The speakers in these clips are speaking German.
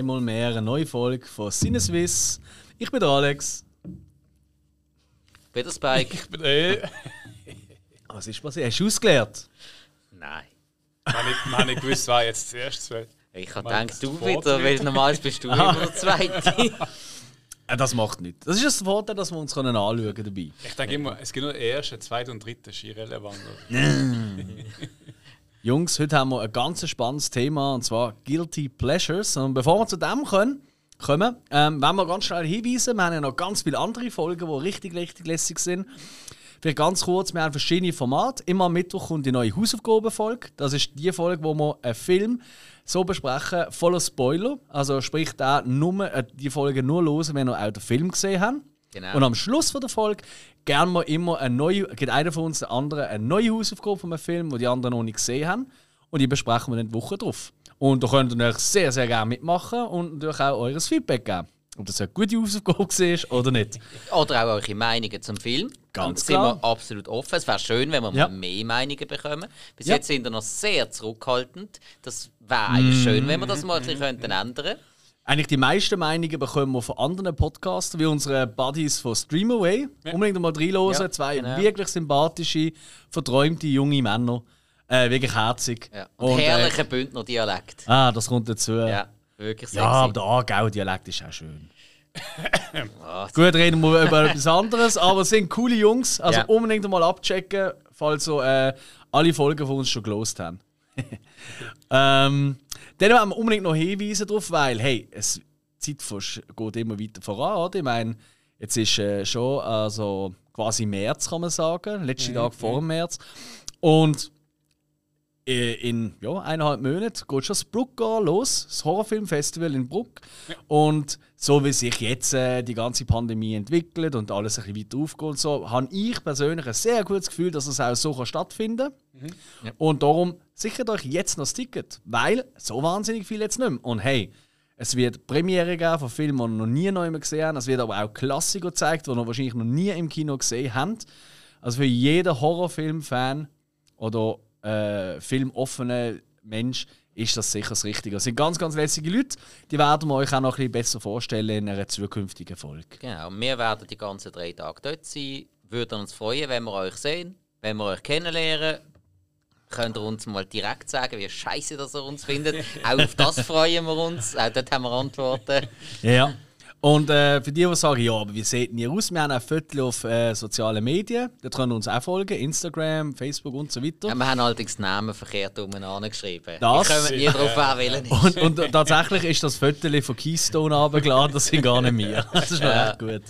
einmal mehr eine neue Folge von Sinneswiss. Ich bin der Alex. Ich bin der Spike. Ich bin eh. Was ist passiert? Hast du ausgeleert? Nein. Man hat nicht, gewusst, wer jetzt zuerst wählt. Ich habe gedacht, du wieder, weil normalerweise bist du immer der Zweite. Äh, Das macht nichts. Das ist das Vorteil, dass wir uns können anschauen können dabei. Ich denke immer, es gibt nur den ersten, zweiten und ist irrelevant. Jungs, heute haben wir ein ganz spannendes Thema und zwar Guilty Pleasures. Und bevor wir zu dem können, kommen, ähm, wollen wir ganz schnell hinweisen, wir haben ja noch ganz viele andere Folgen, die richtig, richtig lässig sind. Vielleicht ganz kurz, wir haben verschiedene Formate. Immer am Mittwoch kommt die neue Hausaufgabenfolge. Das ist die Folge, wo wir einen Film so besprechen, voller Spoiler. Also sprich, da nur, äh, die Folge nur hören, wenn wir auch den Film gesehen haben. Genau. Und am Schluss von der Folge gerne wir immer eine neue, geht einer von uns der andere eine neue Hausaufgabe von einem Film, wo die anderen noch nicht gesehen haben. Und die besprechen wir dann die Woche drauf. Und da könnt ihr natürlich sehr, sehr gerne mitmachen und natürlich auch eures Feedback geben. Ob das eine gute Hausaufgabe war oder nicht. Oder auch eure Meinungen zum Film. Ganz da sind klar. wir absolut offen. Es wäre schön, wenn wir Ja. mal mehr Meinungen bekommen. Bis Ja. jetzt sind wir noch sehr zurückhaltend. Das wäre eigentlich schön, wenn wir das mal ein bisschen könnten ändern Eigentlich die meisten Meinungen bekommen wir von anderen Podcasts, wie unsere Buddies von Streamaway. Unbedingt mal reinhören. Ja, Zwei genau. wirklich sympathische, verträumte junge Männer. Äh, wirklich herzig. Ja. Und, Und, äh, herrlicher Bündner Dialekt. ah, das kommt dazu. Ja, wirklich sexy. Ja, aber der Aargau-Dialekt ist auch schön. Gut, reden wir über etwas anderes, aber es sind coole Jungs. Also Ja. unbedingt mal abchecken, falls so äh, alle Folgen von uns schon gelost haben. ähm, dann wollen wir unbedingt noch hinweisen darauf, weil, hey, es, die Zeit geht immer weiter voran, oder? Ich meine, jetzt ist äh, schon also quasi März, kann man sagen, letzten Tag vor dem März. Und in ja, eineinhalb Monaten geht schon das Bruckgar los, das Horrorfilmfestival in Bruck. Und so wie sich jetzt äh, die ganze Pandemie entwickelt und alles ein bisschen weiter aufgeht, und so, habe ich persönlich ein sehr gutes Gefühl, dass es auch so kann stattfinden kann. Und darum sichert euch jetzt noch das Ticket, weil so wahnsinnig viel jetzt nicht mehr. Und hey, es wird Premiere geben von Filmen, die ihr noch nie noch gesehen habt. Es wird aber auch Klassiker gezeigt, die ihr wahrscheinlich noch nie im Kino gesehen habt. Also für jeden Horrorfilm-Fan oder äh, filmoffenen Mensch ist das sicher das Richtige. Es sind ganz, ganz lässige Leute. Die werden wir euch auch noch ein bisschen besser vorstellen in einer zukünftigen Folge. Genau, wir werden die ganzen drei Tage dort sein. Würden uns freuen, wenn wir euch sehen, wenn wir euch kennenlernen. Könnt ihr uns mal direkt sagen, wie scheiße dass ihr uns findet. Auch auf das freuen wir uns. Auch dort haben wir Antworten. Ja. Und äh, für die, die sagen, ja, aber wie seht ihr aus? Wir haben auch Viertel auf äh, sozialen Medien. Da können uns auch folgen. Instagram, Facebook und so weiter. Ja, wir haben allerdings die Namen verkehrt umeinander geschrieben. Das- Wir kommen nie drauf welchen ist. Und, und tatsächlich ist das Viertel von Keystone runtergeladen, das sind gar nicht wir. Das ist noch Ja. echt gut.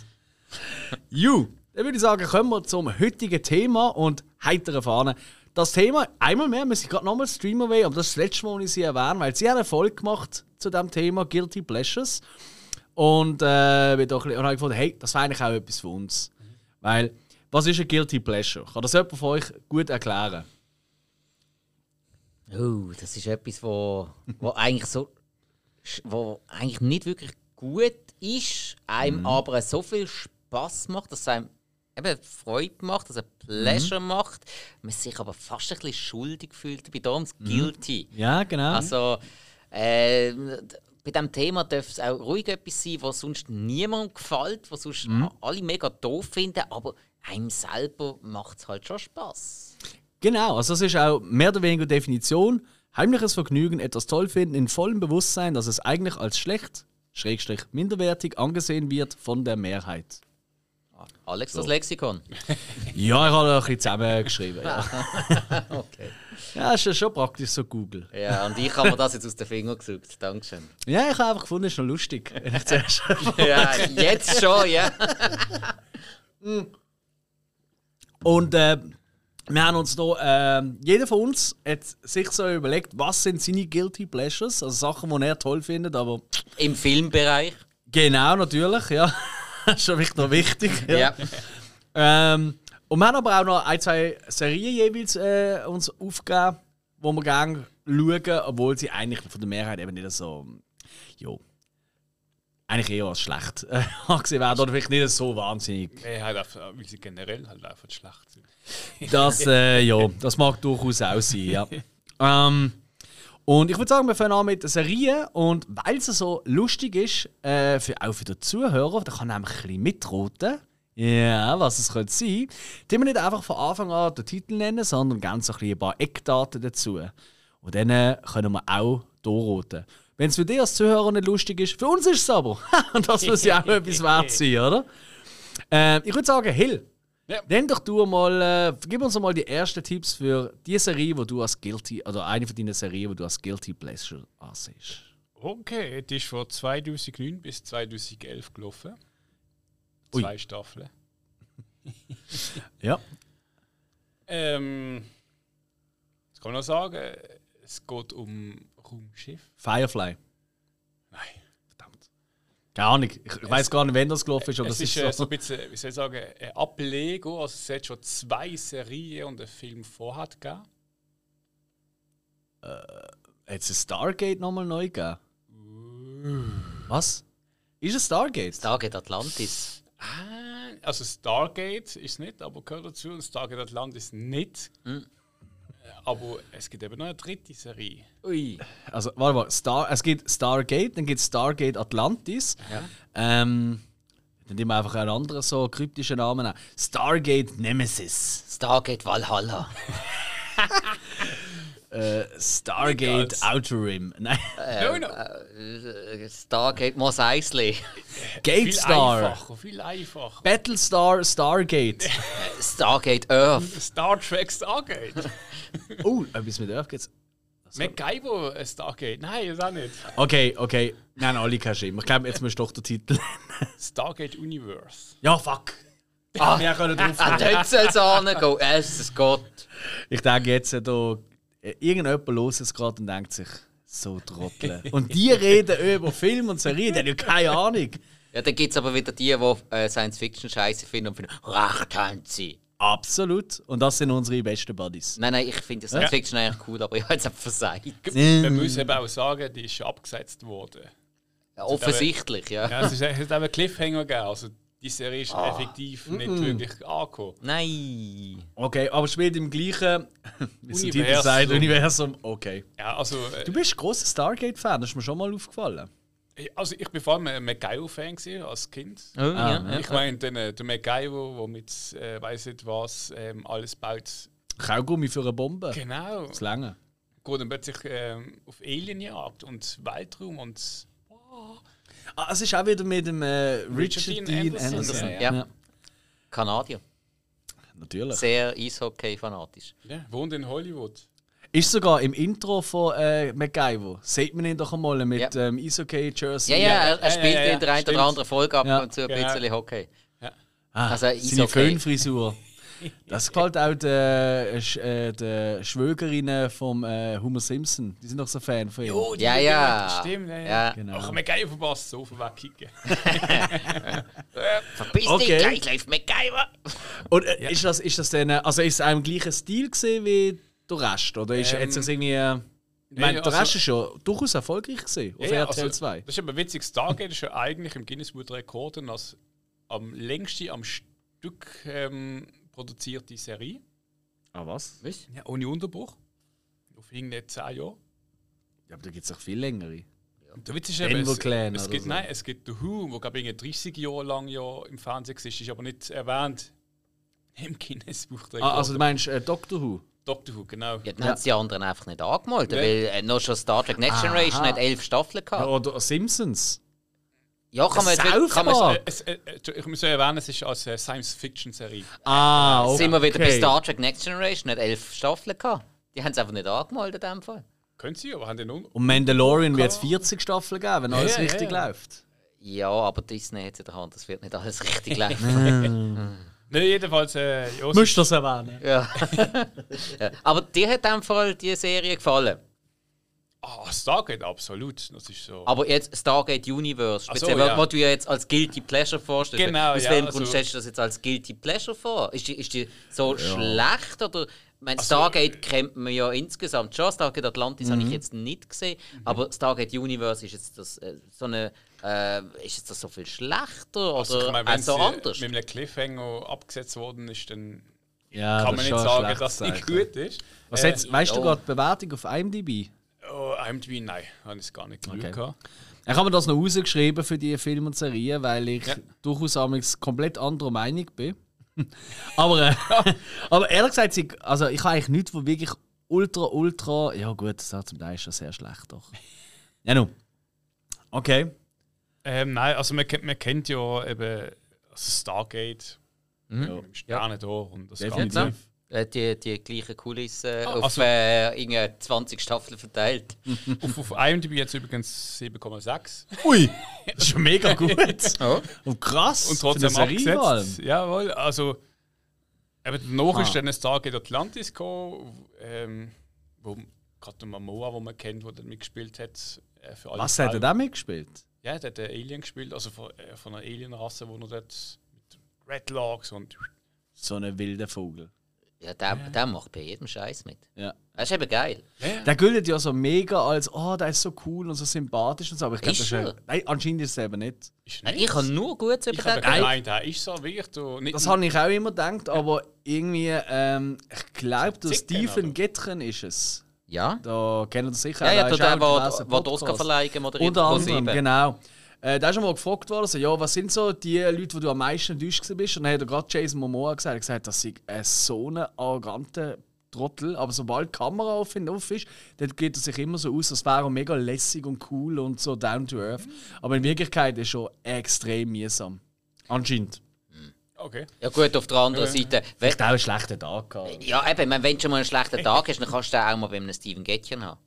Ju, dann würde ich sagen, kommen wir zum heutigen Thema und heiteren Fahnen. Das Thema, einmal mehr, wir sind gerade nochmal Streamaway, aber das ist das letzte Mal, als ich sie erwähne, weil sie haben eine Folge gemacht zu dem Thema Guilty Pleasures. Und äh, bin doch, und habe gefunden, hey, das wäre eigentlich auch etwas für uns. Weil, was ist ein Guilty Pleasure? Kann das jemand von euch gut erklären? Oh, das ist etwas, wo, wo eigentlich so, wo eigentlich nicht wirklich gut ist, einem aber so viel Spaß macht, dass es einem eben Freude macht, dass es Pleasure macht, man sich aber fast ein bisschen schuldig fühlt dabei, darum das guilty. Ja, genau. Also äh, bei diesem Thema darf es auch ruhig etwas sein, was sonst niemandem gefällt, was sonst alle mega doof finden, aber einem selber macht es halt schon Spaß. Genau, also das ist auch mehr oder weniger Definition. Heimliches Vergnügen, etwas toll finden, in vollem Bewusstsein, dass es eigentlich als schlecht, schrägstrich minderwertig angesehen wird von der Mehrheit. Alex, das Lexikon. Ja, ich habe ein bisschen zusammengeschrieben. Ja, Okay. Ja ist ja schon praktisch so Google. Ja, und ich habe mir das jetzt aus den Fingern gesucht. Dankeschön. Ja, ich habe einfach gefunden, es ist noch lustig. Ja, jetzt schon, ja. Und äh, wir haben uns da, äh, jeder von uns hat sich so überlegt, was sind seine Guilty Pleasures, also Sachen, die er toll findet, aber Im Filmbereich. genau, natürlich, ja. das ist schon wirklich noch wichtig. Ja. Ähm, und wir haben aber auch noch ein, zwei Serien jeweils äh, uns aufgegeben, wo wir gerne schauen, obwohl sie eigentlich von der Mehrheit eben nicht so, jo, eigentlich eher als schlecht äh, angesehen werden oder vielleicht nicht so wahnsinnig. Nee, halt einfach, weil sie generell halt einfach schlecht sind. Das, äh, ja, das mag durchaus auch sein, ja. ähm, Und ich würde sagen, wir fangen an mit der Serie. Und weil es so lustig ist, äh, für, auch für den Zuhörer, der kann nämlich ein bisschen mitroten. Ja, was es könnte sein. Die wir nicht einfach von Anfang an den Titel nennen, sondern ganz so ein, bisschen ein paar Eckdaten dazu. Und dann äh, können wir auch durchroten. Wenn es für dich als Zuhörer nicht lustig ist, für uns ist es aber. Und das muss ja auch etwas wert sein, oder? Äh, ich würde sagen, Hill, Ja. nenn doch du mal, äh, gib uns mal die ersten Tipps für die Serie, wo du als Guilty, oder eine von deinen Serien, wo du als Guilty Pleasure ansiehst. Okay, die ist von 2009 bis 2011 gelaufen. Ui. Zwei Staffeln. Ja. Ähm, was kann man noch sagen? Es geht um Raumschiff. Firefly. Nein. Verdammt. Keine Ahnung. Ich, ich weiß gar nicht, wann das gelaufen ist, aber es das ist, ist, äh, so. so ein bisschen, wie soll ich sagen, ein Ableger. Also es hat schon zwei Serien und einen Film vorher gegeben. Hat es ein Stargate nochmal neu gegeben? Was? Ist es Stargate? Da geht Atlantis. Ah, Also Stargate ist nicht, aber gehört dazu. Und Stargate Atlantis nicht. Mhm. Aber es gibt eben noch eine dritte Serie. Ui. Also, warte mal. Star, es gibt Stargate, dann gibt es Stargate Atlantis. Ähm, dann nehmen wir einfach einen anderen so kryptischen Namen. an. Stargate Nemesis. Stargate Valhalla. Äh, Stargate. Outer Rim. Nein. no, no. Äh, Stargate Mos Eisley. Gate viel Star. einfacher, viel einfacher. Battlestar Stargate. Stargate Earth. Star Trek Stargate. oh, etwas mit Earth geht's. MacGyver äh, Stargate. Nein, ist auch nicht. Okay, okay. Nein, alle kein Schimmer. Ich glaube, jetzt musst du doch den Titel. Stargate Universe. ja, fuck. Ah, wir können drauf Ah, dort soll es hingehen. Es ist Gott. Ich denke jetzt, äh, da, äh, irgendjemand los es gerade und denkt sich, so Trottel. Und die reden über Film und Serie, die haben ja keine Ahnung. Ja, dann gibt es aber wieder die, die äh, Science-Fiction scheiße finden und finden, recht haben sie. Absolut. Und das sind unsere besten Buddies. Nein, nein, ich finde Science-Fiction eigentlich cool, aber ich habe jetzt einfach versagt. Wir müssen eben auch sagen, die ist schon abgesetzt worden. Ja, offensichtlich, ja. Ja, es, ist, es hat eben Cliffhanger gegeben. Also die Serie ist Ah. effektiv nicht wirklich angekommen. Nein. Okay, aber spielt im gleichen Universum. sagt, Universum. Okay. Ja, also, äh, Du bist ein grosser Stargate-Fan, das ist mir schon mal aufgefallen. also ich bin vor allem ein MacGyver-Fan als Kind. Oh, ja, ja. Ich meine, den, äh, der MacGyver, der mit äh, weiß nicht was ähm, alles baut. Kaugummi für eine Bombe. Genau. Das lange. Geht dann plötzlich ähm, auf Alienjagd und Weltraum und Ah, es ist auch wieder mit dem äh, Richard, Richard Dean Dean Anderson, Anderson. ja, ja. Kanadier. Natürlich. Sehr Eishockey-fanatisch. ja, wohnt in Hollywood. Ist sogar im Intro von äh, MacGyver. Sieht man ihn doch einmal mit Ja. ähm, Eishockey Jersey. Ja, ja, er, er ja, spielt ja, ja, in der einen oder anderen Folge ab Ja. und zu ein Genau. bisschen Hockey. Ah, Also seine Eishockey. Föhnfrisur. Das gefällt auch der, äh, Sch- äh, Schwögerinnen vom äh, Homer Simpson. Die sind doch so Fan von ihm. die Ja, ja. Stimmt, ja. ja. Ja. Genau. Ach, MacGyver verpasst, so viel wegkicken. Verpiss Okay. dich, gleich läuft MacGyver. Und äh, ist, das, ist das dann, äh, also ist es im gleichen Stil gesehen wie der Rest? Oder ist Ähm, jetzt irgendwie. Äh, ich meine, der also- Rest ist ja durchaus erfolgreich gesehen auf Ja, ja, RTL also, 2. Das ist aber witzig. Stargate ist ja eigentlich im Guinness World Rekorden als am längsten am Stück ähm, produzierte Serie. Ah, was? Was? Ja, ohne Unterbruch. Auf irgendwie 10 Jahre. Ja, aber da gibt es auch viel längere. Und Der Witz ist eben, es, Clan es gibt, so. nein, es gibt The Who, wo glaube ich 30 Jahre lang ja im Fernsehen war, ist aber nicht erwähnt im Guinness Buch der Ah, also du meinst äh, Doctor Who? Doctor Who, genau. Ja, dann haben sie die anderen einfach nicht angemeldet, Ja. weil äh, noch schon Star Trek Next Generation Aha. hat elf Staffeln Ja, gehabt. oder Simpsons? Ja, kann man jetzt kann man Park. Äh, es, äh, äh, ich muss ja erwähnen, es ist als äh, Science-Fiction-Serie. Ah, okay. sind wir wieder bei Star Trek Next Generation, hat elf Staffeln gehabt. Die haben es einfach nicht angemeldet in dem Fall. Können Sie, aber haben den un Und Mandalorian wird es 40 Staffeln geben, wenn alles Ja, richtig ja. läuft. Ja, aber Disney hat es in der Hand, das wird nicht alles richtig laufen. Nein, jedenfalls, äh, es du das erwähnen? ja. ja. Aber dir hat in dem Fall die Serie gefallen. Ah, Stargate, absolut. Das ist so. Aber jetzt Stargate Universe, Ach so, speziell, ja. was du ja jetzt als Guilty Pleasure vorstellst. Genau, Aus ja, welchem also- Grund stellst du das jetzt als Guilty Pleasure vor? Ist die, ist die so schlecht oder... Ich meine, Also, Stargate kennt man ja insgesamt schon. Stargate Atlantis habe ich jetzt nicht gesehen. Mhm. Aber Stargate Universe ist jetzt das äh, so eine... Äh, ist jetzt das so viel schlechter Also, oder ich meine, auch wenn so anders? mit einem Cliffhanger abgesetzt worden ist, dann Ja, kann man nicht schon sagen, schlecht dass es nicht gut ist. Was Äh, jetzt, weißt du ja. gerade die Bewertung auf IMDb? Oh, IMDb, nein, habe ich es gar nicht. Okay. gehabt. Ich habe mir das noch rausgeschrieben für die Filme und Serien, weil ich Ja. durchaus amigs komplett anderer Meinung bin. aber, äh, aber ehrlich gesagt, also ich habe eigentlich nichts, wo wirklich ultra, ultra. Ja, gut, das ist zum Teil schon sehr schlecht, doch. Ja, nun. Okay. Ähm, nein, also man, kennt- man kennt ja eben also Stargate Mhm. mit dem Sternentor und das Definitiv. Ganze. Äh, die, die gleichen Kulissen Ah, auf also- äh, irgendwie 20 Staffeln verteilt. Auf, auf IMDb jetzt übrigens 7,6. Ui, das ist schon mega gut. Und krass. Und trotzdem abgesetzt. Jawohl, also eben danach Ah. ist dann Stargate Atlantis gekommen, ähm, wo gerade Momoa, wo man kennt, der dann mitgespielt hat. Äh, für alle Was hat er Frauen. da mitgespielt? Ja, der hat den Alien gespielt, also von, äh, von einer Alien-Rasse, wo er dort mit Redlocks und So ein wilder Vogel. Ja, der, der macht bei jedem Scheiß mit. Ja. Das ist eben geil. Der gilt ja so mega als, oh, der ist so cool und so sympathisch und so, aber ich glaube, Ist das ist er? Nein, anscheinend ist es eben nicht. ist Nein. Ich habe nur Gutes über ich habe den gemeint, er ist so wirklich du, nicht Das habe ich auch immer gedacht, aber irgendwie, ähm, ich glaube, der Zicken, Stephen oder? Getren ist es. Ja? Da kennen Sie sicher. Ja, ja, ist der, auch der, diverse der die Podcasts. Oscar-Verleihung moderiert. Unter hat, anderem, ProSieben. genau. Äh, da ist schon mal gefragt worden, so, ja, was sind so die Leute, wo du am meisten enttäuscht bist? Und dann hat er gerade Jason Momoa gesagt, er gesagt, das sei ein so ein arroganter Trottel. Aber sobald die Kamera auf ihn auf ist, dann geht er sich immer so aus, als wäre er mega lässig und cool und so down to earth. Aber in Wirklichkeit ist er schon extrem mühsam. Anscheinend. Okay. Ja gut, auf der anderen Seite, wenn, Vielleicht auch einen schlechten Tag gehabt. ja eben, wenn du schon mal einen schlechten Tag hast, dann kannst du den auch mal bei einem Steven Gätchen haben.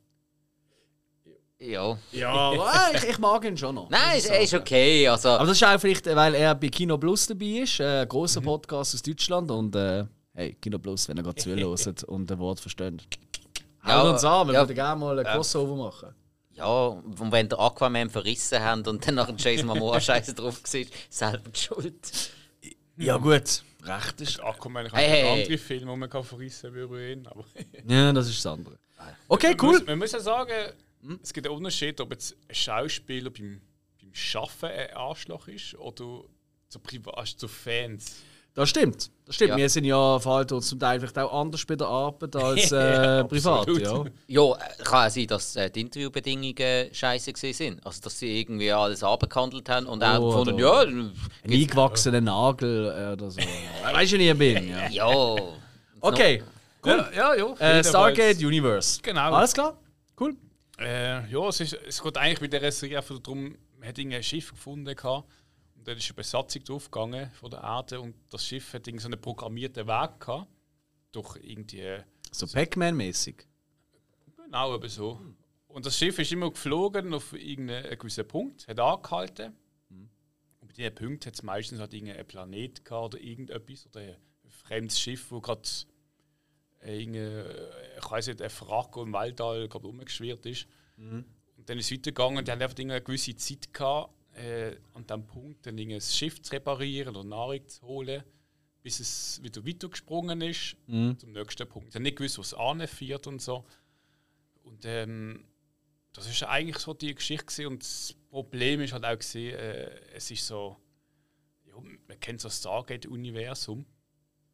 Ja. Ja, aber äh, ich, ich mag ihn schon noch. Nein, muss ist, okay. Also, Aber das ist auch vielleicht, weil er bei Kino Plus dabei ist, äh, ein grosser Podcast aus Deutschland. Und äh, hey, Kino Plus, wenn ihr gerade zuhört und ein Wort versteht. Ja, Haut uns an, wir ja. würden gerne mal ein Crossover machen. ja, und wenn der Aquaman verrissen haben und dann nach dem Jason Momoa Scheiße drauf war, selber die schuld. Ja, gut, recht ist. Aquaman, ich Hey, habe hey, hey. andere Filme, die man kann verrissen kann. Aber Ja, das ist das andere. Okay, Man cool. muss, man muss ja sagen, es gibt einen Unterschied, ob jetzt ein Schauspieler beim, beim Arbeiten ein Arschloch ist oder zu, Priva also zu Fans. Das stimmt. Das stimmt. Ja. Wir sind ja verhalten uns zum Teil vielleicht auch anders bei der Arbeit als äh, Ja, privat. Ja. Ja, äh, kann auch sein, dass äh, die Interviewbedingungen scheiße gewesen sind. Also, dass sie irgendwie alles abgehandelt haben und auch Oh, gefunden, oder- ja, Ein eingewachsener Nagel äh, oder so. weißt du, wie ich bin? Ja. ja. Okay, Cool. Ja, ja. ja. äh, Stargate Universe. Genau. Alles klar? Äh, ja, es, ist, es geht eigentlich bei der Serie einfach darum, man hat ein Schiff gefunden gehabt, und dann ist eine Besatzung draufgegangen von der Erde und das Schiff hat so einen programmierten Weg gehabt. Durch irgendwie. So Pac-Man-mäßig. Genau, eben so. Und das Schiff ist immer geflogen auf irgendeinen gewissen Punkt, hat angehalten. Und bei diesen Punkten hat es meistens halt irgendeinen Planet gehabt oder irgendetwas oder ein fremdes Schiff, wo gerade ich weiß nicht, ein Frack im Weltall gerade rumgeschwirrt ist. Und dann ist es weitergegangen und die haben einfach eine gewisse Zeit gehabt, äh, an diesem Punkt dann irgendein Schiff zu reparieren oder Nahrung zu holen, bis es wieder weitergesprungen ist zum nächsten Punkt. Ich habe nicht gewusst, was anführt und so. Und ähm, das ist eigentlich so die Geschichte gewesen. und das Problem ist halt auch gewesen, äh, es ist so, ja, man kennt so das Stargate-Universum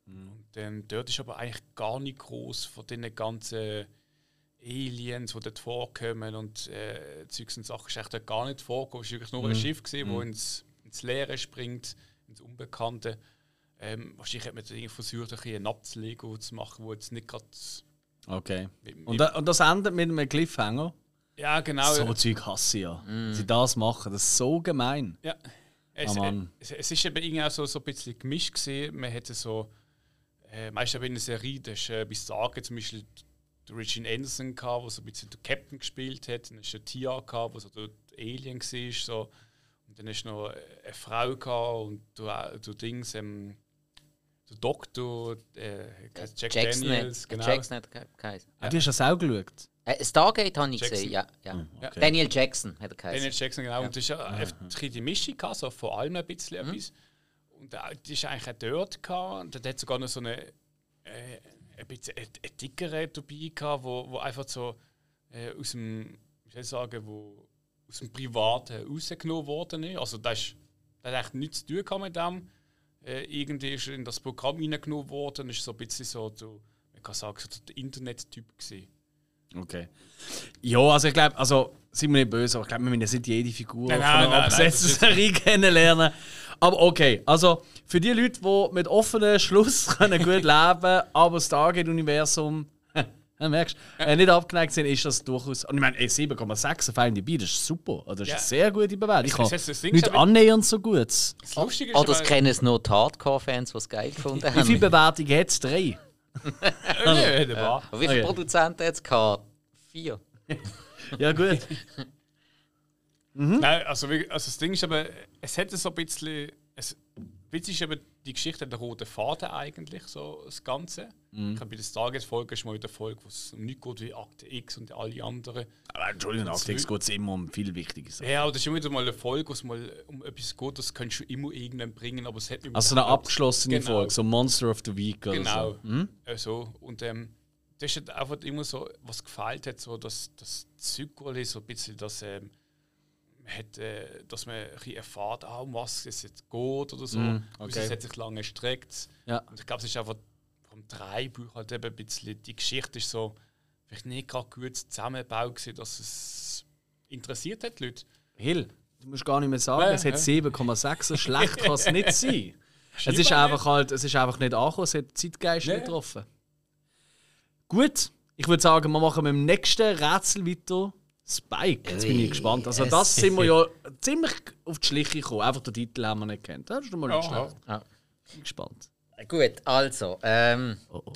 und ähm, dort ist aber eigentlich gar nicht groß von den ganzen Aliens, die dort vorkommen und äh, Zeugs und Sachen ist echt dort gar nicht vorgekommen. Es war wirklich nur ein Schiff, gewesen, das ins, ins Leere springt, ins Unbekannte. Ähm, wahrscheinlich hat man dann versucht, ein bisschen abzulegen zu machen, wo jetzt nicht gerade Okay. mit- Und, da, und das endet mit einem Cliffhanger. ja, genau. So Zeug hasse ich ja. Sie das machen, das ist so gemein. Ja. Es, Oh es, es ist eben irgendwie auch so, so ein bisschen gemischt gesehen. Man hätte so, äh, meistens in der Serie, da ist äh, bis Sagen zum Beispiel der Regine Anderson gehabt, wo so ein bisschen der Captain gespielt hat. Dann ist der Tia gehabt, wo so der Alien war. So. Und dann ist noch eine Frau gehabt und du, du Dings, ähm, der Doktor, äh, heißt Jack Jackson, Daniels, hat, genau. Jackson hat ge- geheißen. Ah, Du hast das auch geschaut. Äh, Stargate habe ich Jackson. gesehen, ja. ja. okay. Daniel Jackson hat er Daniel geheißen. Jackson, genau. Und das ist ja bisschen die Mischung, gehabt, so vor allem ein bisschen etwas. Und äh, die ist eigentlich auch dort gehabt. Und da hat sogar noch so eine, äh, ein bisschen ein, ein dickere dabei gehabt, wo, wo einfach so äh, aus dem, wie soll ich sagen, wo aus dem Privaten rausgenommen worden ist. Also das, ist, das hat echt nichts zu tun mit dem. Äh, irgendwie ist in das Programm reingenommen worden, ist so ein bisschen so, der, man kann sagen, so der Internet-Typ gewesen. Okay. Ja, also ich glaube, also sind wir nicht böse, aber ich glaube, wir müssen nicht jede Figur Nein, von einer nein, nein, abgesetzten das ist- Serie kennenlernen. Aber okay, also für die Leute, die mit offenem Schluss können gut leben aber das Stargate-Universum ja, merkst, äh, nicht abgeneigt sind, ist das durchaus. Und ich meine, ey, 7,6 auf IMDb, das ist super. Also, das ist Ja. eine sehr gute Bewertung. Ich Das- habe das- das nicht annähernd so gut. Das Lustige ist es aber- kennen es nur die Hardcore-Fans, die es geil gefunden Wie viele haben. Bewertungen hat es? Drei? War. Aber wie viele Okay. Produzenten hat es gehabt? Vier. Ja, gut. Nein, also, also das Ding ist aber, es hätte so ein bisschen. Es, witzig ist aber, die Geschichte hat einen roten Faden eigentlich, so das Ganze. Ich glaube, bei der Stargate-Folge ist mal wieder eine Folge, wo es um nichts geht wie Akte X und alle anderen. Aber Entschuldigung, auf Text geht es immer um viel wichtige Sachen. Ja, aber das ist immer wieder mal eine Folge, wo es mal um etwas geht, das kannst du immer irgendwann bringen, aber es hat Also eine abgeschlossene Genau. Folge, so Monster of the Week oder Genau. so. Hm? Äh, so. Und ähm, das ist halt einfach immer so, was gefällt hat, so dass das Zyklus so ein bisschen das, ähm, hat, äh, dass man ein bisschen erfährt, ah, um was es jetzt geht oder so. Mm, okay. Es hat sich lange gestreckt. Ja. Und ich glaube, es ist einfach vom Drehbuch halt eben ein bisschen, die Geschichte ist so, vielleicht nicht gerade gut zusammengebaut gewesen, dass es interessiert hat, die Leute. Hill, du musst gar nicht mehr sagen, Nein, es hat ja. 7,6, so schlecht kann es nicht sein. Es ist einfach halt, es ist einfach nicht angekommen, es hat Zeitgeist Ja, nicht ja. getroffen. Gut, ich würde sagen, wir machen mit dem nächsten Rätsel weiter. Spike, jetzt bin ich gespannt. Also das sind wir ja ziemlich auf die Schliche gekommen. Einfach den Titel haben wir nicht kennt. Das ist mal nicht schlecht. Ja. Bin gespannt. Gut, also. Ähm, Oh, oh.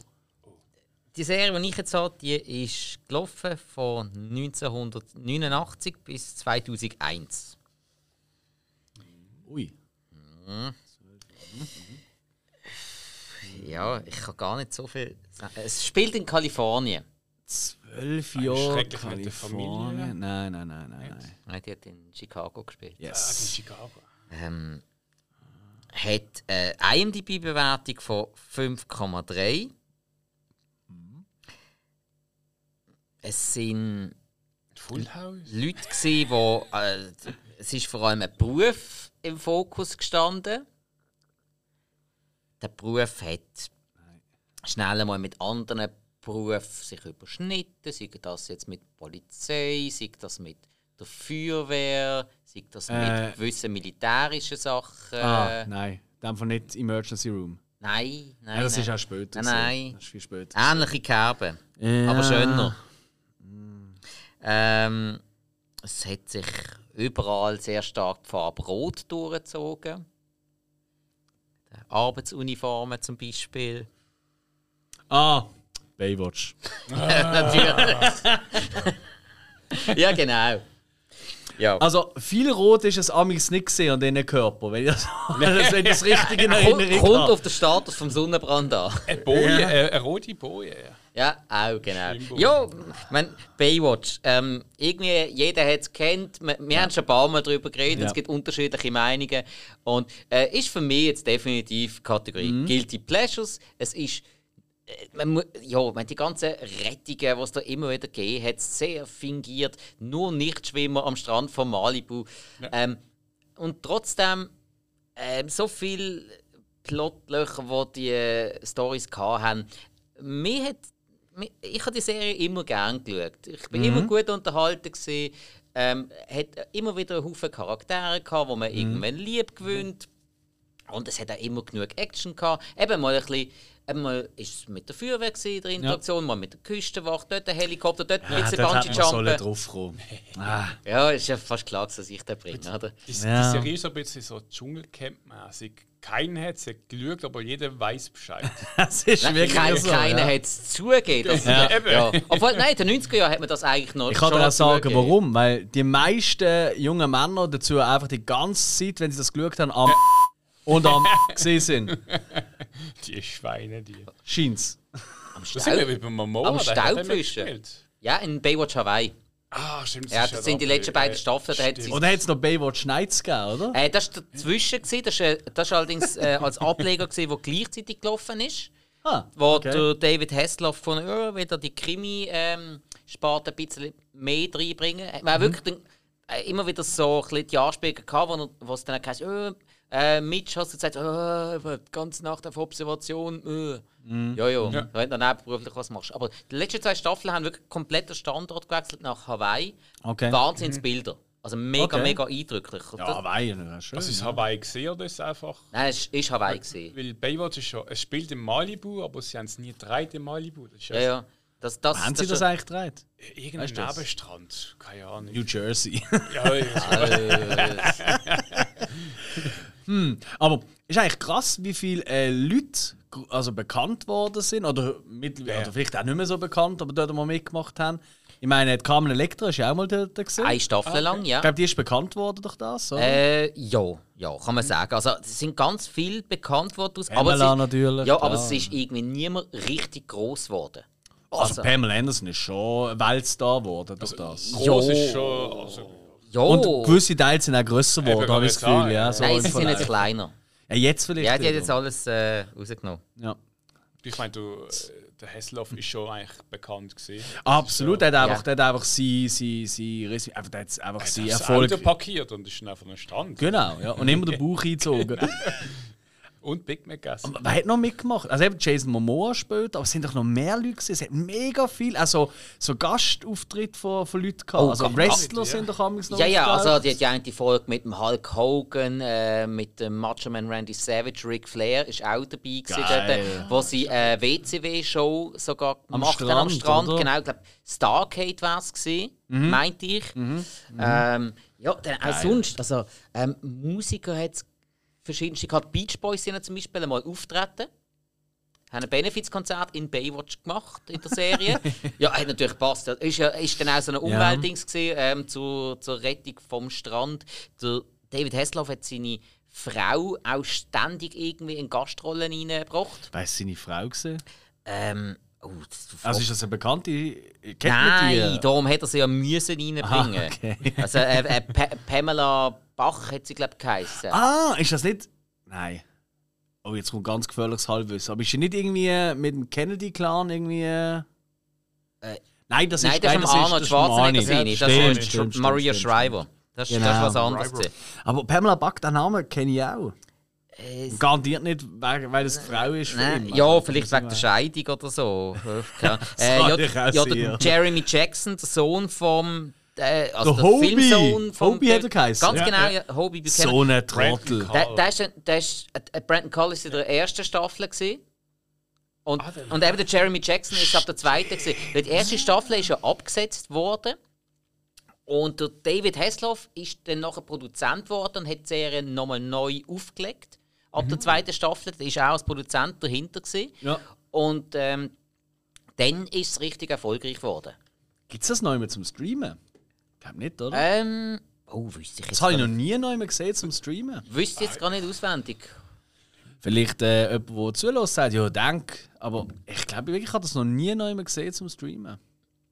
die Serie, die ich jetzt habe, die ist gelaufen von 1989 bis 2001. Ui. Ja, ich kann gar nicht so viel sagen. Es spielt in Kalifornien. Zwölf Ah, Jahre schrecklich mit der Familie. Kalifornien. Nein, nein, nein, nein, nein. Nein, Die hat in Chicago gespielt. Ah, die Yes. Chicago. Ähm, hat eine IMDb-Bewertung von 5,3. Es sind Full House. Leute, gsi, wo äh, es ist vor allem ein Beruf im Fokus gestanden. Der Beruf hat schnell einmal mit anderen Berufen sich überschnitten, sei das jetzt mit Polizei, sei das mit der Feuerwehr, sei das Äh. mit gewissen militärischen Sachen. Ah, nein. Dann von nicht Emergency Room. Nein, nein. Ja, das nein. ist auch später. Nein, nein. Das ist viel später. Ähnliche Kerben, Ja. aber schöner. Ähm, es hat sich überall sehr stark die Farbe Rot durchgezogen. Arbeitsuniformen zum Beispiel. Ah, Baywatch. Natürlich. ja, genau. Ja. Also, viel Rot ist es amigs nicht gesehen an diesen Körper, wenn ich das, wenn ich das richtig in Kommt, Erinnerung kommt habe. auf den Status vom Sonnenbrand an. Eine Boje, äh, eine rote Boje. ja. Ja, auch, genau. Ja, ich mein, Baywatch. Ähm, irgendwie, jeder hat es kennt. Wir, wir haben schon ein paar Mal darüber geredet. Ja. Es gibt unterschiedliche Meinungen. Und äh, ist für mich jetzt definitiv Kategorie Mhm. Guilty Pleasures. Es ist. Äh, Man, ja, man, die ganzen Rettungen, die es da immer wieder gegeben hat, sehr fingiert. Nur Nichtschwimmer am Strand von Malibu. Ähm, und trotzdem ähm, so viele Plotlöcher, die die äh, Storys hatten. Mir hat, mir, ich habe die Serie immer gern geschaut. Ich bin immer gut unterhalten. Gewesen. Ähm, hat immer wieder einen Haufen Charaktere gehabt, wo man irgendwann lieb gewöhnt. Und es hat auch immer genug Action gehabt. Eben mal ein bisschen. Eben mal ist es mit der Feuerwehr gewesen, der Interaktion, mal mit der Küstenwacht, dort der Helikopter, dort ein Ja, bisschen man sollen Bungee-Jumpen. draufkommen. Ah, Ja, ist ja fast klar, dass ich den bringe, oder? Die, Ja. die Serie ist so ein bisschen so Dschungelcamp-mäßig. Keiner hat es geschaut, aber jeder weiß Bescheid. das ist Nein, wirklich kein, so. keiner ja. hat es zugegeben. Ja. ja. Obwohl, nein, in den 90er Jahren hat man das eigentlich noch Ich kann dir auch sagen, zugegeben. warum. Weil die meisten jungen Männer dazu einfach die ganze Zeit, wenn sie das geschaut haben, am und am gesehen sind. Die Schweine, die. Scheint's. Am Das sind Staub. wir beim Momoa. Am Staubfischen. Ja, in Baywatch Hawaii. Ah, stimmt. Ja, das sind die letzten beiden äh, Staffeln, da hat stimmt. sie- Und dann hat es noch Baywatch Nights gegeben, oder? Äh, das war dazwischen, gewesen. das war äh, das ist allerdings äh, als Ableger, gewesen, der gleichzeitig gelaufen ist. Ah, Wo okay. der David Hasselhoff von oh, wieder die Krimi-Sparte ein bisschen mehr reinbringen. Man hat Mhm. wirklich dann, äh, immer wieder so ein bisschen die Anspielungen gehabt, wo, er- wo es dann heisst, oh, äh, Mitch hast du gesagt, oh, die ganze Nacht auf Observation. Äh. Ja, ja, Ja. wenn du dann beruflich was machst. Aber die letzten zwei Staffeln haben wirklich komplett den Standort gewechselt nach Hawaii. Okay. Wahnsinnsbilder. Also mega, Okay. mega eindrücklich. Ja, Das, Hawaii, ja, schön. Was ist Hawaii gesehen oder ist es einfach. nein, es ist Hawaii gesehen. Weil Baywatch ist schon. Es spielt in Malibu, aber sie haben es nie gedreht in Malibu. Das ist Ja, ja. Das, das, Haben sie ist das schon- eigentlich gedreht? Irgendein Weißt das? Nebenstrand. Keine Ahnung. New Jersey. Ja, ja. Äh, Aber ist eigentlich krass, wie viele äh, Leute also bekannt worden sind oder, mittlerweile, Ja. oder vielleicht auch nicht mehr so bekannt, aber dort mal mitgemacht haben. Ich meine, die Carmen Electra ist ja auch mal dort gewesen. eine Staffel lang, ja. Ich glaube, die ist bekannt worden durch das, oder? Äh, ja, ja, kann man sagen. Also, es sind ganz viel bekannt worden. aus- Aber Pamela ist, natürlich, Ja, klar. aber es ist irgendwie niemand richtig groß geworden. also, also- Pamela Anderson ist schon Weltstar geworden durch das. Groß Ja. ist schon. Also, Ja. Und gewisse Teile sind auch grösser geworden, habe ich das Gefühl. Ja, so Nein, sie sind jetzt kleiner. Ja, jetzt vielleicht. Ja, die hat jetzt alles äh, rausgenommen. ja. ich meine, du, äh, der Hesselhoff ist schon eigentlich bekannt gesehen. Absolut, er hat Ja. einfach, der hat einfach sie, sie, sie, einfach, der hat einfach sie Das Erfolg. Auto parkiert und ist dann einfach am Strand. Genau, ja. Und immer den Bauch eingezogen. Und Big Mac gegessen. Wer hat noch mitgemacht? Also eben Jason Momoa spielt, aber es sind doch noch mehr Leute gewesen. Es hat mega viel, also so Gastauftritte von, von Leuten gehabt. Oh, also. Wrestler Ja. sind doch amigs noch Ja, ja, also die hat ja eine Folge mit dem Hulk Hogan, äh, mit dem Macho Man Randy Savage, Ric Flair ist auch dabei gewesen, dort, äh, wo sie eine WCW-Show sogar Am gemacht haben am Strand, oder? Genau, ich glaube Starcade war es gewesen, meinte ich. Ähm, ja, dann auch sonst, also ähm, Musiker hat es verschiedenste gehabt. Beach Boys sind ja zum Beispiel einmal auftreten. Haben ein Benefizkonzert in Baywatch gemacht in der Serie. ja, hat natürlich gepasst. Das Ist, ja, ist dann auch so ein Umweltdings gewesen, ähm, zur, zur Rettung vom Strand. Der David Hasselhoff hat seine Frau auch ständig irgendwie in Gastrollen reingebracht. Weißt du, seine Frau gesehen? Ähm, oh, das, Also ist das eine bekannte. Kennt Nein, die? darum hat er sie ja müssen reinbringen. Ah, okay. Also äh, äh, Pa- Pamela Bach hat sie, glaube ich, geheißen. Ah, ist das nicht. Nein. Oh, jetzt kommt ganz gefährliches Halbwissen. Aber ist sie nicht irgendwie mit dem Kennedy-Clan irgendwie. Äh, Nein, das Nein, ist das ist nein, von Arnold das Schwarzenegger. Das Stimmt, ist stimmt, Maria stimmt, Shriver. Das ist, Genau. das ist was anderes. Shriver. gewesen. Aber Pamela Buck, den Namen kenne ich auch. Äh, Garantiert nicht, weil, es Frau ist. von Nein, ihm. ja, Also, vielleicht wegen der Scheidung oder so. Ja, äh, ja, ich auch ja, sehen, der ja. Jeremy Jackson, der Sohn vom. Äh, also Der der, Hobie. Filmsohn vom. Hobie hat er geheißen. Ganz Ja, genau, ja. ja. Hobie Buchanan. So ein Trottel. Brandon Der, der ist, ein- der ist, äh, Brandon Cole ist in der ersten Staffel. Gewesen. Und, Ah, der- und eben der Jeremy Jackson ist ab der zweiten. Gewesen. Weil Die erste Staffel ist ja abgesetzt worden. Und der David Hasselhoff ist dann nachher Produzent geworden und hat die Serie nochmal neu aufgelegt. Ab der zweiten Staffel ist auch als Produzent dahinter. Gewesen. Ja. Und ähm, dann ist es richtig erfolgreich geworden. Gibt es das neu mehr zum Streamen? Ich glaube nicht, oder? Ähm, oh, wüsste ich jetzt das habe ich noch nie neu mehr gesehen zum Streamen. Wüsste ich jetzt gar nicht auswendig. Vielleicht äh, jemand, der zulässt, sagt, ja, denk. Aber ich glaube wirklich, ich habe das noch nie neu mehr gesehen zum Streamen.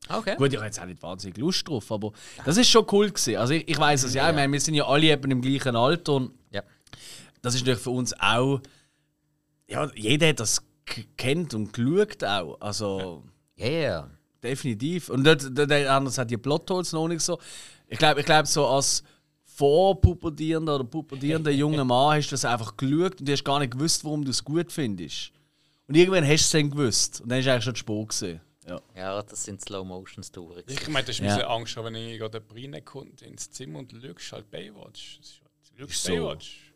Okay. Gut, ich habe jetzt auch nicht wahnsinnig Lust drauf, aber das ist schon cool gewesen. Also ich, ich weiß es ja, ich meine, wir sind ja alle eben im gleichen Alter und Ja. Das ist natürlich für uns auch. Ja, jeder hat das kennt und geschaut auch. Also Ja, ja. definitiv. Und dort, dort anders hat die Plotholes noch nicht so. Ich glaube, ich glaube so als vorpubertierender oder pubertierender junger Mann hast du das einfach geschaut und du hast gar nicht gewusst, warum du es gut findest. Und irgendwann hast du es dann gewusst und dann ist eigentlich schon zu spät gewesen. Ja. Ja, das sind Slow-Motion-Touren. Ich meine, das ist Ja. ja. Angst, haben, wenn ich gerade reinkommt ins Zimmer und schaust halt Baywatch. Das ist halt- schaust so.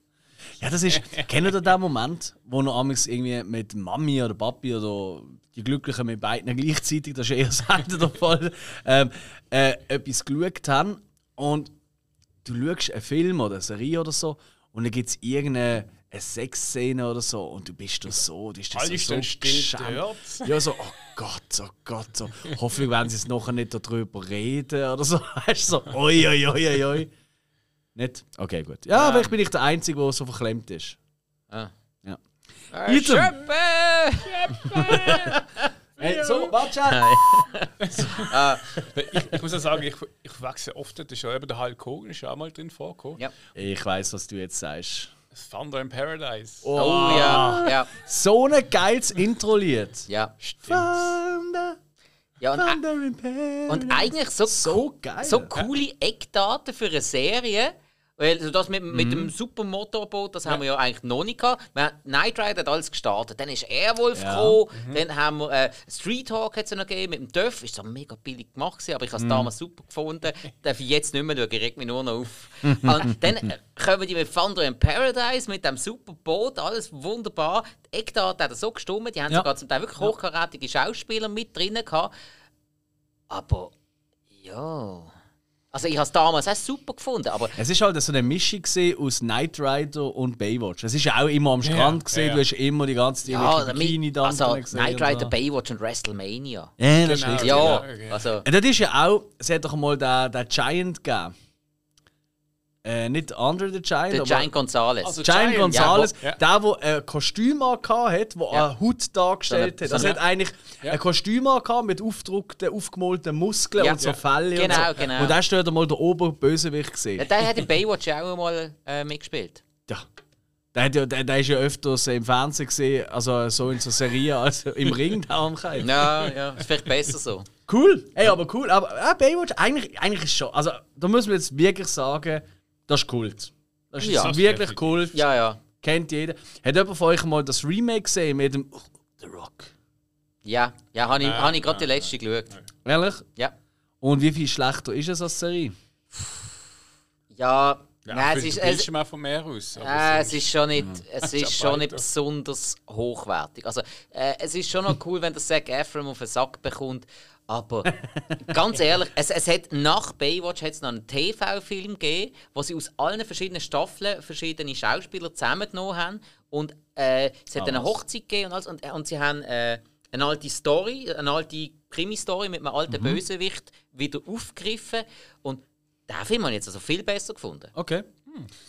Ja, das ist. kennt ihr den Moment, wo noch amigs irgendwie mit Mami oder Papi oder die Glücklichen mit beiden gleichzeitig, das ist eher selten der Fall, ähm, äh, etwas geschaut haben und du schaust einen Film oder eine Serie oder so und dann gibt es irgendeine eine Sexszene oder so und du bist da so, du bist da so, so dort. Ja, so, oh Gott, oh Gott, so. Hoffentlich werden sie es nachher nicht darüber reden oder so. Weißt du, so, oi, oi, oi, oi. Nicht? Okay, gut. Ja, aber ich bin nicht der Einzige, der so verklemmt ist. Ah. Ja. Äh, Item. Schöpfe! Hey, so, warte Ich, ich muss ja sagen, ich, ich wechsle oft. Das ist ja eben der Hulk Hogan, ist ja auch mal drin vorgekommen. Ja. Ich weiß, was du jetzt sagst. Thunder in Paradise. Oh, Oh ja, ja, So ein geiles Intro-Lied. ja. Stimmt. Thunder, ja und, Thunder in Paradise. und eigentlich so, so geil. so coole Eckdaten für eine Serie, also das mit, mit dem Supermotorboot, das haben wir ja eigentlich noch nicht gehabt. Wir haben, Knight Rider hat alles gestartet. Dann ist Airwolf Ja. gekommen. Dann haben wir äh, Street Hawk hat's ja noch gegeben mit dem Döff. Ist so mega billig gemacht, gewesen, aber ich habe es damals super gefunden. Darf ich jetzt nicht mehr schauen, regt mich nur noch auf. Und dann äh, kommen die mit Thunder in Paradise mit dem Superboot, alles wunderbar. Die Eckdaten hat er so gestummt, die haben Ja. sogar zum Teil wirklich hochkarätige Schauspieler mit drinnen gehabt. Aber ja. Also ich habe es damals auch super gefunden, aber Es ist halt so eine Mischung aus Knight Rider und Baywatch. Es ist ja auch immer am Strand gesehen, ja, ja. du hast immer die ganze Zeit ja, Bikini da also gesehen. Knight und Rider, so. Baywatch und WrestleMania. Ja, das ist Genau. richtig. Ja, genau, okay. also Und das ist ja auch, es hat doch mal den, den Giant gegeben. Äh, nicht Andre the Giant, der Giant Gonzalez. Also Giant Giant, Gonzalez, ja. der, der ein Kostüm hat, der Ja. eine Haut dargestellt So eine- hat. Also so hat eigentlich Ja. ein Kostüm angehabt mit aufgedruckten, aufgemalten Muskeln Ja. und so Ja. Fälle Genau, und so. genau. Und da steht mal der Oberbösewicht gesehen. Ja, der hat in Baywatch ja auch mal äh, mitgespielt. Ja. Der, hat ja, der, der ist ja öfters im Fernsehen gesehen, also so in so Serien, als im Ring da am Kreis. Ja, ja, ist vielleicht besser so. Cool, ey, aber cool. Aber äh, Baywatch, eigentlich, eigentlich ist schon. Also, da muss man jetzt wirklich sagen, das ist Kult. Das ist Ja. wirklich Kult. Ja, ja. Kennt jeder. Hat jemand von euch mal das Remake gesehen mit dem oh, The Rock? Ja, ja habe ich, Äh, hab ich gerade die äh, letzte geschaut. Ehrlich? Ja. Und wie viel schlechter ist es als Serie? Ja, Ja, nein, es ist, es, Bildschirm auch vom Meer aus. äh, es ist schon nicht, es ist schon nicht besonders hochwertig. Also, äh, es ist schon noch cool, wenn der Zac Efron auf den Sack bekommt. Aber ganz ehrlich, es, es hat nach Baywatch hat's noch einen TV-Film gegeben, wo sie aus allen verschiedenen Staffeln verschiedene Schauspieler zusammengenommen haben. Und äh, es hat Ah, eine? Hochzeit gegeben und, alles, und, und sie haben äh, eine alte Story, eine alte Krimi-Story mit einem alten Mhm. Bösewicht wieder aufgegriffen. Und den Film habe ich jetzt also viel besser gefunden. Okay.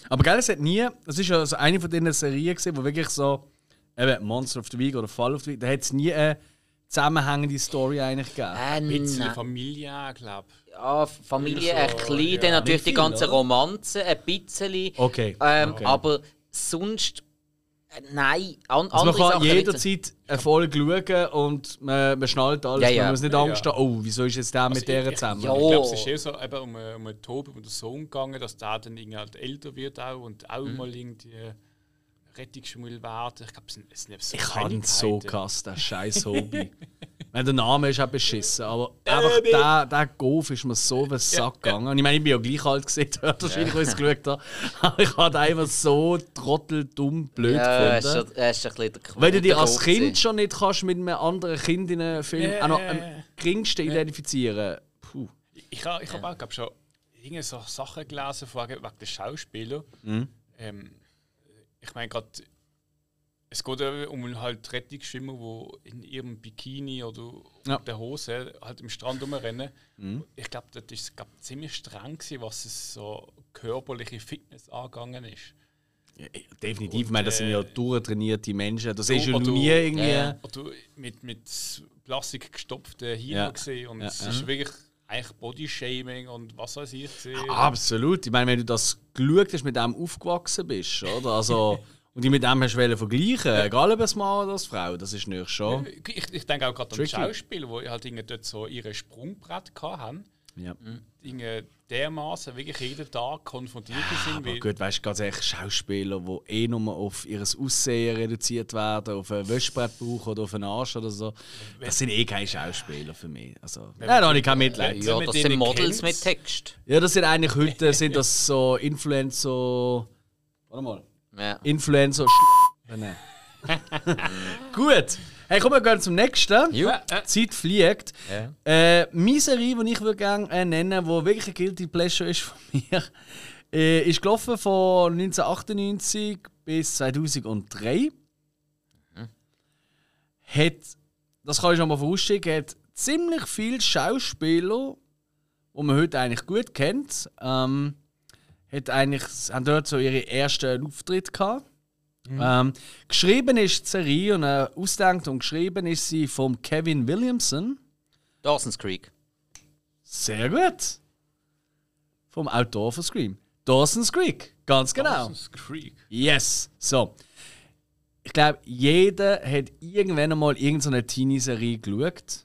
Aber geil, es hat nie. Das ist ja so eine von diesen Serien, gewesen, wo wirklich so. Eben Monster of the Week oder Fall of the Week, da hat es nie eine zusammenhängende Story eigentlich gegeben. Äh, Ein bisschen. Familie, glaube Ja, Familie, So, ein bisschen, ja. dann natürlich viel, die ganze oder? Romanze, ein bisschen. Okay. Ähm, okay. Aber sonst, äh, nein, an, Also man kann Sachen jederzeit eine Folge schauen und man, man schnallt alles. Ja, ja. Man muss nicht Ja, Angst ja. haben, oh, wieso ist jetzt der mit ich- der ich- zusammen? Ja. Ich glaube, es ist eher so eben um, um einen Tobi und den Sohn gegangen, dass der dann irgendwie halt älter wird auch und auch Mhm. mal irgendwie Rettungsschmull werden. Ich glaube, es sind, es sind so Ich ihn so gehasst, das scheiß Hobby. Weil der Name ist auch beschissen, aber einfach der, der Golf ist mir so auf den Sack gegangen. Und ich meine, ich bin ja gleich alt gesehen, wahrscheinlich, als ich es geschaut habe. Aber ich habe einfach so trotteldumm blöd Ja, ist gefunden. schon, er ist schon ein bisschen der Weil du dich der als Kind gewesen. schon nicht kannst mit einem anderen Kind in einem Film Ja, auch noch ja, am ja. geringsten identifizieren. Puh. Ich habe ich hab auch glaub, schon irgendwelche so Sachen gelesen wegen den Schauspielern. Mhm. Ähm, ich meine gerade, es geht um halt Rettungsschwimmer, die in ihrem Bikini oder Ja. der Hose halt im Strand rumrennen. Mhm. Ich glaube, das ist glaub, ziemlich streng gewesen, was es so körperliche Fitness angegangen ist. Ja, definitiv, ich Und, meine, das sind ja äh, durchtrainierte Menschen. Das ist ja nie irgendwie. Ja. Oder mit, mit Plastik gestopften Hirn Ja. gesehen und es ist wirklich eigentlich Bodyshaming und was weiß ich gesehen. Absolut. Ich meine, wenn du das geschaut hast, mit dem aufgewachsen bist, oder? Also, und dich mit dem hast wollen vergleichen, egal ob es Mann oder als Frau, das ist nicht schon. Ich, ich denke auch gerade an Tricky. Schauspieler, die halt dort so ihre Sprungbrett hatten. Ja. Dinge dermaßen wirklich jeden Tag konfrontiert sind. Aber gut, weißt du, ganz ehrlich, Schauspieler, die eh nur auf ihr Aussehen reduziert werden, auf ein Wäschbrettbauch oder auf einen Arsch oder so, das sind eh keine Schauspieler für mich. Also, nein, da habe ich kein Mitleid. Ja, das sind Models mit Text. Ja, das sind eigentlich heute sind das so Influencer. Warte mal. Ja. Influencer. Nein. Gut. Hey, komm, wir gehen zum nächsten. Jo. Die Zeit fliegt. Ja. Äh, meine Serie, die ich würde gerne äh, nennen die wirklich ein Guilty Pleasure ist von mir, äh, ist gelaufen von 1998 bis 2003. Hat, das kann ich schon mal vorausschicken, hat ziemlich viele Schauspieler, die man heute eigentlich gut kennt. Ähm, hat eigentlich, haben dort so ihre ersten Auftritte gehabt. Ähm, geschrieben ist die Serie und äh, ausgedacht und geschrieben ist sie von Kevin Williamson. Dawson's Creek. Sehr gut. Vom Autor von Scream. Dawson's Creek. Ganz genau. Dawson's Creek. Yes. So. Ich glaube, jeder hat irgendwann einmal irgendeine Teenie-Serie geschaut.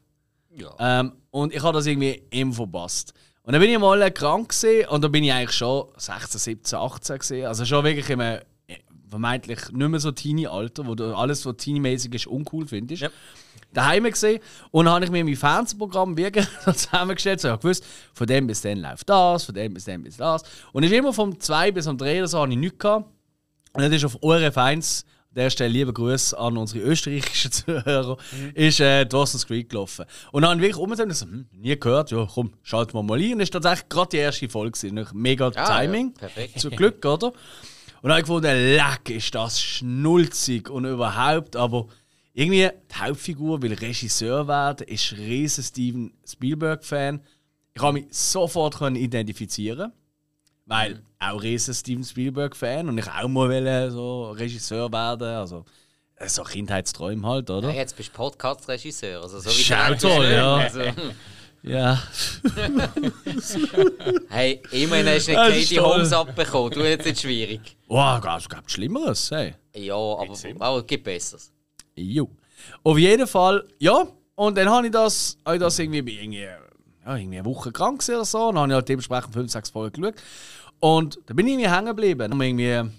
Ja. Ähm, und ich habe das irgendwie immer verpasst. Und dann bin ich mal äh, krank gewesen, und da bin ich eigentlich schon 16, 17, 18 gesehen. Also schon wirklich im äh, vermeintlich nicht mehr so Teenie-Alter, wo du alles, was Teenie-mäßig ist, uncool findest. Ja. Daheim gesehen und habe ich mir mein Fernsehprogramm wirklich zusammengestellt. So, ich habe gewusst, von dem bis dann läuft das, von dem bis dann bis das. Und ich immer vom 2 bis um 3 oder so habe ich nichts gehabt. Und dann ist auf ORF 1, an der Stelle liebe Grüße an unsere österreichischen Zuhörer, ist äh, Dawson's Creek gelaufen. Und dann habe ich wirklich umgesehen und so, hm, nie gehört, ja komm, schalten wir mal ein. Und das ist tatsächlich gerade die erste Folge. gewesen. Mega Ah, Timing. ja, perfekt. Zum Glück, oder? Und dann habe ich gefunden, leck, ist das schnulzig und überhaupt, aber irgendwie die Hauptfigur will Regisseur werden, ist riesen Steven Spielberg-Fan. Ich habe mich sofort können identifizieren weil auch riesen Steven Spielberg-Fan und ich auch mal wollte so Regisseur werden, also äh, so Kindheitsträume halt, oder? Ja, jetzt bist du Podcast-Regisseur. Also so wie du toll, ja. Also, Ja. hey, immerhin hast du nicht Das ist Katie toll. Holmes abbekommen. Du jetzt nicht schwierig. Wow, es gibt Schlimmeres, hey. Ja, aber, aber es gibt Besseres. Jo. Auf jeden Fall, ja. Und dann habe ich das, habe ich das irgendwie, bin irgendwie, ja, irgendwie eine Woche krank oder so. Und dann habe ich halt dementsprechend 5, 6 Folgen geschaut. Und da bin ich irgendwie hängen geblieben. Wir irgendwie,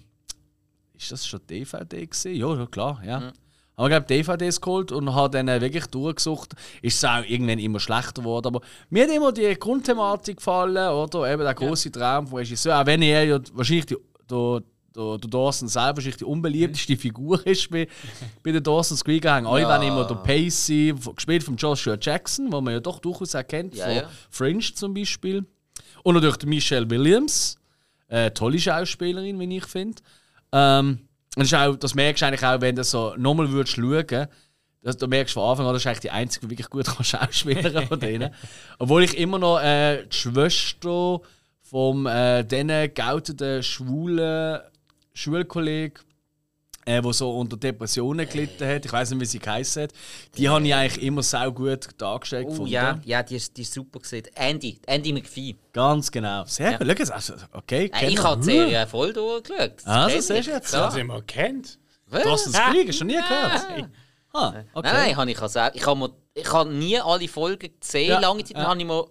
ist das schon DVD gewesen? Ja, ja klar, ja. Mhm. Haben wir, glaube DVDs geholt und habe dann wirklich durchgesucht. Ist es auch irgendwann immer schlechter geworden. Aber mir hat immer die Grundthematik gefallen, oder? Eben der große Traum vom Regisseur. Auch wenn er ja wahrscheinlich die, der, der, der Dawson selber wahrscheinlich die unbeliebteste Figur ist bei, bei den Dawson's Creek Gang. Alle Ja. wollen immer der Pacey, gespielt von Joshua Jackson, wo man ja doch durchaus erkennt, Ja, von ja. Fringe zum Beispiel. Und natürlich die Michelle Williams. Äh, tolle Schauspielerin, wie ich finde. Ähm, und das, auch, das merkst du eigentlich auch, wenn du so nochmal würdest schauen das, da merkst du von Anfang an, das ist eigentlich die einzige, die wirklich gut kann Schauspielerin von denen. Obwohl ich immer noch äh, die Schwester vom äh, diesen geouteten schwulen Schulkollegen, äh, der so unter Depressionen gelitten hat, ich weiß nicht, wie sie geheißen hat, die habe ich eigentlich immer sau gut dargestellt Oh gefunden. ja, ja die, ist, die ist super gesehen. Andy, Andy McPhee. Ganz genau. Sehr Ja. gut. Schau also, okay. Äh, ich habe die Serie voll durchgeschaut. Das Ah, das siehst du jetzt. Ja. Das immer kennt. Was? Dawson's Creek, hast du noch nie gehört? Ah, okay. Nein, nein, habe ich also. Ich habe habe nie alle Folgen gesehen, Ja, lange Zeit. Ja. habe ich mir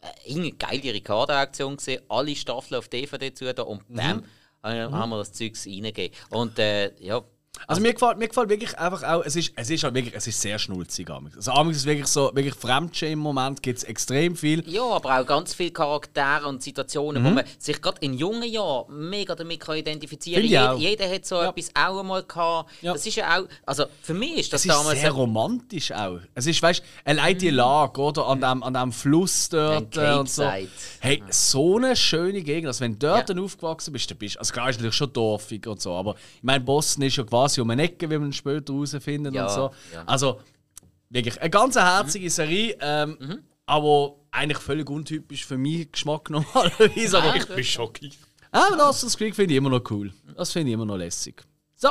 äh, irgendeine geile Ricardo-Aktion gesehen, alle Staffeln auf DVD zu da und Mhm. bam, haben haben wir das Zeugs reingegeben. Und äh, ja, Also mir gefällt, mir gefällt wirklich einfach auch, es ist, es ist halt wirklich, es ist sehr schnulzig. Also amigs ist wirklich so, wirklich Fremdschämen im Moment gibt es extrem viel. ja, aber auch ganz viele Charaktere und Situationen, wo Mhm. man sich gerade in jungen Jahren mega damit kann identifizieren kann. auch. Jeder hat so Ja. etwas auch einmal gehabt. Ja. Das ist ja auch, also für mich ist das Es ist damals sehr romantisch auch. Es ist, weißt du, allein die Lage, oder? An dem, an dem Fluss dort äh, und so. Hey, so eine schöne Gegend. Also wenn du dort Ja. dann aufgewachsen bist, dann bist also klar ist natürlich schon dorfig und so, aber ich meine, Boston ist ja quasi um eine Ecke, wie man später herausfinden Ja, und so. ja. Also wirklich eine ganz herzige Serie, ähm, Mhm. aber eigentlich völlig untypisch für meinen Geschmack normalerweise. aber Ich bin schockiert. aber Dawson's Creek finde ich immer noch cool. Das finde ich immer noch lässig. So,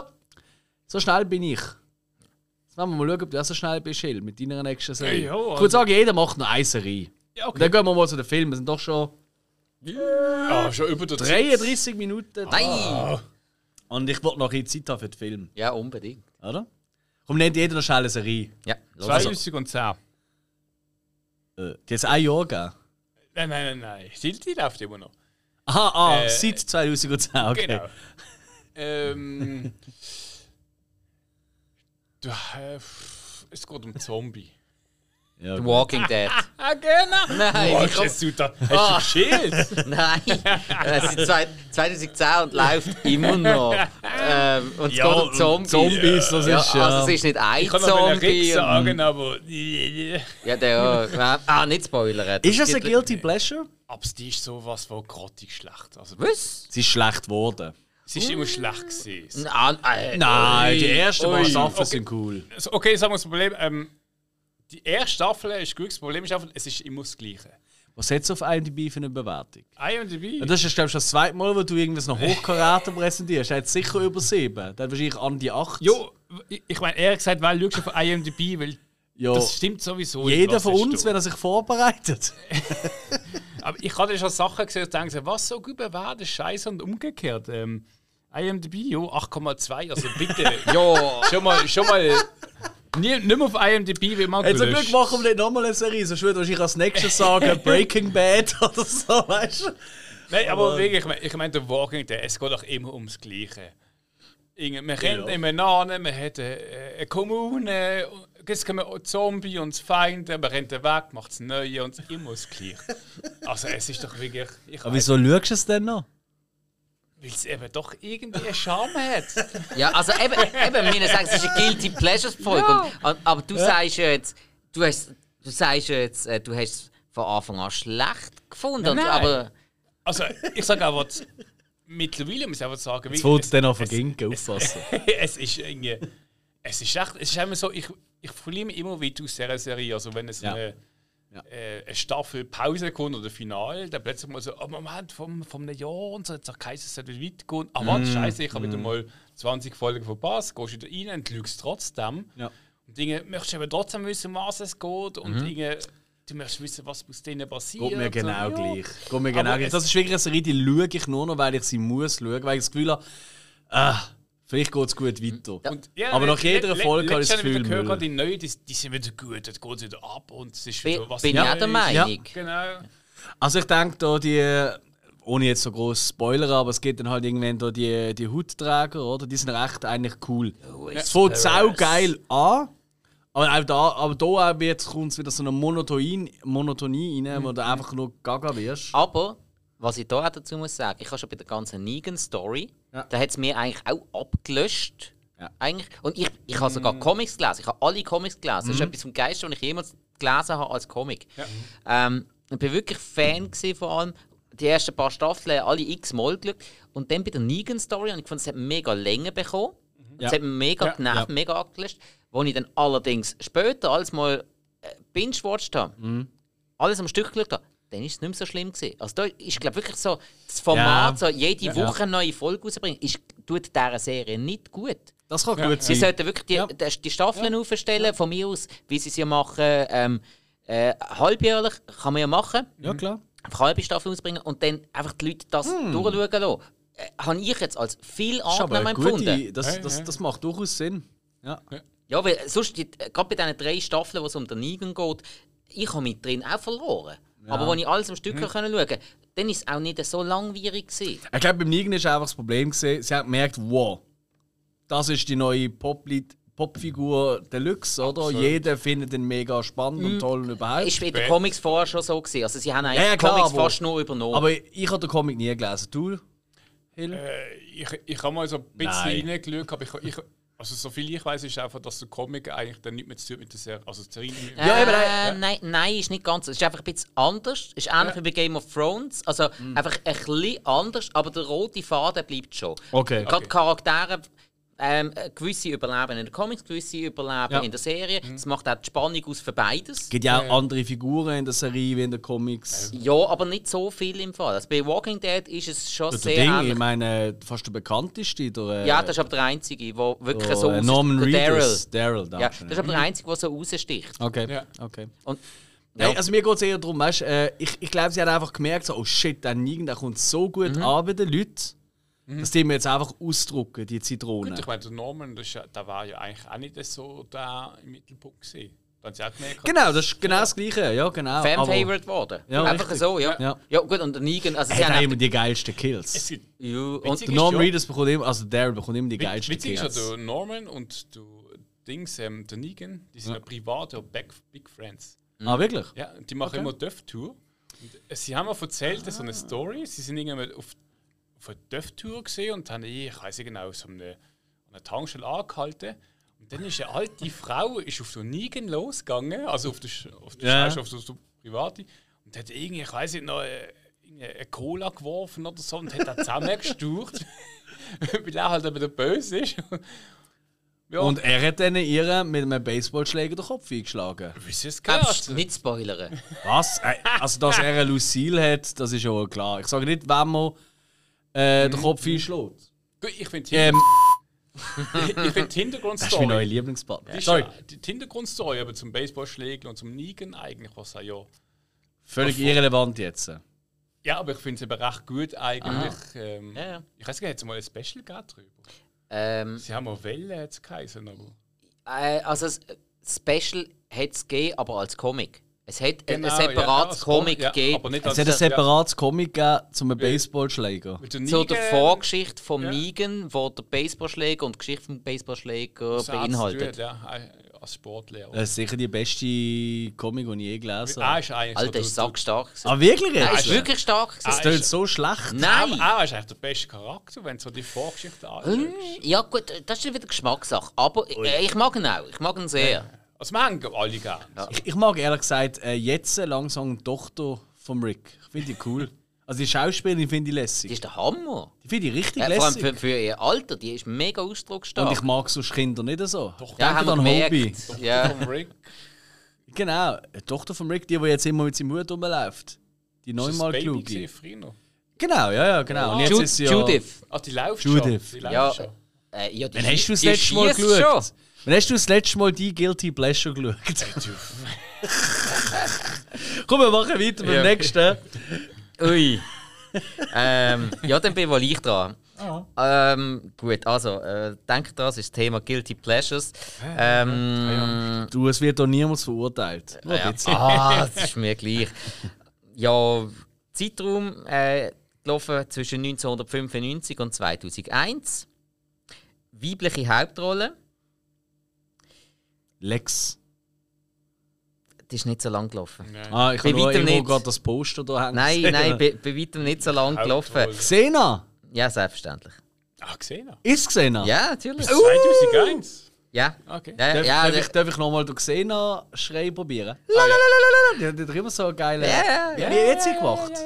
so schnell bin ich. Jetzt wollen wir mal schauen, ob du auch so schnell bist, Hill, mit deiner nächsten Serie. Ja, also- Ich würde sagen, jeder macht noch eine Serie. Ja, Und dann gehen wir mal zu den Filmen. Wir sind doch schon Ah, schon über der 33 Minuten. Nein! Und ich wollte noch ein bisschen Zeit haben für den Film, Ja, unbedingt. oder? Komm, nennt jeder noch schnell eine Serie. Ja, los. Also, 2010. Äh, die hat ein Jahr gegeben. Nein, nein, nein, nein. Die, die läuft immer noch. Aha, ah, Äh, seit 2010, okay. Genau. ähm. Du, äh, es geht um Zombie. Ja, The gut. Walking Dead. Ah, genau. Nein, ich komm- hast du da hast Ah. du geschält? Nein, es ist zwei- 2010 und läuft immer noch. Ähm, und es Ja, geht um Zombies. Zombies, das ja, ist ja- Also es ist nicht ein Ich kann Zombie. sagen, aber. Ja, der. ja, Ah, nicht spoilern. Ist das ein Guilty Pleasure? Aber die ist sowas von grottig schlecht. Also, Was? Sie ist schlecht geworden. es ist immer schlecht gewesen. Ah, äh, Nein, die ersten ui. Staffeln okay. sind cool. Okay, sagen wir das Problem. Ähm, die erste Staffel ist gut. Das Problem ist einfach, es ist immer das Gleiche. Was hat es auf IMDb für eine Bewertung? IMDb. Ja, das ist, glaube ich, das zweite Mal, wo du irgendwas noch Hochkaräter präsentierst. Er hat sicher über 7. Der hat wahrscheinlich an die 8. Jo, ich meine, ehrlich gesagt, weil du auf IMDb, weil ja. das stimmt sowieso. Jeder von uns, steht. wenn er sich vorbereitet. Aber ich hatte schon Sachen gesehen und denke, was so gut bewertet, scheiße und umgekehrt. Ähm, IMDb, jo, 8,2, also bitte. Ja, schon mal, schon mal nicht mehr auf IMDb, wie man Hey, zum Glück machen wir nicht nochmal eine Serie, sonst würde ich als nächstes sagen Breaking Bad oder so, weißt du? Nein, aber wirklich, ich meine, ich mein, der Walking Dead, es geht doch immer ums Gleiche. Man kennt Ja. immer Namen, man hat eine, eine Kommune, jetzt kommen Zombie und Feinde, man rennt weg, macht das Neue und immer das Gleiche. Also es ist doch wirklich... Ich Aber wieso schaust du es denn noch? Weil es eben doch irgendwie einen Charme hat. Ja, also eben, eben wir sagen, es ist eine Guilty Pleasures Folge. Und, aber du sagst ja jetzt, du hast, du sagst ja jetzt, äh, du hast es von Anfang an schlecht gefunden. Und, Nein. aber Also ich sage aber, z- mittlerweile muss ich einfach sagen, Jetzt wirklich, wollt es- ihr dann noch es- verginken, aufpassen. es ist irgendwie. Es ist echt. Es ist immer so, ich, ich verliere mich immer wieder aus dieser Serie. Also wenn es Ja. eine, Ja. äh, eine Staffel Pause kommt oder Final, dann plötzlich mal so, oh Moment, vom, vom einem Jahr und so, jetzt sagt Kaiser, es sollte weitergehen. Ah, warte, scheiße, ich habe wieder mal 20 Folgen verpasst, gehst wieder rein und lügst trotzdem. Ja. Und Dinge möchtest du aber trotzdem wissen, um was es geht. Und Dinge, du möchtest wissen, was aus denen passiert. Geht mir so. genau Ja. gleich. Geht mir genau gleich. es- Das ist wirklich eine Serie, die schaue ich nur noch, weil ich sie muss schauen, weil ich das Gefühl habe, ah, vielleicht geht es gut weiter. Und, ja, Aber nach jeder Folge habe ich das Gefühl, wieder gehört, Müll. die neuen, die, die sind wieder gut, dann geht es wieder ab und es ist bin, wieder was bin ich auch der. Meinung. Genau. Also ich denke da die, ohne jetzt so groß Spoiler, aber es geht dann halt irgendwann da die, die Hautträger, oder? Die sind recht eigentlich cool. Es fängt sau geil an, aber auch da, aber da auch wird kommt wieder so eine Monotonie, Monotonie rein, wo du einfach nur gaga wirst. Aber, was ich da auch dazu muss sagen, ich habe schon bei der ganzen Negan-Story, Ja. da hat es mir eigentlich auch abgelöscht. Ja. Eigentlich. Und ich, ich habe sogar Comics gelesen. Ich habe alle Comics gelesen. Das ist etwas vom Geilsten, was ich jemals gelesen habe als Comic. Ähm, ich bin wirklich Fan vor allem. Die ersten paar Staffeln alle x-mal geschaut. Und dann bei der Negan-Story, und ich fand, es hat mega Länge bekommen. Ja. Es hat mich mega Ja. genervt, Ja. mega abgelöscht. Wo ich dann allerdings später alles mal äh, binge-watched habe, Mhm. alles am Stück geschaut habe, dann ist es nicht mehr so schlimm gewesen. Also da ist, glaube wirklich so, das Format, Ja. so jede Woche eine neue Folge rauszubringen, ist, tut dieser Serie nicht gut. Das kann Ja. gut Sie sein. sollten wirklich die, Ja. die, Staffeln aufstellen, von mir aus, wie sie es ja machen, ähm, äh, halbjährlich kann man ja machen, Ja, klar. einfach halbe Staffel ausbringen und dann einfach die Leute das durchschauen lassen. Äh, habe ich jetzt als viel Das, angenehmer eine empfunden. das, Ja, das, ja. das macht durchaus Sinn. Ja. Ja, weil sonst, die- gerade bei diesen drei Staffeln, wo es um den Negan geht, ich habe mich drin auch verloren. Aber als ich alles am Stück schauen konnte, dann war es auch nicht so langwierig. Gewesen. Ich glaube, beim Nigen ist einfach das Problem gesehen, sie haben gemerkt, wow, das ist die neue Poplied- Popfigur Deluxe, oder? Absolut. Jeder findet den mega spannend und toll und überhaupt. Ist in den. Comics vorher schon so gewesen. Also sie haben eigentlich Ja, ja, klar, Comics aber- fast nur übernommen. Aber ich habe den Comic nie gelesen. Du, Hill? Äh, ich, ich habe mal so ein bisschen reingeschaut, aber ich, ich, also so viel ich weiß, ist einfach, dass der Comic eigentlich dann nicht mehr zu tun mit der Serie, also die Serie mehr. Ja, äh, eben, äh, nein, nein, ist nicht ganz. Es ist einfach ein bisschen anders. Es ist ähnlich wie bei Game of Thrones. Also Mhm. einfach ein bisschen anders, aber der rote Faden bleibt schon. Okay. Gerade Charaktere, ähm, gewisse überleben in den Comics, gewisse überleben Ja. in der Serie. Das macht auch die Spannung aus für beides. Es gibt ja auch andere Figuren in der Serie wie in den Comics. Ja, aber nicht so viel im Fall. Also bei Walking Dead ist es schon Der sehr Ding, ähnlich. ich meine, fast der bekannteste. Der, äh, ja, das ist aber der einzige, der wirklich der, so äh, raus- Norman Reedus. Daryl, Ja, Dankeschön. das ist aber der einzige, der so raussticht. Okay, Ja. okay. Und, Nein, ja. also mir geht es eher darum, weißt, äh, ich, ich glaube, sie hat einfach gemerkt, so, oh shit, der Nigen, der kommt so gut Mhm. an bei den Leuten, dass die mir jetzt einfach ausdrucken, die Zitrone. Gut, ich meine, der Norman, das ist, ja- der war ja eigentlich auch nicht so der im Mittelpunkt. Da sie auch gemerkt, Genau, das ist genau das Gleiche, ja, genau. Fan-Favorite geworden. Ja, Einfach richtig. so, ja. Ja. ja. gut, und der Negan, also Er sie haben immer die geilsten Kills. Ja, und Witzig Der ist Norman ja- Reedus bekommt immer, also Daryl bekommt immer die geilsten witzig ist ja, Kills. der Norman und der Dings, ähm, der Negan, die sind ja, privat ja Big, Big Friends. Ah, wirklich? Ja, die machen Okay. immer Döff-Tour. Und, äh, Sie haben mir erzählt, so eine Story, sie sind irgendwann auf, auf einer Döff-Tour gesehen und haben, eh, ich weiß nicht genau, so eine, an einer Tankstelle angehalten. Und dann ist eine alte Frau ist auf so Nigen losgegangen, also auf die, Sch- auf die Ja. Auf so, so private, und hat irgendwie, ich weiß nicht, noch äh, irgendeine eine Cola geworfen oder so und hat dann zusammengestaucht, weil er halt eben der Böse ist. ja, Und er hat dann ihr mit einem Baseballschläger den Kopf eingeschlagen. wie ist es gehört? nicht spoilern. Was? Äh, Also, dass er eine Lucille hat, das ist ja klar. Ich sage nicht, wenn man äh, den Kopf einschlägt. Gut, Ich finde Ähm, ich find die das ist mein Hintergrundstory. neuer Lieblingspartner. Ist Sorry. die die Hintergrundstory aber zum Baseballschlägen und zum Nigen eigentlich was ja. Völlig irrelevant jetzt. Ja, aber ich finde es eben recht gut eigentlich. Ähm, Ja, ja. Ich weiß gar nicht, hat es mal ein Special gegeben drüber? Ähm, Sie haben mal Welle, es geheißen, aber. äh, also Special hat es gegeben, aber als Comic. Es hat Genau, ein ja, separates ja, Comic ja, gegeben. Es hat ein separates Comic gegeben zum Baseballschläger. Zu der Vorgeschichte von ja. Negan, wo der Baseballschläger und die Geschichte vom Baseballschläger das beinhaltet. Ja, als Sportlehrer. Das ist sicher die beste Comic, die ich je gelesen Ah, habe. ist eigentlich Alter, ist sackstark. Ah, wirklich Nein, jetzt? ist wirklich stark. Das Ah, ist- so schlecht. Nein! Er, er ist eigentlich der beste Charakter, wenn du so die Vorgeschichte anschaust. Hm, Ja gut, das ist wieder Geschmackssache. Aber äh, ich mag ihn auch. Ich mag ihn sehr. Wir haben alle gerne. Ich, ich mag ehrlich gesagt äh, jetzt langsam die Tochter vom Rick. Ich finde die cool. Also die Schauspielerin finde ich Die lässig. ist der Hammer. Die finde ich richtig Äh, vor allem lässig. für, für ihr Alter, die ist mega ausdrucksstark. Und ich mag sonst Kinder nicht so. Doch, ja, haben wir an gemerkt. Hobie. Ja. Vom Rick. Genau, die Tochter vom Rick, die, die jetzt immer mit seinem Hut rumläuft. Die neunmal kluge. Genau, ja, ja, genau. Und jetzt Ju- ist sie ja... Judith. Ah, die läuft Judith. schon. Die läuft Ja, schon. äh, ja, die Wann hast du das die letzte Mal geschaut? schon. Wann hast du das letzte Mal die Guilty Pleasure geschaut? Komm, wir machen weiter beim Ja. nächsten. Ui. ähm, ja, dann bin wohl ich dran. Ah. Ähm, gut, also, äh, denkt dran, es ist das Thema Guilty Pleasures. Ähm, Du, es wird doch niemand verurteilt. Nur ja. ein bisschen. Ah, das ist mir gleich. Ja, Zeitraum äh, gelaufen zwischen 1995 und 2001. Weibliche Hauptrolle. Lex. Das ist nicht so lang gelaufen. Nein. Ah, ich Bei habe nur weitem irgendwo nicht. gerade das Poster da hängen Nein, nein, bei, bei weitem nicht so lang gelaufen. Xena? Ja, selbstverständlich. Ah, gesehen. Ist Xena? Ja, natürlich. 2001. Ja. Okay. Ja, Darf, ja, darf, ja, ich, darf ich nochmal den Xena-Schrei probieren? Ah, ja. Die hat doch immer so geile... Ja, ja, Wie sie gemacht?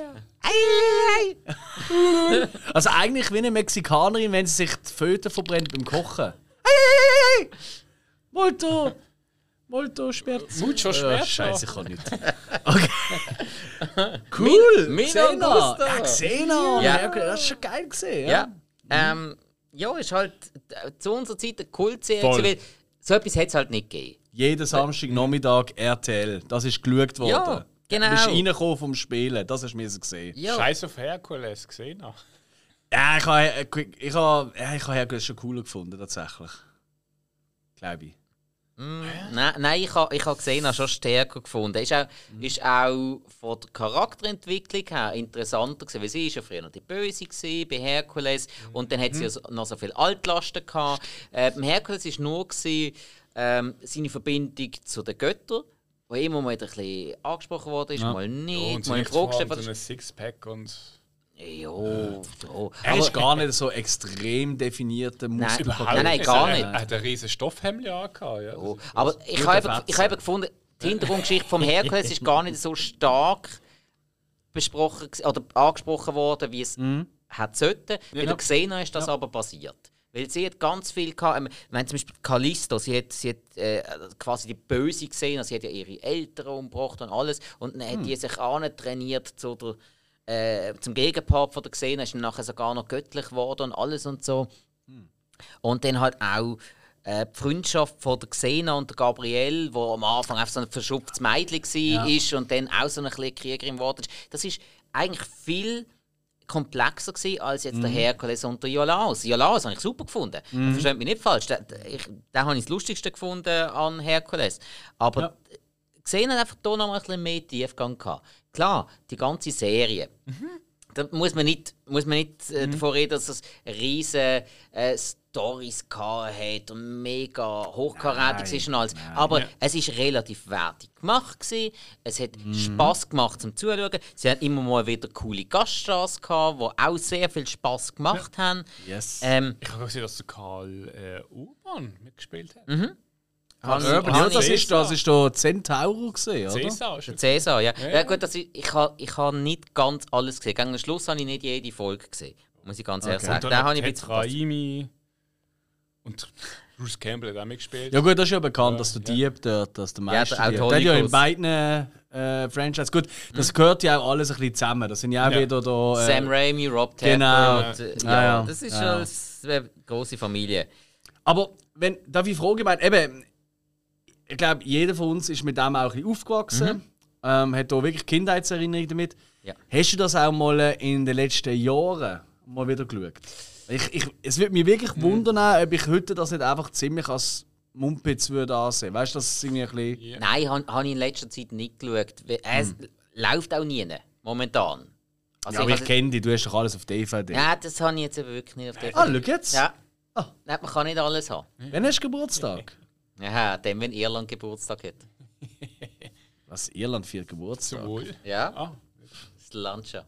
Also eigentlich wie eine Mexikanerin, wenn sie sich die Föten verbrennt beim Kochen. Ei, ei, ei, ei, ei. Molto... Molto Schmerz. Mucho Äh, Schmerz. Scheiße, ich kann nicht. Okay. cool! Min- Xena! Ja, Xena! Ja. Ja. Das ist schon geil gesehen. Ja. Ähm, ja, ist halt äh, zu unserer Zeit eine Kultserie. So etwas hat es halt nicht gegeben. Jeden Samstagnachmittag RTL. Das ist geschaut worden. Ja, genau. Du bist reingekommen vom Spielen. Das hast du mir gesehen. Ja. Scheiß auf Herkules, gesehen. Ja, ich habe ich habe, ja, ich habe Herkules schon cooler gefunden, tatsächlich. Glaube ich. Nein, nein, ich habe ich ha gesehen, schon stärker gefunden. Ist auch, ist auch von der Charakterentwicklung her interessanter gewesen, weil sie ist ja früher noch die Böse gewesen, bei Herkules und dann hat sie ja so- noch so viele Altlasten gehabt. Äh, beim Herkules ist nur gewesen, ähm, seine Verbindung zu den Göttern, wo immer mal ein bisschen angesprochen wurde, ist, Ja. mal nicht, und mal in Frage gestellt so ein Sixpack und. Ja, ja. Er ist gar nicht so extrem definierter Muskel. Nein, nein, gar nicht. Er hat einen riesen Stoffhemd angehabt. Ja. Oh, aber ich habe ich habe gefunden, die Hintergrundgeschichte vom Herkules ist gar nicht so stark besprochen oder angesprochen worden, wie es hat sollte. Bei der Xena ist das aber passiert. Weil sie hat ganz viel gehabt. Ähm, ich meine, zum Beispiel Callisto, sie hat, sie hat äh, quasi die Böse gesehen, also sie hat ja ihre Eltern umgebracht und alles. Und dann hat die sich trainiert zu der, äh, zum Gegenpart von der Xena, ist dann nachher sogar noch göttlich geworden und alles und so. Und dann halt auch äh, die Freundschaft von der Xena und der Gabrielle, wo am Anfang einfach so ein verschupftes Mädchen war ist und dann auch so eine kleine Kriegerin geworden ist. Das ist eigentlich viel komplexer gewesen als jetzt der Herkules und der Iolaus. Iolaus habe ich super gefunden. Versteht mich nicht falsch. Den, den, ich- den habe ich das Lustigste gefunden an Herkules. Aber Ja. gesehen hat einfach hier noch mal ein bisschen mehr Tiefgang gehabt. Klar, die ganze Serie. Da muss man nicht, muss man nicht Mhm. äh, davon reden, dass es riesige äh, Storys gehabt hat und mega hochkarätig ist und alles. Aber es ist relativ wertig gemacht gewesen. Es hat Mhm. Spaß gemacht zum Zuschauen. Sie haben immer mal wieder coole Gaststars gehabt, die auch sehr viel Spaß gemacht haben. Yes. Ähm, Ich habe gesehen, dass der Karl äh, Urban mitgespielt hat. habe ja, ich- aber ja, das ist, das ist der Centauro gesehen, oder? Cäsar Der Cäsar, ja. Ja, ja. ja. gut, das ist, ich habe ich ha nicht ganz alles gesehen. Gegen den Schluss habe ich nicht jede Folge gesehen. Muss ich ganz ehrlich Okay. sagen. Und dann habe ich ein bisschen. Raimi und Bruce Campbell hat auch mitgespielt. Ja gut, das ist ja bekannt, dass der Dieb dort, dass der Meister der Dieb, der ja in beiden äh, Franchises, gut, das gehört ja auch alles ein bisschen zusammen. Das sind ja auch Ja. wieder da... Äh, Sam Raimi, Rob Tapper. Genau. Und, Ja, ja, ja. das ist Ja. schon eine große Familie. Aber wenn, darf ich fragen, ich meine, eben, ich glaube, jeder von uns ist mit dem auch ein bisschen aufgewachsen, ähm, hat da wirklich Kindheitserinnerungen damit. Ja. Hast du das auch mal äh, in den letzten Jahren mal wieder geschaut? Ich, ich, es würde mich wirklich wundern, ob ich heute das nicht einfach ziemlich als Mumpitz würde ansehen. Weißt du, das ist irgendwie ein bisschen. Ja. Nein, habe hab ich in letzter Zeit nicht geschaut. weil Es läuft auch nie, momentan. Also Ja, aber ich has- kenne dich, du hast doch alles auf DVD. Ja, das habe ich jetzt eben wirklich nicht auf der Ah, schau jetzt. Ja. Ah. Nein, man kann nicht alles haben. Wann hast du Geburtstag? Ja, dann, wenn Irland Geburtstag hat. Was? Irland vier Geburtstag? Wohl. Ja, Ah, das Land schon.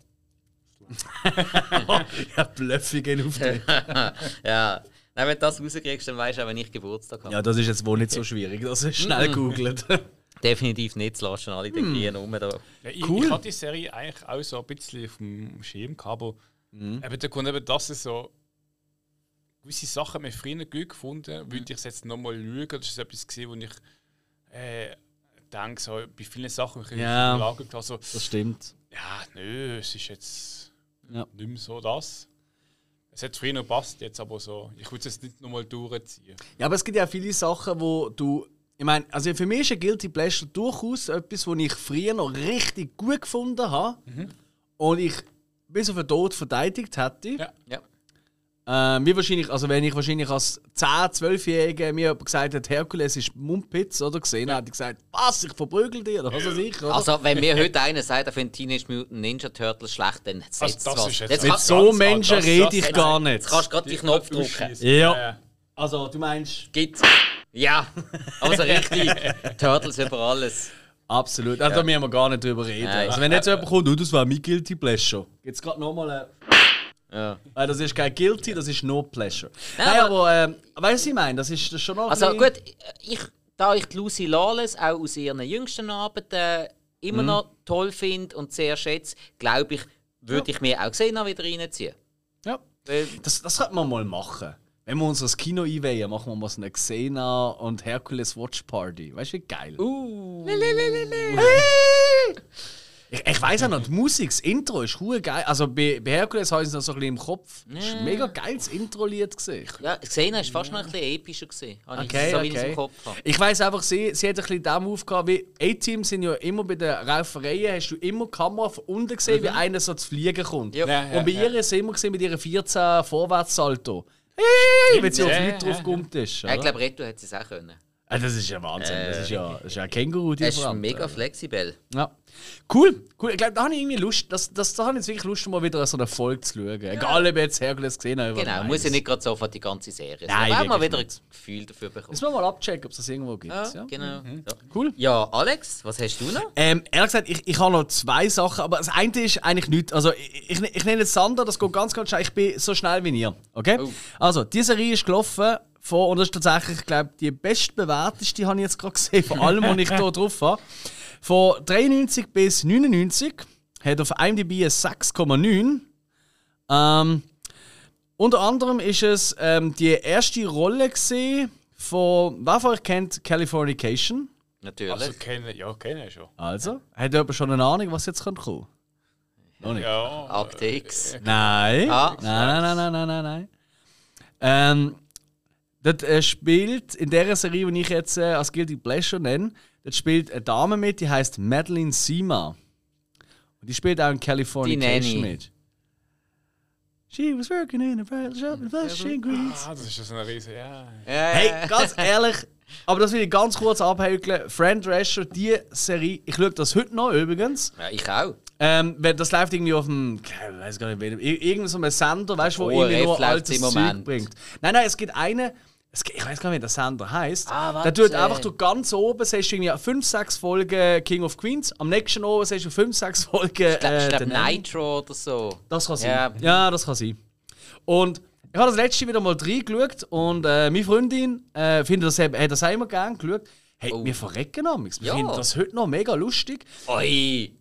ja, blöffig Auftritt. Ja. Nein, wenn du das rauskriegst, dann weißt du auch, wenn ich Geburtstag habe. Ja, das ist jetzt wohl nicht so schwierig. Das ist schnell googelt. Definitiv nicht, das schon alle den Kriegen rum. Da. Ja, ich, Cool. ich hatte die Serie eigentlich auch so ein bisschen auf dem Schirm gehabt, aber eben, da kommt eben das so gewisse Sachen mir früher gut gefunden, würde ich es jetzt nochmal schauen, das ist etwas gesehen, wo ich äh, denke, so, bei vielen Sachen ich Ja. gelagert habe, so, Das stimmt. ja, nö, es ist jetzt Ja. nicht mehr so das. Es hat früher noch gepasst, jetzt aber so, ich würde es jetzt nicht nochmal durchziehen. Ja, aber es gibt ja auch viele Sachen, wo du. Ich meine, also für mich ist ein Guilty Pleasure durchaus etwas, was ich früher noch richtig gut gefunden habe. Und ich bis auf den Tod verteidigt hätte. Ja. Ja. Ähm, wie wahrscheinlich, also wenn ich wahrscheinlich als 10-, 12-Jähriger mir gesagt hat, Herkules ist Mumpitz, oder gesehen, hätte ich gesagt, was, ich verprügel dich, oder was weiß ich, oder? Also, wenn mir heute einer sagt, er findet Teenage Mutant Ninja Turtles schlecht, dann setzt das was. ist jetzt jetzt Mit so Menschen rede ich das- gar nicht. jetzt kannst du gerade die Knopf drücken. Ja. Also, du meinst. Gibt Ja, also richtig. Turtles über alles. Absolut. Also, da müssen wir gar nicht drüber reden. Nein. Also, wenn jetzt jemand kommt, oh, das war mein Guilty Pleasure. Jetzt gerade nochmal ein. Ja. Weil das ist kein Guilty, das ist no Pleasure. Nein, Nein, aber- aber, ähm, weißt du, ich meine, das ist schon noch. Also gut, ich, da ich die Lucy Lawless auch aus ihren jüngsten Arbeiten immer noch toll finde und sehr schätze, glaube ich, würde ich mir auch Xena wieder reinziehen. Ja. Weil, Das, das könnte man mal machen. Wenn wir uns das Kino einweihen, machen wir mal so eine Xena und Hercules Watch Party. Weißt du, wie geil? uh, Ich, ich weiß auch noch, die Musik, das Intro ist hure geil. Also bei, bei Hercules habe ich es noch so ein bisschen im Kopf. Das ist ein mega geiles Intro-Lied gesehen. ja, Xena ist fast noch ein bisschen epischer habe ich Okay, so ich es okay. im Kopf habe. Ich weiß einfach, sie, sie hat ein bisschen den Move gehabt, wie A-Team sind ja immer bei den Raufereien, hast du immer die Kamera von unten gesehen, wie einer so zu fliegen kommt. Ja. Ja, ja, Und bei ja. ihr ist sie immer gesehen mit ihren 14 Vorwärtssalto. Hey, wenn sie auf Ja, Leute ja, drauf kommt ist. Ja, ich glaube, Reto hätte es auch können. Ah, das ist ja Wahnsinn. Das ist ja, das ist ja ein Känguru, die Er ist mega flexibel. Ja. Cool, cool. Ich glaube, da habe ich irgendwie Lust, das, das, da habe ich jetzt wirklich Lust, mal wieder so eine Folge zu schauen. Egal, ob ich jetzt Herkules gesehen habe. Genau, muss ja nicht gerade sofort die ganze Serie. Nein, aber mal wieder ein. Gefühl dafür bekommen. Müssen wir mal abchecken, ob es das irgendwo gibt. Ja, Ja, genau. Ja. Cool. ja, Alex, was hast du noch? Ähm, ehrlich gesagt, ich, ich habe noch zwei Sachen, aber das eine ist eigentlich nichts. Also, ich, ich, ich nenne jetzt Sander, das geht ganz, ganz schnell. Ich bin so schnell wie ihr. Okay? Oh. Also, die Serie ist gelaufen von, und das ist tatsächlich, ich glaube, die bestbewerteste, habe ich jetzt gerade gesehen, von allem, was ich hier drauf habe. Von 93 bis 99 hat auf IMDb ein 6,9. Ähm, unter anderem ist es ähm, die erste Rolle gesehen von, wer von euch kennt Californication? Natürlich. Also kennen, ja, kennen ich schon. Also, hat jemand schon eine Ahnung, was jetzt kommt? kommen? Noch nicht. Ja, Akte X. Nein. Ah. Nein, nein, nein, nein, nein, nein, nein. Ähm, dort äh, spielt in der Serie, die ich jetzt äh, als Guilty Pleasure nenne, dort spielt eine Dame mit, die heißt Madeline Sima. Und die spielt auch in Californication mit. She was working in a bridal shop in Flushing Greens. ah, das ist so eine riesen, ja. Hey, ganz ehrlich, aber das will ich ganz kurz abhäkeln. Friend Rasher, die Serie, ich schaue das heute noch übrigens. Ja, ich auch. Ähm, weil das läuft irgendwie auf dem, ich weiß gar nicht, welchem, ir- irgendein so einem Sender, weißt du, wo ORF irgendwie nur altes im Zeug Moment. bringt. Nein, nein, es gibt eine, ich weiß gar nicht, wie der Sender heißt. Ah, der tut einfach, du ganz oben siehst du irgendwie 5, 6 Folgen King of Queens, am nächsten oben siehst du 5, 6 Folgen. Ich glaube, äh, glaub, The Nanny. Nitro oder so. Das kann sein. Ja. Ja. das kann sein. Und ich habe das letzte wieder mal reingeschaut und äh, meine Freundin äh, findet das, hat das auch immer gerne geschaut. Hey, Oh. wir verrecken amigs. Wir Ja. finden das heute noch mega lustig. Oi!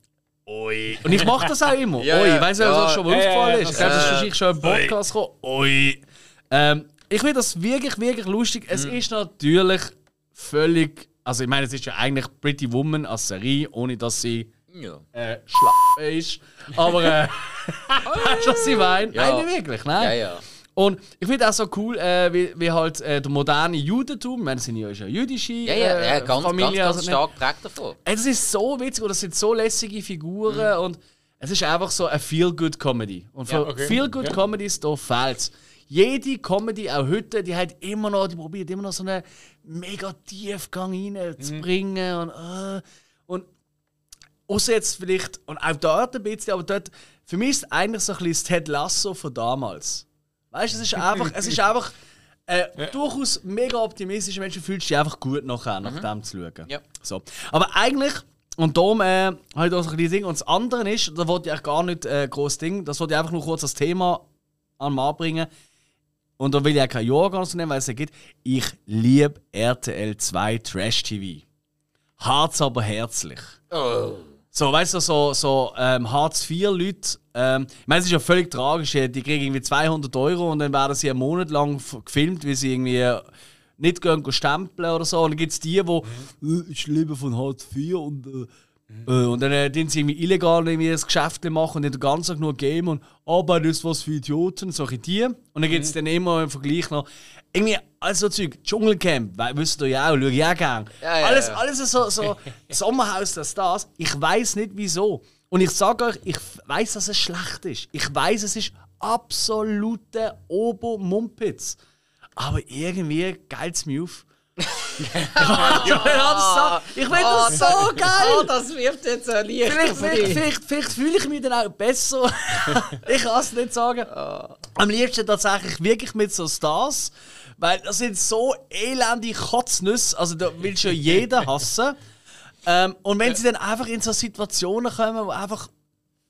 Oi. Und ich mache das auch immer. Ja, Oi. ja. Ich weiß nicht, ob das Ja, schon mal ja, ja, aufgefallen ja, ist. Ich glaube, das ist wahrscheinlich schon im Podcast gekommen. Oi. Ähm, ich finde das wirklich, wirklich lustig. Es Mhm. ist natürlich völlig. Also, ich meine, es ist ja eigentlich Pretty Woman als Serie, ohne dass sie Ja. äh, ist. Aber, äh, weißt du, was ich meine? Ja. Nein, nicht wirklich, nein. Ja, ja. Und ich finde auch so cool, äh, wie, wie halt äh, der moderne Judentum, ich meine, sind ja eine jüdische Ja, ja, äh, ja ganz, Familie. ganz, ganz also, stark prägt davon. Das ist so witzig und das sind so lässige Figuren und es ist einfach so eine Feel-Good-Comedy. Und für Ja, okay. Feel-Good-Comedies, da fehlt jede Comedy, auch heute, die hat immer noch, die probiert immer noch so einen mega Tiefgang reinzubringen und, äh, und außer jetzt vielleicht, und auch dort ein bisschen, aber dort, für mich ist es eigentlich so ein bisschen das Ted Lasso von damals. Weißt du, es ist einfach, es ist einfach äh, durchaus mega optimistische Menschen fühlst dich einfach gut nachher, nach dem zu schauen. Ja. So. Aber eigentlich, und darum äh, habe ich da so ein bisschen Ding. Und das andere ist, da wollte ich eigentlich gar nicht äh, groß Ding, das wollte ich einfach nur kurz als Thema an den Mann bringen. Und da will ich auch kein Jahrgang so nehmen, weil es ja gibt. Ich liebe RTL 2 Trash TV. Harz aber herzlich. So, weißt du, so, so ähm, Hartz-IV-Leute, ähm, ich meine, es ist ja völlig tragisch, die kriegen irgendwie 200 Euro und dann werden sie einen Monat lang gefilmt, wie sie irgendwie äh, nicht gehen, gehen stempeln oder so. Und dann gibt es die, die, äh, ich lebe von Hartz IV und, äh, äh, und dann äh, tun sie irgendwie illegal irgendwie das Geschäft machen und nicht den ganzen Tag nur Game und Arbeit ist was für Idioten, solche die. Und dann gibt es dann immer im Vergleich noch irgendwie alles so Zeug, Dschungelcamp, weil, wisst ihr ja auch, schaue ich auch gerne. Ja, ja, alles, ja. alles so, so Sommerhaus der Stars. Ich weiß nicht wieso. Und ich sage euch, ich weiß, dass es schlecht ist. Ich weiß, es ist absolute Obermumpitz. Aber irgendwie geilt's mir auf. ich will das so, ich will das so geil. Oh, das wirft jetzt ein Licht Vielleicht, vielleicht, vielleicht, vielleicht fühle ich mich dann auch besser. ich kann es nicht sagen. Am liebsten tatsächlich wirklich mit so Stars. Weil das sind so elende Kotznüsse. Also da will schon jeder hassen. Ähm, und wenn sie dann einfach in so Situationen kommen, wo einfach.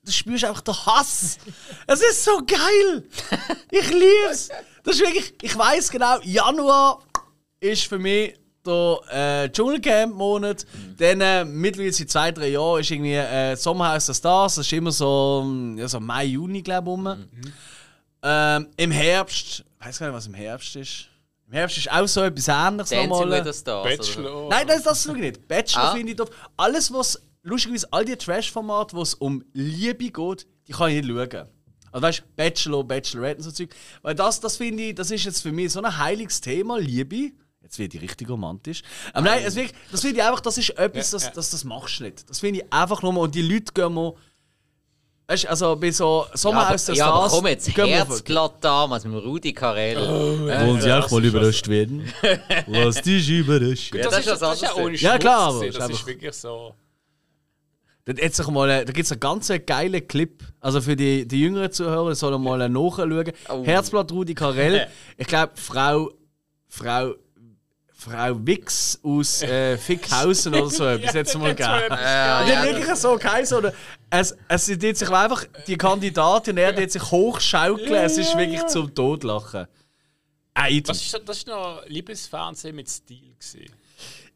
Du spürst einfach den Hass. Es ist so geil. Ich liebe es. Das ist wirklich. Ich weiß genau, Januar ist für mich der äh, Dschungelcamp-Monat. Dann äh, mittlerweile seit zwei, drei Jahren ist irgendwie äh, Sommerhaus der Stars. Das ist immer so, ähm, ja, so Mai, Juni, glaube ich. Um. Ähm, Im Herbst, ich weiß gar nicht, was im Herbst ist. Im Herbst ist auch so etwas ähnliches Dancing nochmal. with the Stars. Bachelor. Nein, das, das schaue ich nicht. Bachelor Ah. finde ich doof. Alles, was, lustigerweise, all die Trash-Formate, wo es um Liebe geht, die kann ich nicht schauen. Also weißt du, Bachelor, Bachelorette und so Zeug. Weil das, das finde ich, das ist jetzt für mich so ein heiliges Thema, Liebe. Jetzt wird ich richtig romantisch. Aber nein, es wirklich, das finde ich einfach, das ist etwas, Ja, das, ja. das, das machst du nicht. Das finde ich einfach nur mal. Und die Leute gehen mal. Weißt du, also bei so Ja, Sommerhaus der ja, aber Stars. komm jetzt, Herzblatt damals mit dem Rudi Carell. Wollen Sie auch mal überrascht werden? Lass dich überraschen. Ja, das ist was das ist ja ohne Ja, Schmutz klar, aber gewesen. ist Das einfach- ist wirklich so. Da, jetzt noch mal, äh, da gibt es einen ganz geilen Clip. Also für die, die jüngeren Zuhörer sollen mal äh, nachschauen. Oh. Herzblatt Rudi Carell. Ich glaube, Frau, Frau, Frau Wix aus äh, Fickhausen oder so etwas. Jetzt mal gegeben. Ja, Die ja, wirklich so geheißen. Oder es, es jetzt sich einfach die Kandidatin, er hat sich hochschaukeln. Es ist wirklich zum Todlachen. Äh, Das ist, das ist noch Liebesfernsehen mit Stil. Gewesen.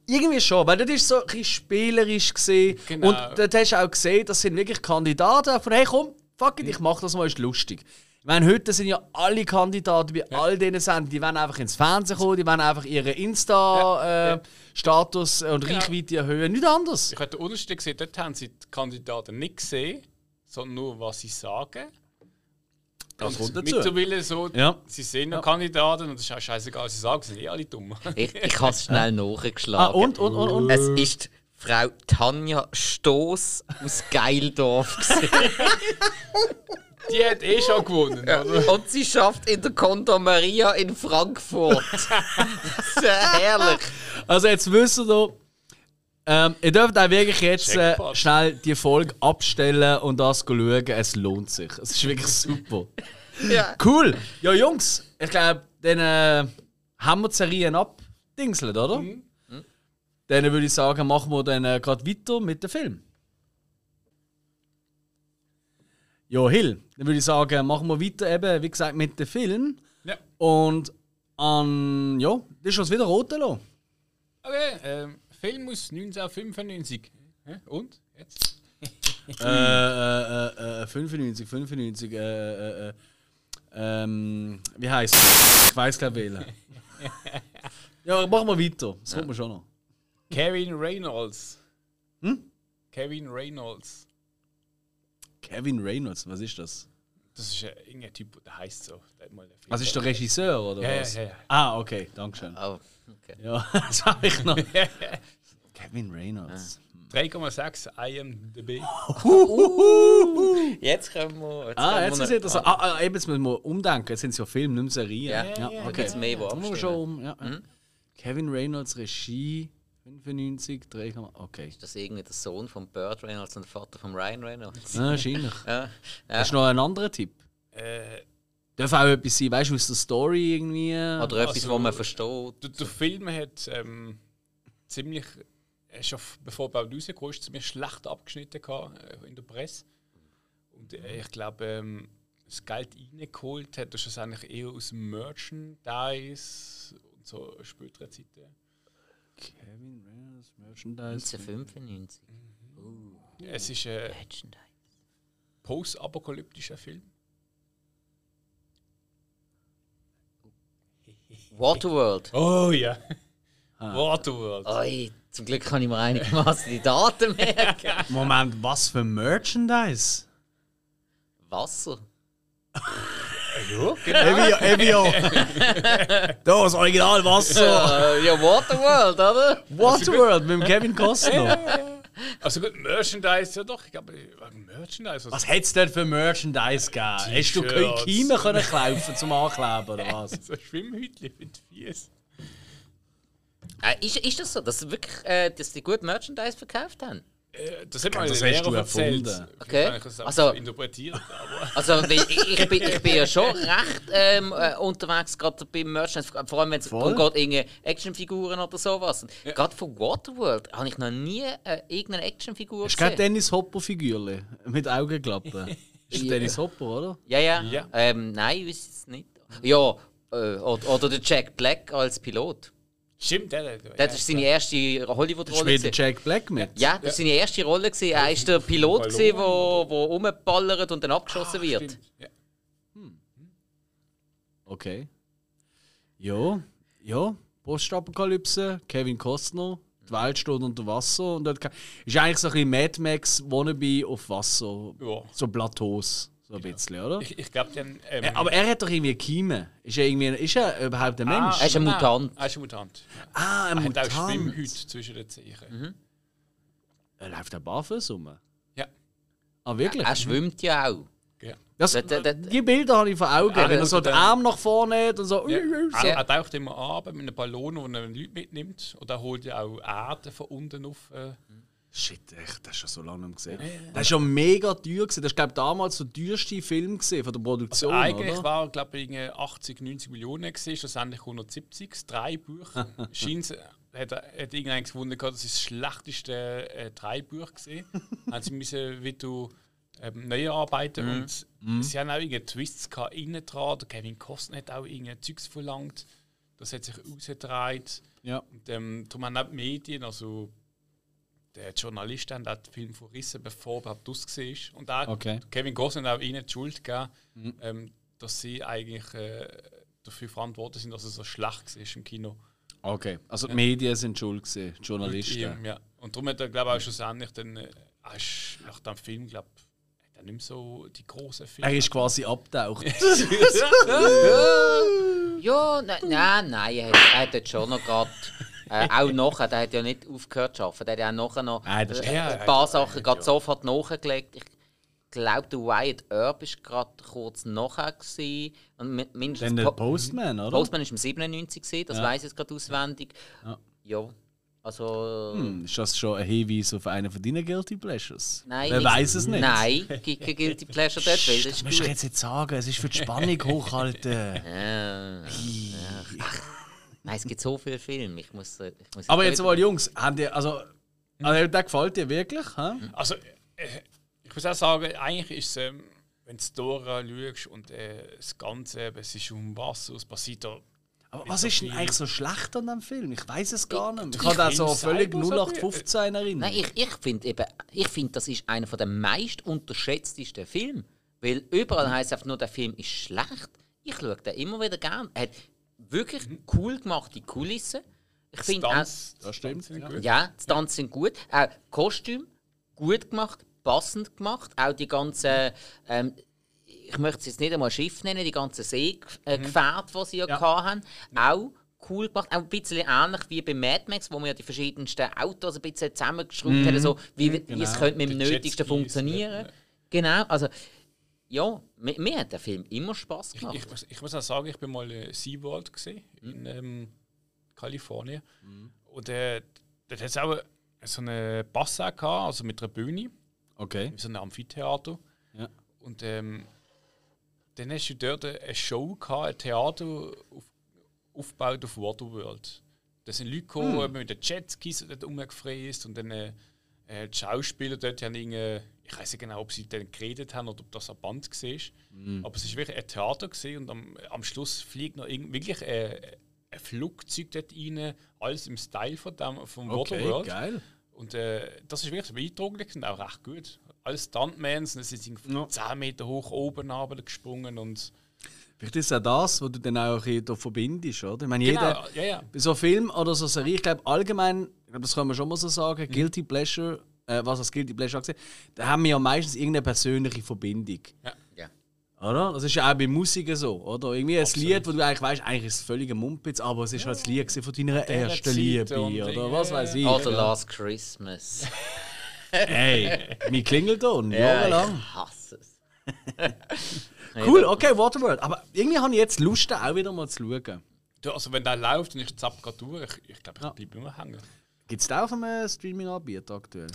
Irgendwie schon, weil das ist so ein bisschen spielerisch gesehen. Genau. Und dort hast du auch gesehen, das sind wirklich Kandidaten von hey komm, fuck it, ich mach das mal, ist lustig. Ich meine, heute sind ja alle Kandidaten bei all diesen Sendungen, die wollen einfach ins Fernsehen kommen, die wollen einfach ihren Insta-Status und Genau. Reichweite erhöhen, nicht anders. Ich habe den Unterschied gesehen, dort haben sie die Kandidaten nicht gesehen, sondern nur, was sie sagen. Das kommt dazu. Mittlerweile so, Ja. sie sehen noch Kandidaten und es ist auch scheißegal, was sie sagen, sie sind eh alle dumm. Ich, ich habe es schnell Ah, nachgeschlagen. und, und, und, und? Es ist Frau Tanja Stoß aus Geildorf. Die hat eh schon gewonnen, oder? Und sie schafft in der Conto Maria in Frankfurt. Sehr herrlich. Also jetzt wisst ihr doch, ähm, ihr dürft auch wirklich jetzt äh, schnell die Folge abstellen und das schauen. Es lohnt sich. Es ist wirklich super. Ja. Cool. Ja, Jungs, ich glaube, dann äh, haben wir die Serien abdingselt, oder? Mhm. Dann würde ich sagen, machen wir dann äh, gerade weiter mit dem Film. Ja, Hill, dann würde ich sagen, machen wir weiter eben, wie gesagt, mit dem Film. Ja. Und an, ja, das ist uns wieder rot lassen. Okay, ähm, Film aus 1995. Hä? Und? Jetzt? äh, äh, äh, äh, 95, 95, äh, äh, äh, ähm, wie heißt es? Ich weiß gar nicht wählen. ja, machen wir weiter. Das kommt mir schon noch. Kevin Reynolds. Hm? Kevin Reynolds. Kevin Reynolds, was ist das? Das ist irgendein Typ, der heißt so. Der hat mal Film Was ist der Regisseur oder Ja, ja, was? ja, ja. Ah, okay, danke schön. Oh, okay. Ja, das habe ich noch. Kevin Reynolds. 3,6 IMDb. Jetzt können wir. Jetzt Ah, jetzt wir ist es. Ah, ah, eben, jetzt müssen wir umdenken. Jetzt sind es ja Filme, nicht mehr Serien. Ja, ja, ja, okay. mehr, Jetzt müssen wir schon um. Ja. ja. Kevin Reynolds, Regie, 95, 3, okay. Ist das irgendwie der Sohn von Burt Reynolds und der Vater von Ryan Reynolds? Ja, wahrscheinlich. Ja. Hast du noch einen anderen Tipp? Äh, Darf auch etwas sein, weißt du, aus der Story irgendwie? Oder etwas, Also- wo man versteht. der, der Film hat ähm, ziemlich, er ist auf, bevor er überhaupt rausgekommen ist, ziemlich schlecht abgeschnitten gehabt, äh, in der Presse. Und äh, ich glaube, ähm, das Geld reingeholt hat er schlussendlich eher aus dem Merchandise und so späteren Zeiten. Kevin Reynolds, Merchandise. 1995. Es ist ein post-apokalyptischer Film. Waterworld. Oh ja. Waterworld. Oi, zum Glück kann ich mir einigermaßen die Daten merken. Moment, was für Merchandise? Wasser. Ja, Evio, Evio! das Original Wasser! Ja, Waterworld, oder? Waterworld mit dem Kevin Costner. Also gut, Merchandise, ja doch, ich glaube, Merchandise. Was hätte es denn für Merchandise gegeben? Hast du T-Shirts. Kiemen können kaufen zum Ankleben oder was? So Schwimmhütchen mit Fies. Äh, ist, ist das so, dass, sie wirklich, äh, dass die gut Merchandise verkauft haben? Äh, Das hat mir Das eine hast du Lehrer erzählt. erfunden. Okay. Also- also, interpretiert, aber Also, ich, ich, bin, ich bin ja schon recht ähm, äh, unterwegs, gerade beim Merchandise, vor allem wenn es Voll. darum geht, irgendwelche Actionfiguren oder sowas. Und Gerade von Waterworld habe ich noch nie äh, irgendeine Actionfigur Hast du keine gesehen. Dennis Hopper-Figürchen mit Augenklappen? Ist Ja. Dennis Hopper, oder? Ja, ja. Ja. Ähm, nein, ich weiß es nicht. Ja, äh, oder, oder der Jack Black als Pilot. Stimmt, der, der, Das war seine erste Hollywood-Rolle. Spielt. Jack Black mit? Ja, das war seine erste Rolle. gewesen. Er war der Pilot, der wo, wo rumballert und dann abgeschossen wird. Stimmt. Ja. Okay. Ja, ja. Postapokalypse, Kevin Costner, die Welt steht unter Wasser und dort ist eigentlich so ein bisschen Mad Max Wannabe auf Wasser. Ja. So Plateaus, so ein bisschen, oder? Ich, ich glaube, dann. Ähm, Äh, aber er hat doch irgendwie Kiemen. Ist er, irgendwie, ist er überhaupt ein Mensch? Er ist ein nein, Mutant. Er ist ein Mutant. ah, ein Er hat auch Mutant. Schwimmhüte zwischen den Zehen. Mhm. Er läuft auch barfuß rum. Ja. Ah, wirklich? Er schwimmt ja auch. ja. Das, Da- da- da- die Bilder habe ich vor Augen, Ah, wenn er das- so den Arm nach vorne hat und so. Ja. Ja. Er, er taucht immer ab mit einem Ballon, wo er Leute mitnimmt. Und er holt ja auch Erde von unten auf. Äh, Shit, echt, das ist schon so lange nicht gesehen. Das ist schon mega teuer. Gewesen. Das war, glaube damals der teuerste Film gewesen von der Produktion. eigentlich oder? war, glaube ich, irgendwie 80, 90 Millionen gewesen, schlussendlich 170. Das Dreibuch. Scheint hat, hat irgendein gefunden, das ist das schlechteste äh, Dreibuch gesehen. haben sie müssen wieder ähm, neu arbeiten und sie haben auch irgendeine Twists gehabt innen dran. Der Kevin Costner hat auch irgendein Zeugs verlangt. Das hat sich ausgedreht. Ja. Und ähm, darum haben auch die Medien, also der Journalist, haben auch den Film verrissen, bevor er überhaupt aus war. Und auch Okay. Kevin Costner hat auch ihnen die Schuld gegeben, ähm, dass sie eigentlich äh, dafür verantwortlich sind, dass es so schlecht war im Kino. Okay, also die Medien sind schuld gewesen, die Journalisten. Ihm, ja. Und darum hat er, glaube ich, auch schlussendlich dann, äh, er ist nach dem Film, glaube ich, hat er nicht mehr so die großen Filme. Er ist quasi abgetaucht. Ja, nein, nein, nein, er hat, er hat schon noch gerade. Äh, auch nachher, der hat ja nicht aufgehört zu arbeiten. Der hat ja auch nachher noch Nein, das stimmt. Ja, ein paar hat- Sachen er gerade sofort nachgelegt. Ich glaube, der Wyatt Earp war gerade kurz nachher. Gewesen. Und mi- mindestens Dann der Po- Postman, oder? Postman war im 97, gewesen, das Ja. weiß ich jetzt gerade auswendig. Ja. Ja, also. Hm, ist das schon ein Hinweis auf einen von deinen Guilty Pleasures? Nein, Wer ich- weiß es nicht? Nein, gibt kein Guilty Pleasure dort, weil das Das musst du jetzt nicht sagen, es ist für die Spannung hochhalten. Ja. Ach, Nein, es gibt so viele Filme. Ich muss, äh, ich muss Aber jetzt mal, Jungs, habt ihr, also, also der gefällt dir wirklich? Hä? Also, äh, ich muss auch sagen, eigentlich ist es, ähm, wenn du Dora schaust und äh, das Ganze, eben, es ist um Wasser, es passiert da. Aber was ist denn eigentlich so schlecht an dem Film? Ich weiß es gar nicht. Ich ich habe da so Film völlig selber so 0815 erinnert. Nein, ich, ich finde eben, ich finde, das ist einer der meist unterschätztesten Filme. Weil überall heisst es einfach nur, der Film ist schlecht. Ich schaue den immer wieder gern. Er hat wirklich cool gemachte Kulissen. Ich finde auch, das stimmt, ja. gut. ja, die Stunts sind gut. Auch Kostüm gut gemacht, passend gemacht. Auch die ganzen, ähm, ich möchte es jetzt nicht einmal Schiff nennen, die ganzen Seegefährte, die sie ja, Ja. hatten, auch cool gemacht. Auch ein bisschen ähnlich wie bei Mad Max, wo man ja die verschiedensten Autos ein bisschen zusammengeschraubt hat, so wie, wie es könnte mit dem Die Nötigsten funktionieren. ja. Genau, also ja, mir, mir hat der Film immer Spaß Ich, gemacht. ich, muss- ich muss auch sagen, ich bin mal in SeaWorld gesehen, in ähm, Kalifornien. Und äh, dort hat es auch so eine Passe gehabt, also mit einer Bühne, Okay. so ein Amphitheater. Ja. Und ähm, dann hast du dort eine Show gehabt, ein Theater auf, aufgebaut auf Waterworld. Da sind Leute gekommen, Hm. die mit den Jetskis dort rumgefräst und dann äh, äh, die Schauspieler dort haben irgendwie, ich weiß nicht genau, ob sie dann geredet haben oder ob das ein Band war. Hm. Aber es war wirklich ein Theater und am, am Schluss fliegt noch irgend, wirklich äh, ein Flugzeug dort rein, alles im Style von dem, vom Okay, Waterworld. geil. Und äh, das ist wirklich beeindruckend und auch recht gut. Alles Stuntmans, und sie sind Ja. 10 Meter hoch oben runter gesprungen und Vielleicht ist es auch das, was du dann auch da verbindest, oder? Ich meine, jeder, Genau, ja, ja. bei so einem Film oder so Serie, ich glaube allgemein, ich glaube, das kann man schon mal so sagen, Mhm. Guilty Pleasure, äh, was als Guilty Pleasure angesehen, da haben wir ja meistens irgendeine persönliche Verbindung. ja. ja. Oder? Das ist ja auch bei Musik so, oder? Irgendwie ein Lied, wo du eigentlich weißt, eigentlich ist es völliger Mumpitz, aber es ist halt das Lied gewesen von deiner der ersten Zeit Liebe, oder was weiß ich. Oder. Last Christmas. Hey, mein Klingelton, Ja, jahrelang. ich hasse es. Cool, okay, Waterworld. Aber irgendwie habe ich jetzt Lust, da auch wieder mal zu schauen. Du, Also wenn der läuft und ich zapp gerade durch, ich, ich glaube, ich Ja. bleibe immer hängen. Gibt es da auf einem Streaming-Anbieter aktuell?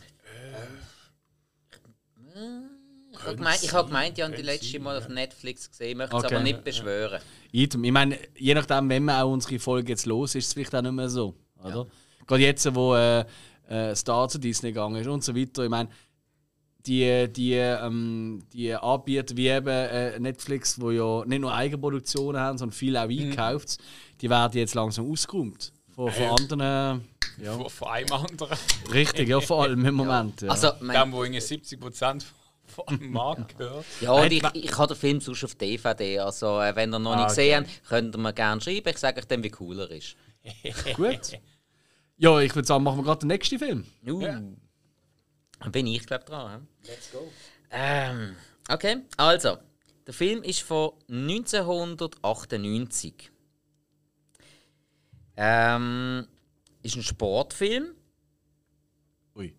Ich habe gemeint, ich hab gemeint, ich habe die letzte Mal auf Netflix gesehen, möchte es Okay. aber nicht beschwören. Item. Ich meine, je nachdem, wenn man auch unsere Folge jetzt los ist, ist es vielleicht auch nicht mehr so. Oder? Gerade jetzt, wo äh, äh, Star zu Disney gegangen ist und so weiter. Ich meine, die, die, ähm, die Anbieter wie eben äh, Netflix, wo ja nicht nur Eigenproduktionen haben, sondern viel auch einkauft, die werden jetzt langsam ausgeräumt. Von, von anderen. Ja. Von, von einem anderen. Richtig, ja, vor allem im Moment. Ja. Also, mein, Dem, wo irgendwie 70% vom Markt gehört. ja, und ich, ich habe den Film sonst auf DVD. Also, äh, wenn ihr noch nicht Ah, gesehen habt, könnt ihr mir gerne schreiben. Ich sage euch dann, wie cool er ist. Gut. Ja, ich würde sagen, machen wir gerade den nächsten Film. Uh. Dann bin ich, glaube dran. he? Let's go. Ähm, okay, also, der Film ist von 1998. Ähm, ist ein Sportfilm. Ui.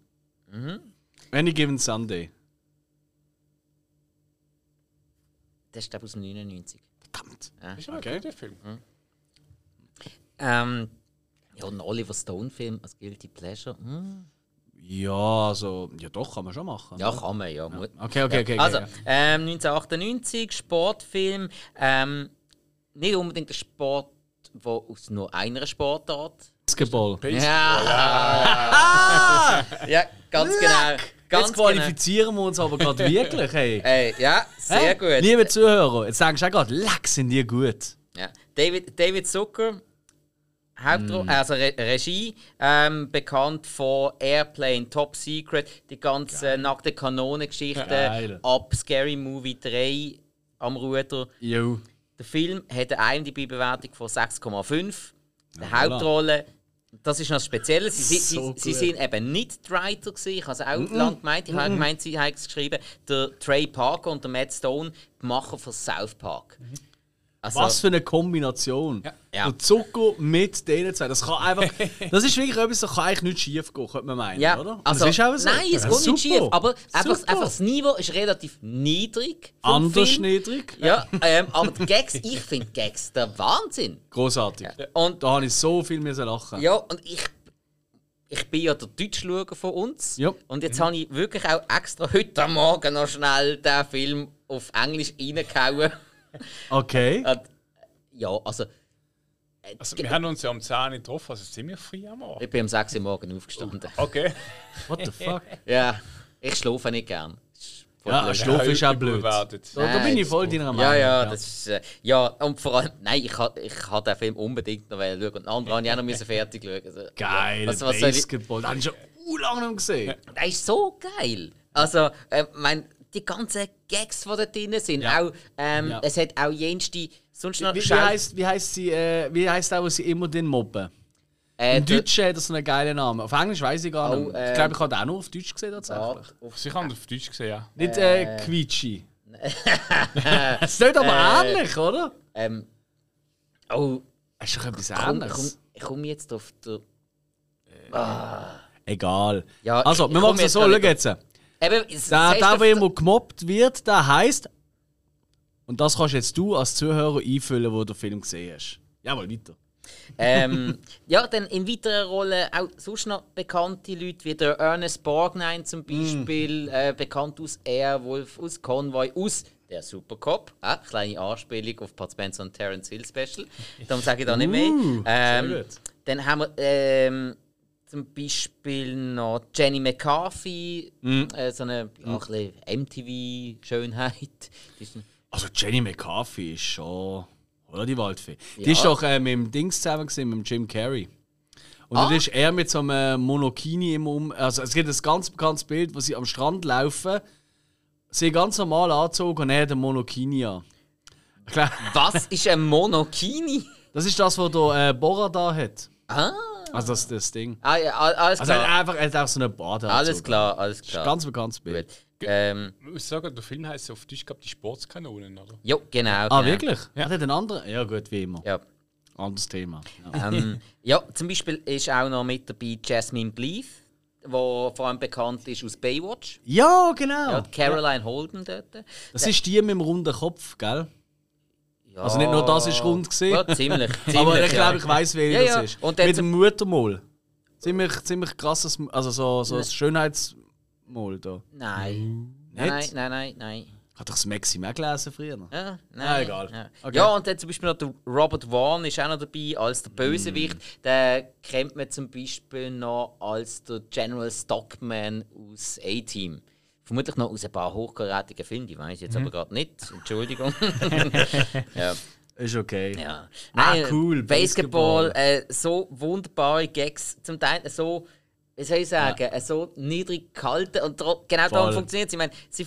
Any Given Sunday. Der ist, glaube ich, aus dem 99. Verdammt. Ist aber Okay. ein guter Film. Ähm, ja, ein Oliver Stone-Film als Guilty Pleasure. Hm. Ja, also, ja doch, kann man schon machen. Ja, kann man, ja. Mu- Okay, okay, okay. okay Also, ja. ähm, 1998, Sportfilm. Ähm, nicht unbedingt ein Sport, der aus nur einer Sportart. Basketball. Ja, ja ganz genau. Ganz Jetzt qualifizieren wir uns aber gerade wirklich, hey. Genau. Ey, ja, sehr Hä? gut. Liebe Zuhörer, jetzt denkst du auch gerade, leck, sind die gut. Ja. David, David Zucker, Hauptro Mm. also Re Regie, ähm, bekannt von Airplane, Top Secret, die ganze nackte Kanonengeschichte, Geil. ab Scary Movie 3 am Ruder. Jo. Der Film hat eine IMDb-Bewertung von 6,5. Die voilà. Hauptrolle, das ist noch speziell. Sie, sie, So sie, sie sind eben nicht die Writer. Gewesen. Ich habe es auch lange gemeint. Ich habe gemeint, sie haben es geschrieben. Der Trey Parker und der Matt Stone, die Macher von South Park. Also, Was für eine Kombination. Ja. Und Zucker mit denen zwei. Das kann einfach. Das ist wirklich etwas, das kann eigentlich nicht schief gehen, könnte man meinen, Ja, oder? Also, das ist auch so. Nein, es Ja, geht nicht schief. Aber einfach, einfach das Niveau ist relativ niedrig. Anders Film. niedrig. Ja, ähm, aber die Gags, ich finde Gags der Wahnsinn. Großartig. Und Da habe ich so viel müssen lachen. Ja, und ich, ich bin ja der Deutschschauer von uns. Ja. Und jetzt habe ich wirklich auch extra heute Morgen noch schnell den Film auf Englisch reingehauen. Okay. Und, ja, also. äh, Also, wir haben uns ja am 10 Uhr getroffen, also ziemlich früh am Morgen. Ich bin um 6 Uhr morgen aufgestanden. Okay. What the fuck? Ja, ich schlafe nicht gern. Ja. Schlaf ist auch blöd. Da, da bin ich voll deiner Meinung. Ja, ja, das ist. Äh, ja, und vor allem, nein, ich habe ich ha den Film unbedingt noch schauen. Und andere habe ich auch noch fertig schauen. Also, Geil, Was, was soll ich, Basketball. Das habe ich schon lange gesehen. Der ist so geil. Also, äh, mein, die ganzen Gags, die da drin sind, Ja. auch, ähm, Ja. es hat auch jenste, sonst noch Wie, wie, heisst, wie heisst sie, äh, wie heisst auch, was sie immer den mobben? äh, Im der- Deutschen hat das so einen geilen Namen. Auf Englisch weiß ich gar Oh, nicht. ähm, ich glaube, ich habe auch nur auf Deutsch gesehen tatsächlich. Auf- Sie haben auf Deutsch gesehen, ja. Nicht äh, Quietschi. Es ist nicht aber ähnlich, oder? ähm, oh, Ist doch etwas Komm, komm, anderes. ich komme jetzt auf der. Egal. Ja, also, wir machen es jetzt so, schau jetzt. Eben, heißt der auf immer gemobbt wird, der heisst. Und das kannst jetzt du als Zuhörer einfüllen, wo du den Film gesehen hast. Jawohl, weiter. ähm, ja, dann in weiterer Rolle auch sonst noch bekannte Leute, wie der Ernest Borgnine zum Beispiel, äh, bekannt aus Airwolf, aus Convoy, aus der Supercop. Ah, kleine Anspielung auf Pat Spencer und Terence Hill Special. Darum sage ich da nicht mehr. Uh, Ähm, dann haben wir ähm, zum Beispiel noch Jenny McCarthy, äh, so eine bisschen MTV-Schönheit. Die Also Jenny McCarthy ist schon. Oder die Waldfee. Die Ja. ist doch äh, mit dem Dings zusammen gewesen, mit dem Jim Carrey. Und Ah. dann ist er mit so einem Monokini im Um. Also es gibt ein ganz bekanntes Bild, wo sie am Strand laufen. Sie ganz normal angezogen und er hat einen Monokini an. Was ist ein Monokini? Das ist das, was der äh, Borat da hat. Ah, Also das, das Ding. ah ja, alles Also klar. hat einfach, er hat auch so eine Bade Alles klar, alles klar. ganz bekanntes Bild. Gut. Ähm, Ich muss sagen, der Film heißt auf Deutsch gehabt die Sportskanonen, oder? jo, genau. Ah, genau. wirklich? Ja. Hat er den anderen? Ja, gut, wie immer. Ja. Anderes Thema. Ja. Ähm, ja, zum Beispiel ist auch noch mit dabei Jasmine Bleeth, die vor allem bekannt ist aus Baywatch. ja, genau. Ja, Caroline Holden dort. Das ist die mit dem runden Kopf, gell? Ja, Also nicht nur das ist rund gewesen. Ja, ziemlich. ziemlich Aber ich glaube, ich weiß, ja. das ist. Und Mit dem Muttermol. Ziemlich, ziemlich krasses, also so, so ein Schönheitsmol da. Nein. Nicht? Nein, nein, nein, nein. Hat doch das Maxim auch gelesen früher? Ja, nein. Ah, egal. Ja. Okay. ja, und dann zum Beispiel noch der Robert Vaughn ist auch noch dabei als der Bösewicht. Mm. Den kennt man zum Beispiel noch als der General Stockman aus A-Team. Vermutlich noch aus ein paar hochkarätigen Filmen, die weiß ich jetzt Mhm. aber gerade nicht. Entschuldigung. ja. Ist okay. Ja. Ah, Nein, cool, Basketball, Basketball. äh, so wunderbare Gags, zum Teil so, wie soll ich sagen, äh, so niedrig gehalten und genau darum funktioniert es. Ich meine, sie,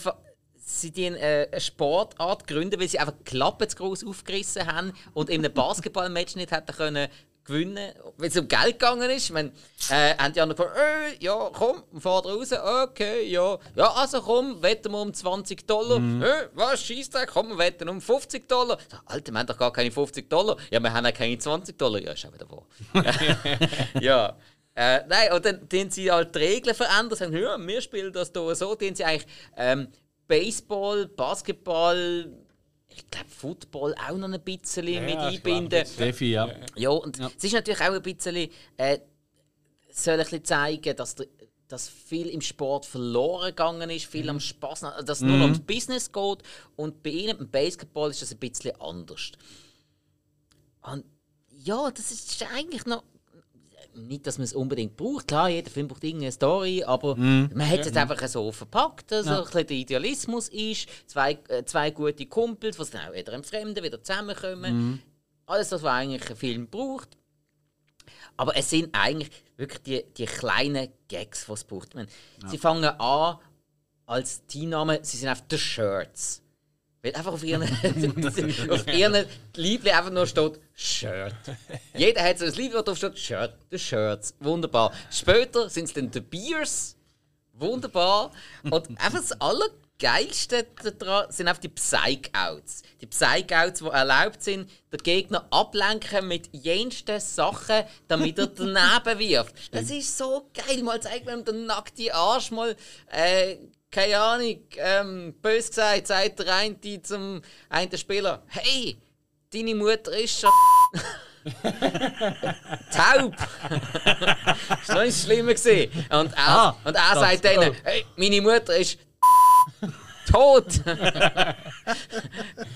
sie die äh, eine Sportart gründen, weil sie einfach die Klappe zu groß aufgerissen haben und in einem Basketballmatch nicht hätten können gewinnen, weil es um Geld gegangen ist. Ich meine, äh, haben die anderen gesagt, äh, ja, komm, fahr raus, okay, ja. Ja, also komm, wetten wir um 20 Dollar. Äh, was, Scheissdreck, komm, wir wetten um 50 Dollar. Alter, wir haben doch gar keine 50 Dollar. Ja, wir haben auch keine 20 Dollar. Ja, ist auch wieder wahr. ja. Äh, nein, und dann tun sie halt die Regeln verändern, sagen, ja, wir spielen das hier so, tun sie eigentlich ähm, Baseball, Basketball, ich glaube Football auch noch ein bisschen mit ja, glaube, einbinden. Defi, ja. Ja, und es ist natürlich auch ein bisschen, äh, soll ein bisschen zeigen, dass, der, dass viel im Sport verloren gegangen ist, viel am Spaß, dass es nur noch ums Business geht. Und bei ihnen, beim Basketball, ist das ein bisschen anders. Und ja, das ist eigentlich noch. Nicht, dass man es unbedingt braucht. Klar, jeder Film braucht irgendeine Story, aber man hat es jetzt einfach so verpackt, dass ein bisschen der Idealismus ist. Zwei, äh, zwei gute Kumpels, die dann auch wieder entfremden, wieder zusammenkommen. Alles das, was eigentlich ein Film braucht. Aber es sind eigentlich wirklich die, die kleinen Gags, die es braucht. Ich meine, Sie fangen an als Teamname, sie sind einfach The Shirts. Weil einfach auf ihren, auf ihren Liebling einfach nur steht Shirt. Jeder hat so ein Liebling, wo drauf steht Shirt, The Shirts. Wunderbar. Später sind es dann The Beers. Wunderbar. Und einfach das Allergeilste daran sind einfach die Psych-Outs. Die Psych-Outs, die erlaubt sind, den Gegner ablenken mit jensten Sachen, damit er daneben wirft. Das ist so geil. Mal zeigt man ihm den nackten Arsch, mal, äh, keine Ahnung, ähm, bös gesagt, sagt der eine zum einen Spieler, hey, deine Mutter ist schon taub. das war noch nicht schlimmer. Gewesen. Und er, Ah, und er sagt denen, oh. hey, meine Mutter ist tot.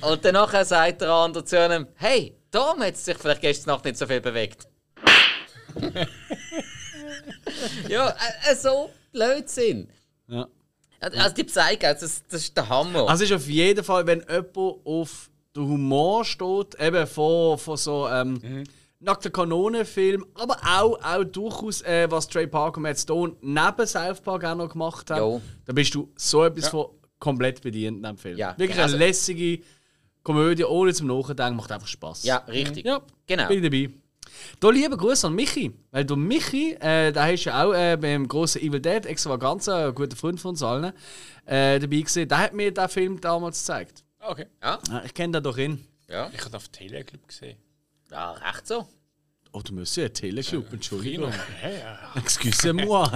und danach sagt der andere zu ihm, hey, darum hat sich vielleicht gestern Nacht nicht so viel bewegt. ja, äh, äh, so Blödsinn. ja. Also die Psychouts, das, das ist der Hammer. Also es ist auf jeden Fall, wenn jemand auf den Humor steht, eben von, von so ähm, Mhm. nackten Kanonenfilm, aber auch, auch durchaus, äh, was Trey Parker und Matt Stone neben South Park auch noch gemacht haben, Jo. da bist du so etwas von komplett bedient in diesem Film. Ja, Wirklich genau. eine lässige Komödie, ohne zum Nachdenken, macht einfach Spaß. ja, richtig. Ja, Genau. bin ich dabei. Da liebe Grüße an Michi. Weil du Michi, äh, da hast du ja auch äh, beim großen Evil Dead extravaganza, ein guter Freund von uns allen, äh, dabei gesehen. Der hat mir den Film damals gezeigt. Okay. Ja, ich kenne den doch in. ja. Ich habe auf Teleclub gesehen. Ja, recht so. Oh, du musst ja Teleclub, Entschuldigung. Ja, ja. Excusez-moi.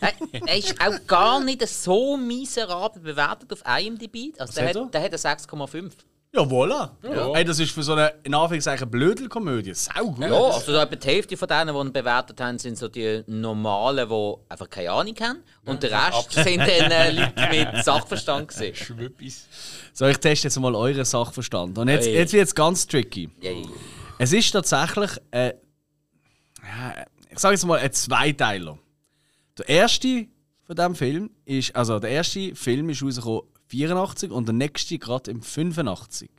hä? Er, ist auch gar nicht so miserabel bewertet auf IMDb. Also der hat er? hat, der hat eine 6,5. Ja, voilà. Ja. Hey, das ist für so eine, in Anführungszeichen, Blödelkomödie. Sau gut. Ja, also etwa die Hälfte von denen, die ihn bewertet haben, sind so die normalen, die einfach keine Ahnung haben. Und der Rest sind dann äh, Leute mit Sachverstand gesehen. Schwüppis. So, ich teste jetzt mal euren Sachverstand. Und jetzt, Hey. jetzt wird es ganz tricky. Yay. Es ist tatsächlich, äh, ich sage jetzt mal, ein Zweiteiler. Der erste von diesem Film ist, also der erste Film ist rausgekommen 84 und der nächste gerade im 85.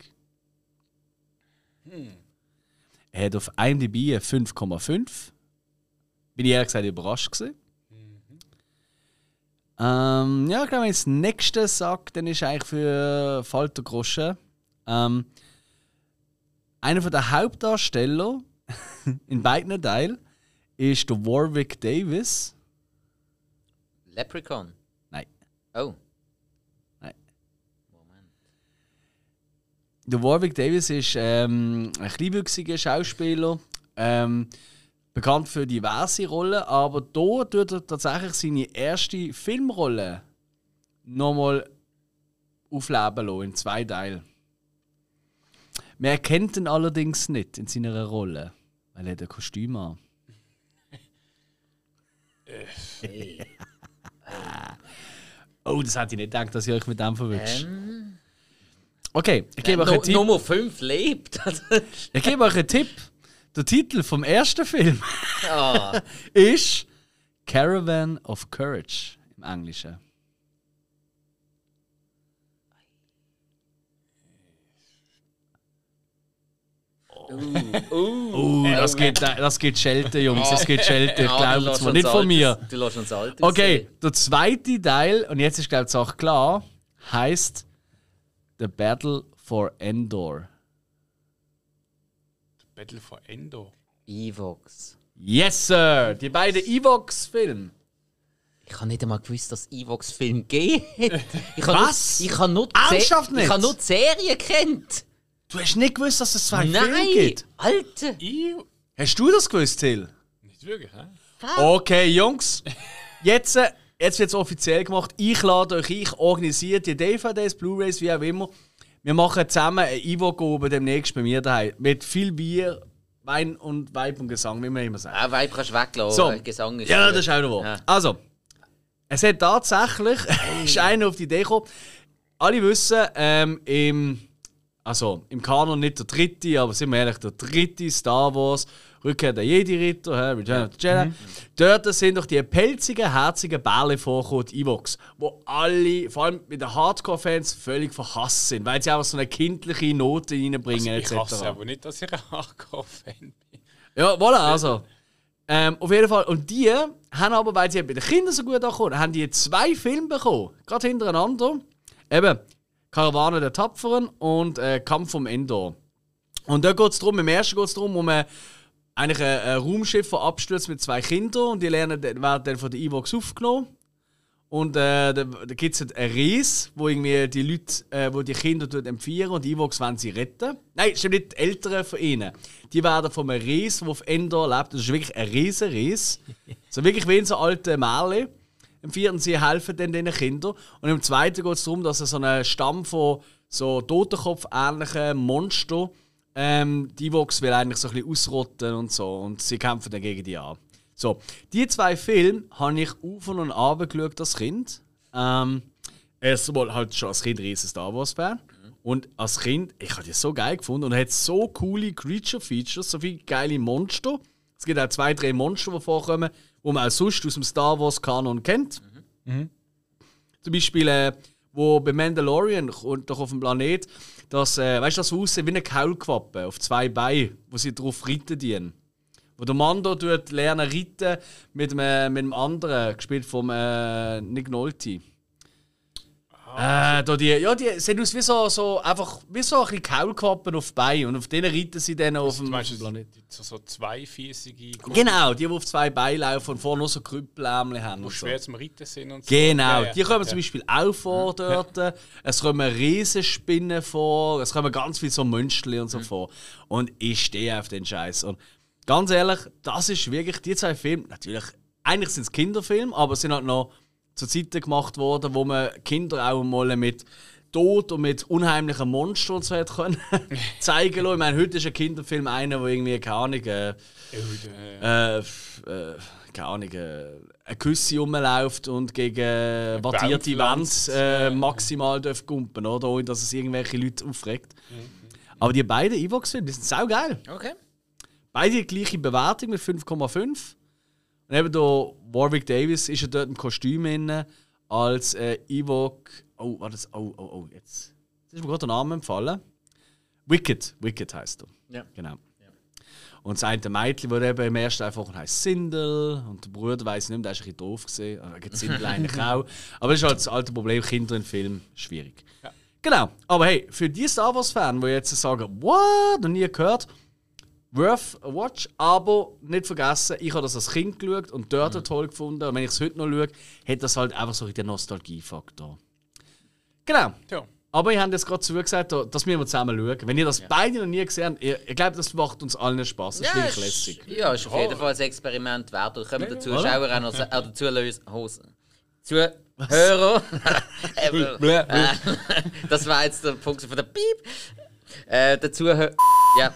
Er hat auf IMDb eine 5,5. Bin ich ehrlich gesagt überrascht gewesen. Ähm, ja, ich glaube, wenn ich das nächste sage, dann ist eigentlich für Falter Groschen. Ähm, einer von der Hauptdarsteller in beiden Teilen ist der Warwick Davis. Leprechaun. Nein. Oh. Nein. Moment. Der Warwick Davis ist ähm, ein kleinwüchsiger Schauspieler, ähm, bekannt für diverse Rollen, aber hier tut er tatsächlich seine erste Filmrolle nochmal aufleben lassen, in zwei Teilen. Man erkennt ihn allerdings nicht in seiner Rolle, weil er hat ein Kostüm an. oh, das hätte ich nicht gedacht, dass ich euch mit dem verwünscht. Ähm, Okay, ich gebe euch einen Tipp. Nummer 5 lebt. Ich gebe euch einen Tipp. Der Titel vom ersten Film ah, ist Caravan of Courage im Englischen. uh, Uh, das geht, das geht Schelte, Jungs. Das geht Schelte. Ja, lässt es uns nicht von mir. Du lässt uns alt Okay, der zweite Teil, und jetzt ist glaube ich Sache klar, heißt The Battle for Endor. Battle for Endor. Evox. Yes, Sir! Die beiden Evox-Filme. Ich habe nicht einmal gewusst, dass Evox Film geht. Ich habe Was? Nur, ich habe nur, die Ernsthaft nicht? Ich habe nur die Serie kennt. Du hast nicht gewusst, dass es zwei Filme Nein, gibt. Alter. Ich? Hast du das gewusst, Till? Nicht wirklich, hä? Okay, Jungs. Jetzt, äh, jetzt wird es offiziell gemacht. Ich lade euch ich organisiere die DVDs, Blu-Rays, wie auch immer. Wir machen zusammen ein Evoque oben demnächst bei mir daheim. Mit viel Bier, Wein und Weib und Gesang, wie man immer sagt. Auch Weib kannst du weglassen. So. äh, Gesang ist Ja, das ist auch noch wahr. Ja. Also, es hat tatsächlich, ist einer auf die Idee gekommen. Alle wissen, ähm, im, also im Kanon nicht der dritte, aber sind wir ehrlich, der dritte Star Wars, Rückkehr der Jedi-Ritter, Return of the Jedi. Dort sind doch die pelzigen, herzigen Bärle vorgekommen, die Evox, wo alle, vor allem mit den Hardcore-Fans, völlig verhasst sind, weil sie einfach so eine kindliche Note reinbringen, Also ich hasse etc. aber nicht, dass ich ein Hardcore-Fan bin. Ja, voilà, also. Ähm, auf jeden Fall. Und die haben aber, weil sie bei den Kindern so gut ankommen, haben die zwei Filme bekommen. Gerade hintereinander. Eben, Karawane der Tapferen und äh, Kampf vom Endor. Und da geht es darum, im ersten geht es darum, um ein, eigentlich ein, Raumschiff, abstürzt mit zwei Kindern und die lernen, werden dann von der Evox aufgenommen. Und äh, da, da gibt es einen Ries, wo irgendwie die Leute, äh, wo die Kinder dort empfiehern und die Evox wollen sie retten. Nein, stimmt nicht, die Älteren von ihnen. Die werden von einem Ries, der auf Endor lebt. Das ist wirklich ein riesen Ries. so wirklich wie in so alten Märchen. Im vierten sie helfen dann diesen Kindern. Und im zweiten geht es darum, dass so ein Stamm von so Totenkopf-ähnlichen Monster ähm, die Evox will eigentlich so ein bisschen ausrotten und so. Und sie kämpfen dann gegen die an. So, die zwei Filme habe ich auf und ab geschaut als Kind. Ähm, erst einmal halt schon als Kind riesen Star Wars-Fan. Und als Kind, ich habe die so geil gefunden und hat so coole Creature-Features, so viele geile Monster. Es gibt auch zwei, drei Monster, die vorkommen, die man auch sonst aus dem Star Wars-Kanon kennt. Zum Beispiel, äh, wo bei Mandalorian kommt doch auf dem Planet, das, äh, weißt du, das aussieht wie eine Kaulquappe auf zwei Beinen, wo sie drauf reiten dienen. Wo der Mando tut lernen reiten mit einem, mit einem anderen, gespielt vom äh, Nick Nolte. Äh, da die, ja, die sehen aus wie so, so, einfach, wie so ein bisschen Kaulquappen auf Beinen und auf denen reiten sie dann auf Du dem, meinst, auf dem Planet. die- so, so zweifiesige Genau, die, die auf zwei Beinen laufen und vorne nur so Krüppelärmel haben. die Und so. schwer zum Reiten sind und so. Genau, die kommen Ja. zum Beispiel auch vor dort. Es kommen Riesenspinnen vor, es kommen ganz viele so Münstli und so vor. Und ich stehe auf den Scheiß. Und ganz ehrlich, das ist wirklich die zwei Filme. Natürlich, eigentlich sind es Kinderfilme, aber es sind halt noch zu Zeiten gemacht worden, wo man Kinder auch mal mit Tod und mit unheimlichen Monstern so hat können zeigen lassen. Ich meine, heute ist ein Kinderfilm einer, wo irgendwie, keine Ahnung, äh, der- äh, äh, keine Ahnung, äh, eine Küsse rumläuft und gegen äh, wattierte Wände äh, maximal darf gumpen, oder? Ohne dass es irgendwelche Leute aufregt. Aber die beiden Evox-Filme, die sind saugeil. Okay. Beide die gleiche Bewertung mit 5,5. Und eben da Warwick Davis ist ja dort im Kostüm inne als äh, Ewok. Oh, war das? Oh, oh, oh, jetzt. Jetzt ist mir gerade der Name empfallen. Wicked. Wicked heißt er. Ja. Genau. Und das eine Mädchen, das eben im ersten einfach heißt Sindel. Und der Bruder weiß ich nicht mehr, der ist ein bisschen doof gesehen. Wegen Sindel eigentlich auch. Aber das ist halt das alte Problem: Kinder in Film schwierig. Genau. Aber hey, für die Star Wars-Fans, die jetzt sagen, what, noch nie gehört, worth a watch. Aber nicht vergessen, ich habe das als Kind geschaut und dort toll gefunden. Und wenn ich es heute noch schaue, hat das halt einfach so den Nostalgiefaktor. Genau. Tja. Aber ich habe jetzt gerade zugesagt, da- das müssen wir zusammen schauen. Wenn ihr das beide noch nie gesehen habt, ich, ich glaube, das macht uns allen Spaß. Das ist wirklich lässig. ja, ist auf jeden Fall ein Experiment wert. Da können die Zuschauer auch noch oder Zuhörer. Eben, äh, das war jetzt der Punkt von der Piep. Äh, der Zuhörer. Ja.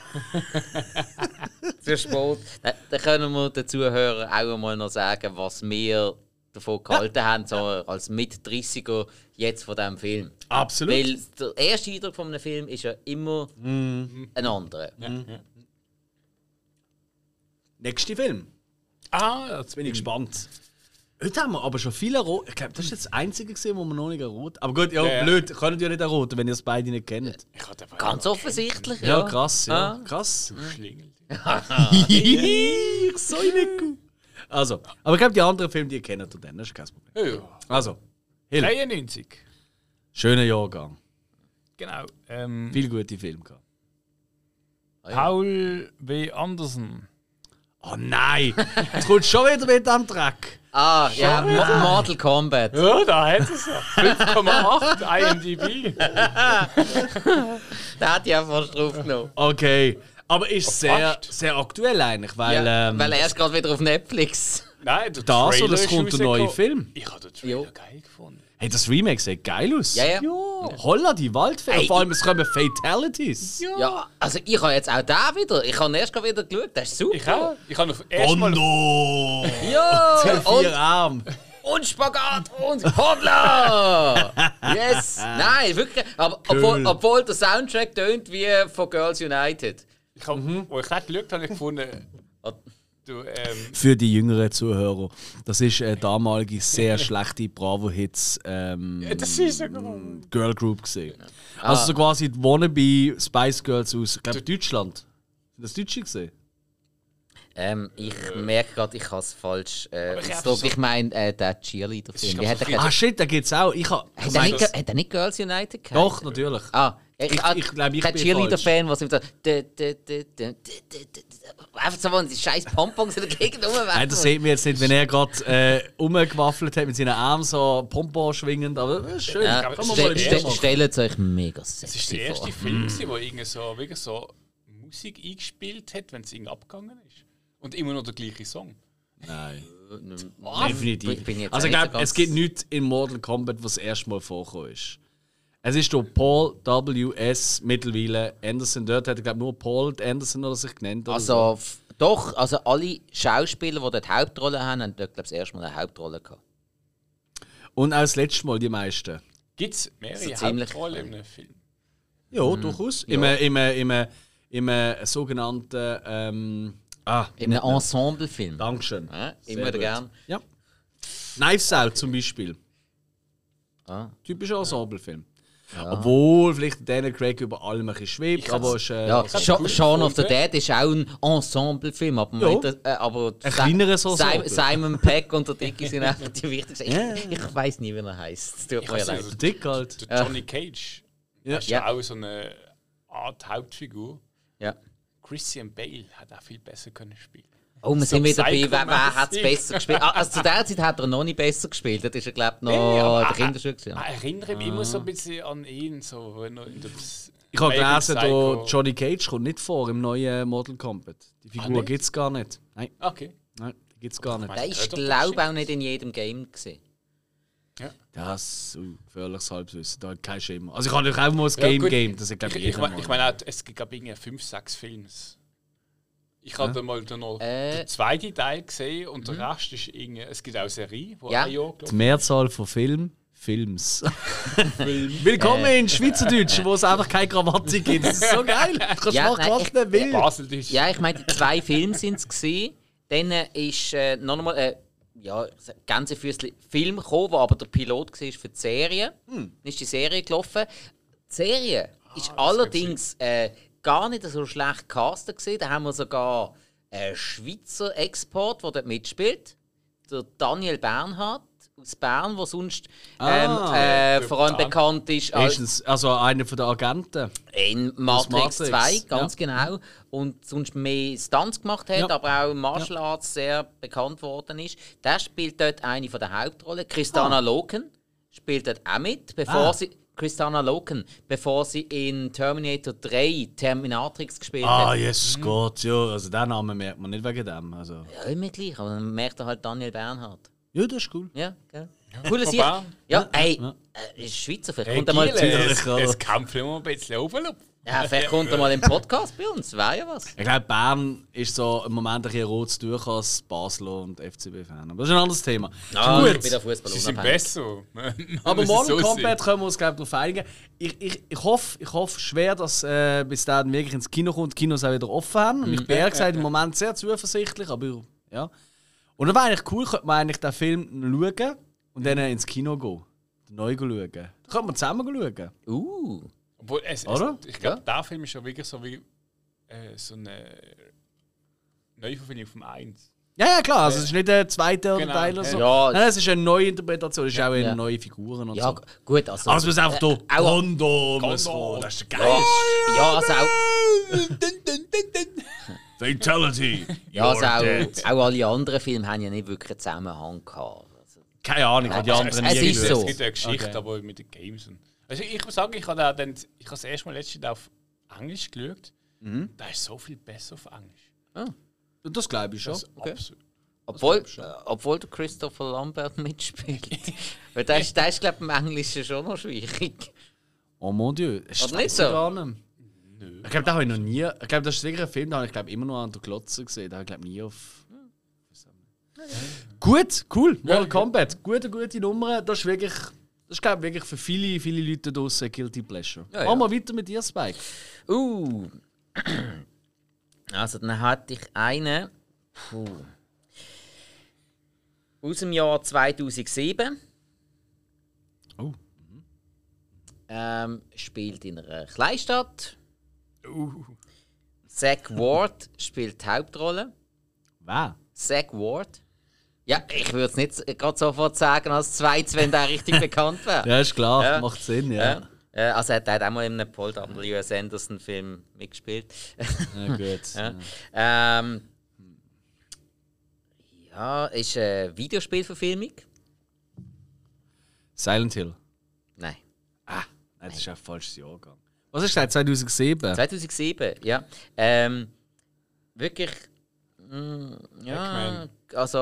Spät. Nein, Dann können wir den Zuhörern auch mal noch sagen, was wir davon gehalten haben, so als Mit-30er jetzt von diesem Film. Absolut. Weil der erste Eindruck von einem Film ist ja immer ein anderer. Nächster Film. Ah, Jetzt bin ich gespannt. Heute haben wir aber schon viele Rot. Ich glaube, das ist jetzt das einzige gesehen, wo wir noch nicht rot. Aber gut, ja, Ja, ja. blöd. Könnt ihr nicht roten, wenn ihr es beide nicht kennt. ich hatte aber Ganz offensichtlich, Ja, ja. krass, ja. Ah. Krass. Schlingel. ich so nicht Also, aber ich glaube, die anderen Filme, die ihr kennt, ihr dann, das ist kein Problem. Ja, ja. Also, Hill, 93. schöner Jahrgang. Genau. Ähm, Viele gute Filme gehabt. Paul W. Andersen. Oh nein! Jetzt kommt schon wieder mit am Dreck. Ah, ja, Mo- Mortal Kombat. Ja, da hat es ja. 5,8 IMDb. Der hat ja fast draufgenommen. Okay. Aber ist sehr, fast. sehr aktuell eigentlich, weil. Ja, ähm, weil er ist gerade wieder auf Netflix. Nein, der Das Trailer oder es ist kommt ein neuer. Film? Ich habe den Trailer Jo. geil gefunden. Hey, das Remake sieht geil aus. Ja, ja. Holla, die Waldfälle. Hey, Vor allem, es kommen Fatalities. Ja, also ich habe jetzt auch da wieder. Ich habe erst gerade wieder geschaut. Das ist super. Ich auch. Ich habe auf erstmal Bondo! Ja, Vier und, Arme. und Spagat und Hoppla! Yes! Nein, wirklich. Aber obwohl, obwohl der Soundtrack tönt wie von Girls United. Ich hab, Wo ich das geschaut habe, habe ich gefunden, du, ähm, Für die jüngeren Zuhörer, das ist eine damalige sehr schlechte Bravo-Hits ähm, das ist ja. Girl Group gesehen. Also so quasi die Wannabe Spice Girls aus, ich glaube Deutschland. Sind das Deutsche gesehen? Ähm, ich merke gerade, ich habe es falsch äh, ich so- Ich meine, äh, der Cheerleader-Film. Glaub, er Ah shit, da geht's auch. Ich ha, Hat er nicht, hat er nicht Girls United gehabt? Doch, natürlich. Ah, ich, Ich- ah, ich bin Cheerleader-Fan, was immer Einfach so, wenn die scheiß Pompons in der Gegend Nein, das rumwerfen. sieht man jetzt nicht, wenn er gerade äh, umgewaffelt hat mit seinen Armen so Pompon schwingend, aber das ist schön. Ja, Kann man mal machen. Stellt es euch mega Es ist der sexy erste. Film, gewesen, wo irgendwie so, wirklich so Musik eingespielt hat, wenn es irgendwie abgegangen ist. Und immer noch der gleiche Song. Nein. Ah, Definitiv. also ich glaube, nicht es gibt nichts in Mortal Kombat, was das erste Mal vorgekommen ist. Es ist der Paul W.S. mittlerweile Anderson. Dort hat er, glaube nur Paul Anderson oder sich genannt. Oder so. Also, f- doch, also alle Schauspieler, die dort Hauptrolle haben, haben dort, glaube ich, das erste Mal eine Hauptrolle gehabt. Und auch das letzte Mal die meisten. Gibt es mehrere So ziemlich. Hauptrollen in einem Film? Ja, durchaus. Im, im, im, im, im sogenannten. Ähm, ah, In einem Ensemblefilm. Dankeschön. Ja, immer gern. Ja. Knives Out zum Beispiel. Ah. Typischer Ensemblefilm. Obwohl vielleicht Daniel Craig über allem ein bisschen schwebt, Ich aber ist, äh, Ja, cool Shaun of the. Dead ist auch ein Ensemble-Film, aber, Ja. äh, aber Ein kleineres Simon, Ensemble. Simon Peck und der Dicky sind einfach die wichtigsten. Ich, Ja. ich weiß nie, wie er heißt. Es tut Ich mir ja leid. nicht, dick halt. Der Johnny Cage Ja. ist ja Ja. auch so eine Art Hauptfigur. Ja. Christian Bale hat auch viel besser können spielen. Oh, wir So sind wieder bei, wer, wer hat es besser gespielt? Ah, also zu der Zeit hat er noch nicht besser gespielt. Das ist er, glaube ich, noch aber- der Kinderschule. gewesen. Ich erinnere mich immer so ein bisschen an ihn, so wenn er in der Ich habe gelesen, da Johnny Cage kommt nicht vor im neuen Mortal Kombat. Die Figur nicht? gibt es gar nicht. Nein, Okay. nein, die gibt es gar nicht. Der ist, glaube ich, das auch nicht in jedem Game gesehen. Das ist uh, gefährliches Halbwissen, da hat kein Schimmer. Also ich habe auch mal das Ja, Game gut. Game, das ist glaube Ich, ich ich, ich meine, auch, es gab irgendwie fünf, sechs Films. Ich habe mal dann noch Äh. den zweiten Teil gesehen und der Rest ist irgendwie. Es gibt auch eine Serie, die Ja. ein Jahr Die Mehrzahl von Film, Films. Willkommen in Schweizerdeutsch, wo es einfach keine Grammatik gibt. Das ist so geil. Du kannst Ja, machen, nein, was ich- du willst. Baseldeutsch. Ja, ich meine, zwei Filme sind es gesehen. Dann äh, ist äh, noch einmal äh, ja, ganze Füßli Film gekommen, wo aber der Pilot war für die Serie. Dann ist die Serie gelaufen. Die Serie ist allerdings äh, gar nicht so schlecht gecastet gewesen. Da haben wir sogar einen Schweizer Export, der dort mitspielt. Der Daniel Bernhardt aus Bern, der sonst ähm, Ah. äh, vor allem Ja. bekannt ist als Erstens, also einer von den Agenten. in Matrix, Matrix, 2, ganz genau. Und sonst mehr Stunts gemacht hat, Ja. aber auch Martial Arts sehr bekannt worden ist. Der spielt dort eine von der Hauptrollen. Christana Loken spielt dort auch mit, bevor Ah. sie. Christana Loken, bevor sie in Terminator 3 Terminatrix gespielt Ah, hat. Jesus Gott, ja. Also den Namen merkt man nicht wegen dem. Also. Ja, immer gleich, aber dann merkt er halt Daniel Bernhardt. Ja, das ist cool. Ja, gell? Coole von Sicht. Bern. Ja, ey, Ja. äh, ist Schweizer, vielleicht Hey, kommt er mal zu es, es kämpft immer ein bisschen oben. Ja, vielleicht kommt er mal im Podcast bei uns, wäre ja was. Ich glaube, Bern ist so im Moment ein bisschen rotes durch als Basler und FCB-Fan. Aber das ist ein anderes Thema. Ah, Gut. ich bin der Fußball Sie sind besser. Aber Mortal so Kombat sehen. können wir uns glaube ich darauf einigen. Ich, ich, ich, hoffe, ich hoffe schwer, dass äh, bis dann wirklich ins Kino kommt, die Kinos auch wieder offen haben. Und ich bin ehrlich gesagt im Moment sehr zuversichtlich, aber ja. Und dann wäre eigentlich cool, könnte man eigentlich den Film schauen und dann ins Kino gehen. Neu schauen. Dann könnten wir zusammen schauen. Uh. Obwohl, es, Oder? Es, ich glaube, der Film ist ja wirklich so wie äh, so eine Neuverfilmung vom 1. Ja, ja, klar. Also, es ist nicht der zweite oder Genau, Teil oder so. ja. Nein, es ist eine neue Interpretation. Es ist auch eine Ja. neue Figuren und Ja, so. gut, also. Also, es muss einfach äh, da auch, Kondo muss Kondo. kommen. Das ist der geil. ja, also auch, Fatality. ja, also auch, auch alle anderen Filme haben ja nicht wirklich einen Zusammenhang gehabt. Also, Keine Ahnung, die anderen es nie ist gesehen. so. Es gibt eine Geschichte, Okay. aber mit den Games. Und also ich muss sagen, ich habe da dann, ich habe das erste Mal letztens auf Englisch geschaut. Mhm. Da ist so viel besser auf Englisch. Das glaube ich schon. Das ist absolut. obwohl, äh, obwohl der Christopher Lambert mitspielt. Weil der ist, der ist glaube ich, im Englischen schon noch schwierig. Oh mon Dieu. Es Oder nicht so? gar nicht. Ich glaube, da habe ich noch nie. Ich glaube, das ist wirklich ein Film, den habe ich glaube immer nur an der Glotze gesehen. Da habe ich glaube nie auf. Gut, cool. Mortal Kombat. Gute, gute Nummer. Das ist wirklich. Das ist, glaube ich, wirklich für viele, viele Leute draußen Guilty Pleasure. Ja, Machen ja. wir weiter mit dir, Spike. Uh. Also, dann hatte ich einen. Puh. Aus dem Jahr 2007. Oh. Ähm, spielt in einer Kleinstadt. Uh, Zach Ward spielt die Hauptrolle. Wer? Zach Ward. Ja, ich würde es nicht gerade sofort sagen als zweites, wenn der richtig bekannt wäre. Ja, ist klar. Ja. Macht Sinn, ja. Ja. Also er hat auch mal in einem Paul W. S. Anderson Film mitgespielt. Ja, gut. ja. Ähm, ja, ist eine Videospielverfilmung? Silent Hill. Nein. Ah, nein, das ist ein falsches Jahrgang. Was ist das? 2007? 2007, ja. Ähm, wirklich. Mm, ja, also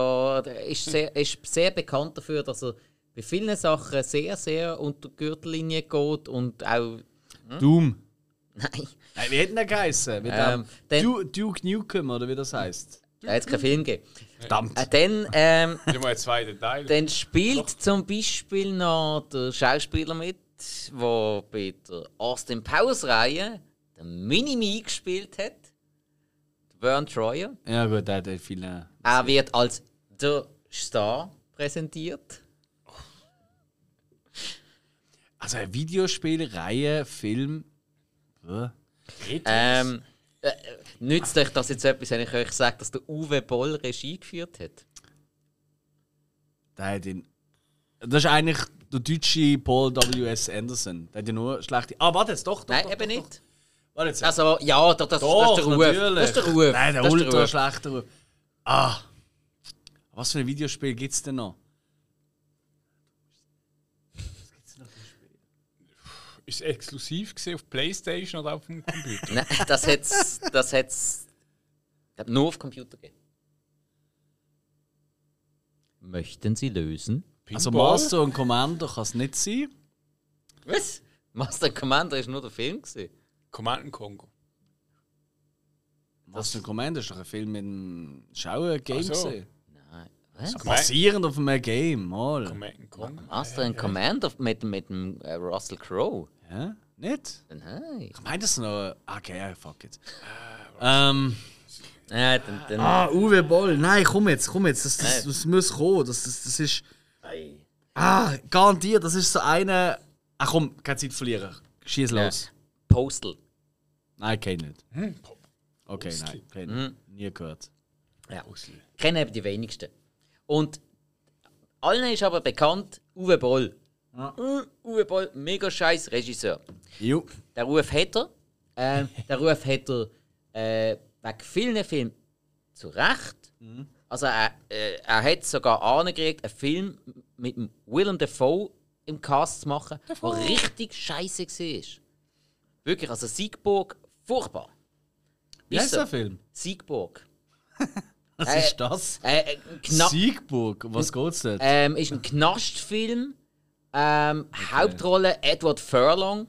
er ist sehr, er ist sehr bekannt dafür, dass er bei vielen Sachen sehr, sehr unter die Gürtellinie geht und auch. Doom. Nein, Nein, wie hätten der geheißen? Mit Ähm, dem Du Duke Nukem, oder wie das heißt? da hat es keinen Film gegeben. Verdammt. Äh, dann, ähm, Teil. dann spielt zum Beispiel noch der Schauspieler mit, der bei der Austin Powers Reihe den Minimi gespielt hat. Vern Troyer. Ja, gut, der hat ja viele. Er wird als der Star präsentiert. Also eine Videospielreihe, Film. Äh. Ähm, äh, nützt euch das jetzt etwas, wenn ich euch sage, dass der Uwe Boll Regie geführt hat? Der hat ihn. Das ist eigentlich der deutsche Paul W.S. Anderson. Der hat ja nur schlechte. Ah, warte jetzt, doch, doch. Nein, doch, eben doch, nicht. Warte jetzt. Also, ja, das, das, Doch, das ist der Ruf. natürlich. Das ist der Ruf. Nein, der ultra Ruf. schlechte Ruf. Ah. Was für ein Videospiel gibt es denn noch? Ist es exklusiv gewesen auf Playstation oder auf dem Computer? Nein, das hat's, das hat's nur auf Computer gegeben. Möchten Sie lösen? Also Pinball? Master und Commander kann es nicht sein. Was? Master Commander ist nur der Film gewesen. Command and Congo. Master und Commander ist doch ein Film mit einem Schauer-Game. Ach so. gewesen. Nein. Was? Basierend auf einem Game, mal. Command and Congo. Master and Commander mit, mit dem äh, Russell Crowe. Ja? Nicht? Nein. Ich meine das noch. Okay, ja, fuck it. Ähm. Ja, dann, dann, Ah, Uwe Boll. Nein, komm jetzt, komm jetzt. Das, das, das muss kommen. Das, das, das ist. Ah, garantiert. Das ist so eine. Ach komm, keine Zeit verlieren. Schieß Ja. Postal. Nein, kenn nicht. Hm, Okay, nein, kenn Nie gehört. Ja. Puzzle. Kennen eben die wenigsten. Und allen ist aber bekannt, Uwe Boll. Uh, Uwe Boll, mega scheiß Regisseur. Jo. Der Ruf hat er. Ähm, der Ruf hat er äh, wegen vielen Filmen zu Recht. Also er, äh, er hat sogar angekriegt, einen Film mit Willem Dafoe im Cast zu machen, der richtig scheiße war. Wirklich, also Siegburg, furchtbar. Wie Ist der Film? Siegburg. Was Äh, ist das? Äh, äh, Siegburg. Was geht's dort? ähm, ist ein Knastfilm. Ähm, Hauptrolle Edward Furlong.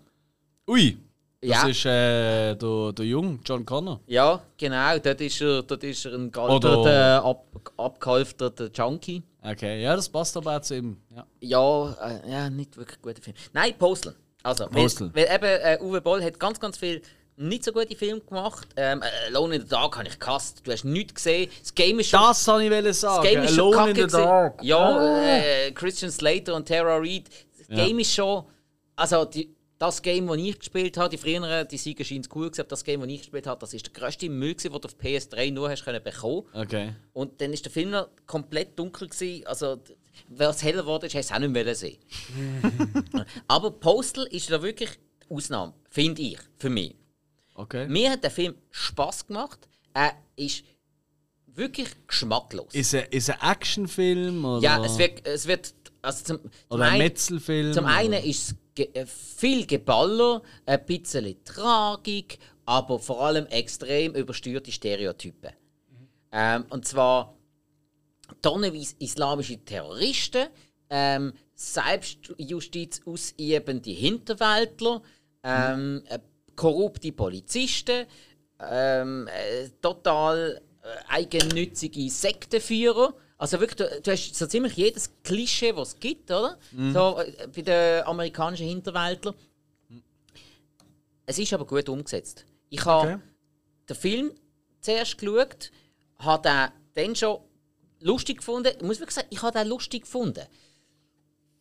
Ui. Das Ja. ist äh, der, der Jung, John Connor. Ja, genau. Dort ist er, dort ist er ein gealterter, ab, abgehalfterter Junkie. Okay, ja, das passt aber auch zu ihm. Ja. Ja, äh, ja, nicht wirklich guter Film. Nein, Postal. Also. Weil, weil eben äh, Uwe Boll hat ganz, ganz viel nicht so gute Filme gemacht. Ähm, äh, Alone in the Dark habe ich gehasst. Du hast nichts gesehen. Das Game ist schon, Das wollte ich wollen das sagen. Game ist schon Alone in the. Dark. Ja, äh, Christian Slater und Tara Reid. Das Game ist schon... Also, die, das Game, das ich gespielt habe, die früheren, die Sieger scheint es cool gewesen, aber das Game, das ich gespielt habe, das ist der grösste Müll, den du auf PS3 nur hast können bekommen Okay. und dann ist der Film noch komplett dunkel gewesen. Also, wenn es heller wurde, hast du es auch nicht mehr sehen. Aber Postal ist da wirklich die Ausnahme, finde ich, für mich. Okay. Mir hat der Film Spaß gemacht. Er ist wirklich geschmacklos. Ist er, ist er Actionfilm? Oder, ja, es wird, es wird also zum, oder ein Metzelfilm? zum einen oder? ist es ge äh, viel Geballer, ein bisschen Tragik, aber vor allem extrem übersteuerte Stereotypen. Ähm, und zwar tonnenweise islamische Terroristen, ähm, Selbstjustiz ausübende Hinterwäldler, ähm, äh, korrupte Polizisten, ähm, äh, total äh, eigennützige Sektenführer. Also wirklich, du, du hast so ziemlich jedes Klischee, was es gibt, oder? So, äh, bei den amerikanischen Hinterwäldlern. Es ist aber gut umgesetzt. Ich habe Okay. den Film zuerst geschaut, habe den dann schon lustig gefunden. Ich muss wirklich sagen, ich habe den lustig gefunden.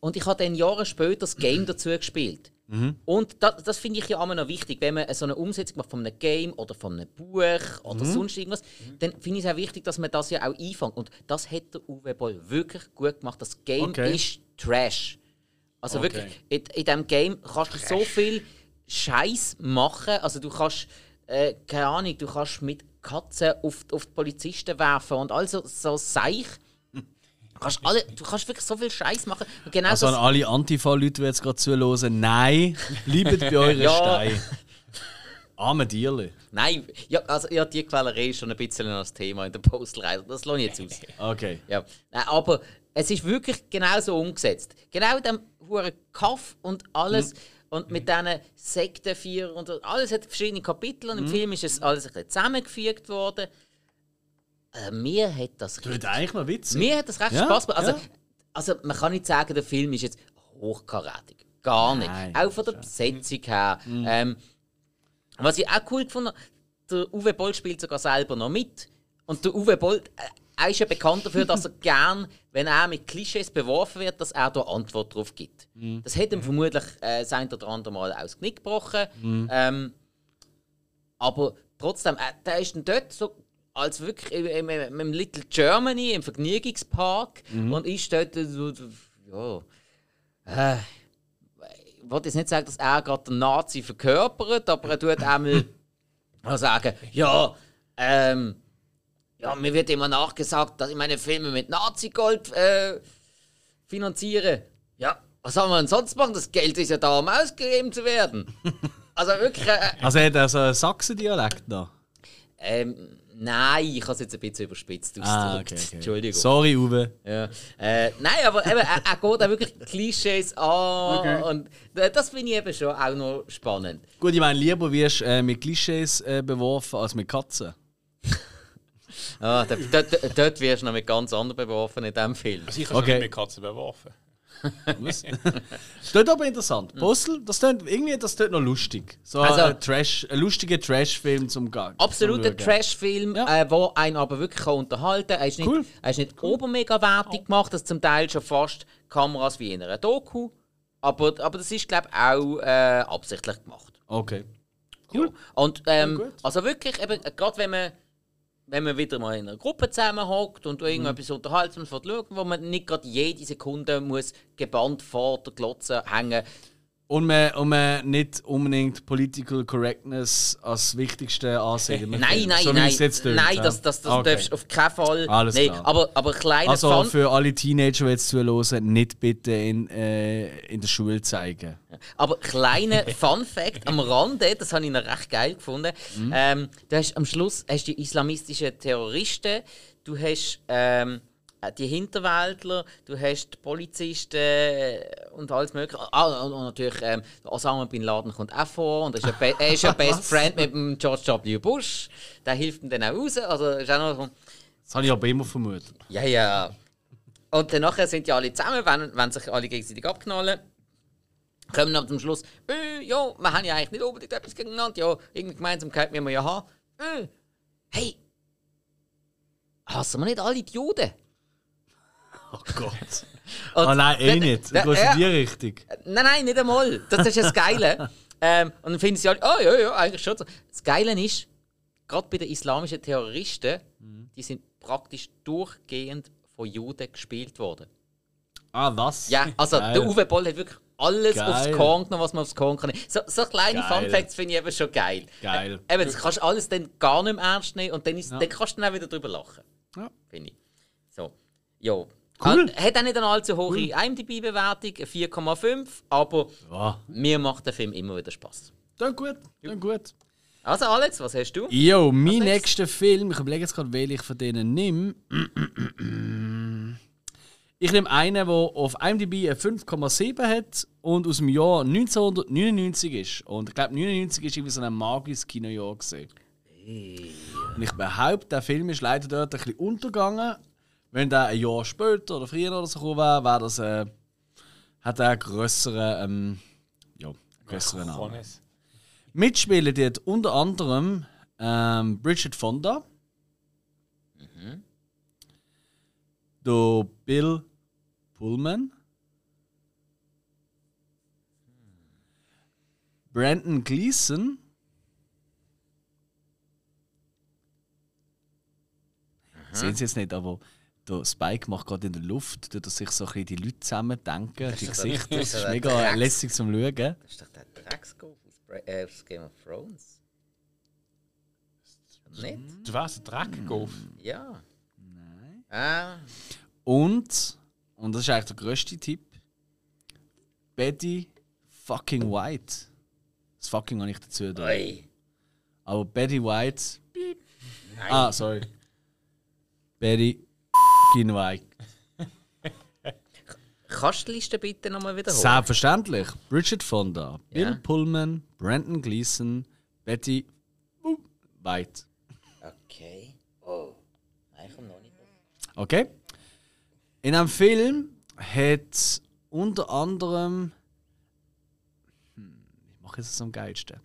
Und ich habe dann Jahre später das Game dazu gespielt. Und das, das finde ich ja immer noch wichtig, wenn man so eine Umsetzung macht von einem Game oder von einem Buch oder sonst irgendwas, dann finde ich es auch wichtig, dass man das ja auch einfängt. Und das hat der Uwe Boll wirklich gut gemacht. Das Game Okay. ist Trash. Also Okay. wirklich, in, in diesem Game kannst du so viel Scheiß machen. Also du kannst, äh, keine Ahnung, du kannst mit Katzen auf, auf die Polizisten werfen und also so Seich. Du kannst, alle, du kannst wirklich so viel Scheiß machen. Genau Also an alle Antifa-Leute, die jetzt gerade zuhören, nein, bleibt bei euren Ja. Steinen. Arme Dierli. Nein, ja, also ja, die Quälerei ist schon ein bisschen das Thema in der Postelreise. Das lasse ich jetzt aus. Okay. Ja. Nein, aber es ist wirklich genau so umgesetzt. Genau in dem hohen Kaff und alles. Und mit diesen Sektenvier und alles hat verschiedene Kapitel und im Film ist es alles ein bisschen zusammengefügt worden. Äh, mir hat das Das wird eigentlich noch witzig. mir hat das recht Ja, Spaß gemacht. Also, ja. also man kann nicht sagen, der Film ist jetzt hochkarätig. Gar nicht. Nein, auch von der Besetzung her. Ähm, was ich auch cool gefunden habe, der Uwe Boll spielt sogar selber noch mit. Und der Uwe Boll, äh, er ist ja bekannt dafür, dass er gern, wenn er mit Klischees beworfen wird, dass er da Antwort drauf gibt. Das hätte ihm vermutlich äh, das ein oder andere Mal aus Knick gebrochen. Ähm, aber trotzdem, äh, der ist dann dort so als wirklich im, im, im Little Germany, im Vergnügungspark und ist dort so, so ja, äh, ich wollte jetzt nicht sagen, dass er gerade den Nazi verkörpert, aber er tut einmal sagen, ja, ähm, ja, mir wird immer nachgesagt, dass ich meine Filme mit Nazi-Gold äh, finanziere. Ja, was soll man denn sonst machen? Das Geld ist ja da, um ausgegeben zu werden. Also wirklich, äh, Also hat er so einen Sachsen-Dialekt noch? ähm, nein, ich habe es jetzt ein bisschen überspitzt ausgedrückt. Ah, okay, okay. Entschuldigung. Sorry, Uwe. Ja. Äh, nein, aber eben, er, er geht auch wirklich Klischees an. Und äh, das finde ich eben schon auch noch spannend. Gut, ich meine, lieber wirst du äh, mit Klischees äh, beworfen als mit Katzen. Ah, dort, dort, dort wirst du noch mit ganz anderen beworfen in diesem Film. Also ich habe Okay. schon mit Katzen beworfen. Was? das klingt aber interessant. Postel, das klingt irgendwie das klingt noch lustig. So Also- ein, Trash, ein lustiger Trash-Film zum Gang. Absoluter Trash-Film, Ja. äh, der einen aber wirklich kann unterhalten kann. Er ist nicht, Cool. er ist nicht obermega wertig gemacht, das zum Teil schon fast Kameras wie in einer Doku. Aber, aber das ist, glaube ich, auch äh, absichtlich gemacht. Okay. Cool. Und ähm, gut. also wirklich, eben, äh, gerade wenn man, wenn man wieder mal in einer Gruppe zusammenhockt und irgendetwas Mhm. Unterhaltsames schauen wo man nicht gerade jede Sekunde muss gebannt vor der Glotze hängen Und man, und man nicht unbedingt Political Correctness als wichtigste ansehen. Nein, nein, so wie nein. es jetzt tönt, nein, das, das, das Okay. darfst du auf keinen Fall. Alles nein, klar. Aber, aber kleine Also Fun für alle Teenager, die jetzt zuhören, nicht bitte in, äh, in der Schule zeigen. Aber kleiner Fun Fact am Rande, das habe ich noch recht geil gefunden. Mhm. Ähm, du hast am Schluss hast die islamistischen Terroristen, du hast ähm, die Hinterwäldler, du hast die Polizisten äh, und alles mögliche. Ah, und, und natürlich ähm, Osama Bin Laden kommt auch vor und er ist ja, er ist ja Best Friend mit dem George W. Bush. Der hilft ihm dann auch raus. Also ist auch noch Das habe ich aber immer vermutet. ja, ja. Und dann nachher sind die alle zusammen, wenn, wenn sich alle gegenseitig abknallen. Kommen dann zum Schluss, äh, ja, wir haben ja eigentlich nicht unbedingt etwas gegeneinander, ja, irgendeine Gemeinsamkeit müssen wir ja haben. Äh, hey, hassen wir nicht alle die Juden? Oh Gott. Oh nein, eh nicht. Du dann- gehst in die Richtung. Nein, nein, nicht einmal. Das ist ja das Geile. ähm, und dann finden sie alle, oh ja, ja, eigentlich schon so. Das Geile ist, gerade bei den islamischen Terroristen, die sind praktisch durchgehend von Juden gespielt worden. Ah, was? Ja, also Geil. der Uwe Boll hat wirklich alles Geil. aufs Korn genommen, was man aufs Korn kann. So, so kleine Geil. Fun Facts finde ich eben schon geil. Geil. Äh, eben, das kannst du alles dann gar nicht mehr ernst nehmen und dann, ist, Ja. dann kannst du dann auch wieder drüber lachen. Ja. Finde ich. So. Ja. Cool. Hat auch nicht eine allzu hohe IMDb-Bewertung, 4,5, aber Ja, mir macht der Film immer wieder Spaß. dann gut, dann gut. Also Alex, was hast du? Jo, mein nächster Film, ich überlege jetzt gerade, welchen ich von denen nehme. Ich nehme einen, der auf IMDb eine 5,7 hat und aus dem Jahr 1999 ist. Und ich glaube, 1999 ist irgendwie so ein magisches Kinojahr gesehen. Und ich behaupte, der Film ist leider dort ein bisschen untergegangen. Wenn der ein Jahr später oder früher oder so gekommen wäre, wäre das, äh, hat er einen grösseren, ähm, ja, grösseren Namen. Mitspielen dort unter anderem ähm, Bridget Fonda, der Bill Pullman, Brandon Gleason, sehen Sie jetzt nicht, aber der Spike macht gerade in der Luft, tut er sich so ein bisschen die Leute zusammen denken, die doch der- Gesichter, das das ist mega Drecks- lässig zum Schauen. Das ist doch der Drecksgolf aus, äh, aus Game of Thrones. Nicht? Du ein Dreckgolf. Ja. Nein. Ah, Und, und das ist eigentlich der grösste Tipp, Betty fucking White. Das fucking habe ich dazu da. oi. Aber Betty White. Nein. Ah, sorry. Betty fucking. Kannst du die Liste bitte nochmal wiederholen? Selbstverständlich. Bridget Fonda, Bill Ja. Pullman, Brandon Gleason, Betty White. Okay. Oh. Nein, ich komme noch nicht. drauf. Okay. In einem Film hat unter anderem. Hm, ich mache jetzt das am geilsten.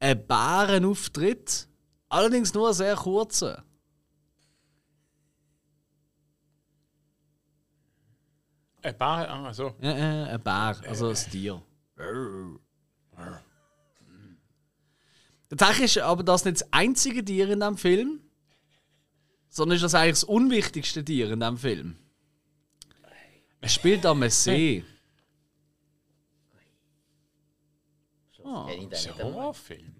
Ein Bärenauftritt, allerdings nur einen sehr kurzen. Ein Bär, ah, so. Ja, äh, ein Bär, also ein Tier. Tatsächlich ist aber das nicht das einzige Tier in diesem Film, sondern ist das eigentlich das unwichtigste Tier in diesem Film. Er spielt am See. Das ist ein. Horrorfilm.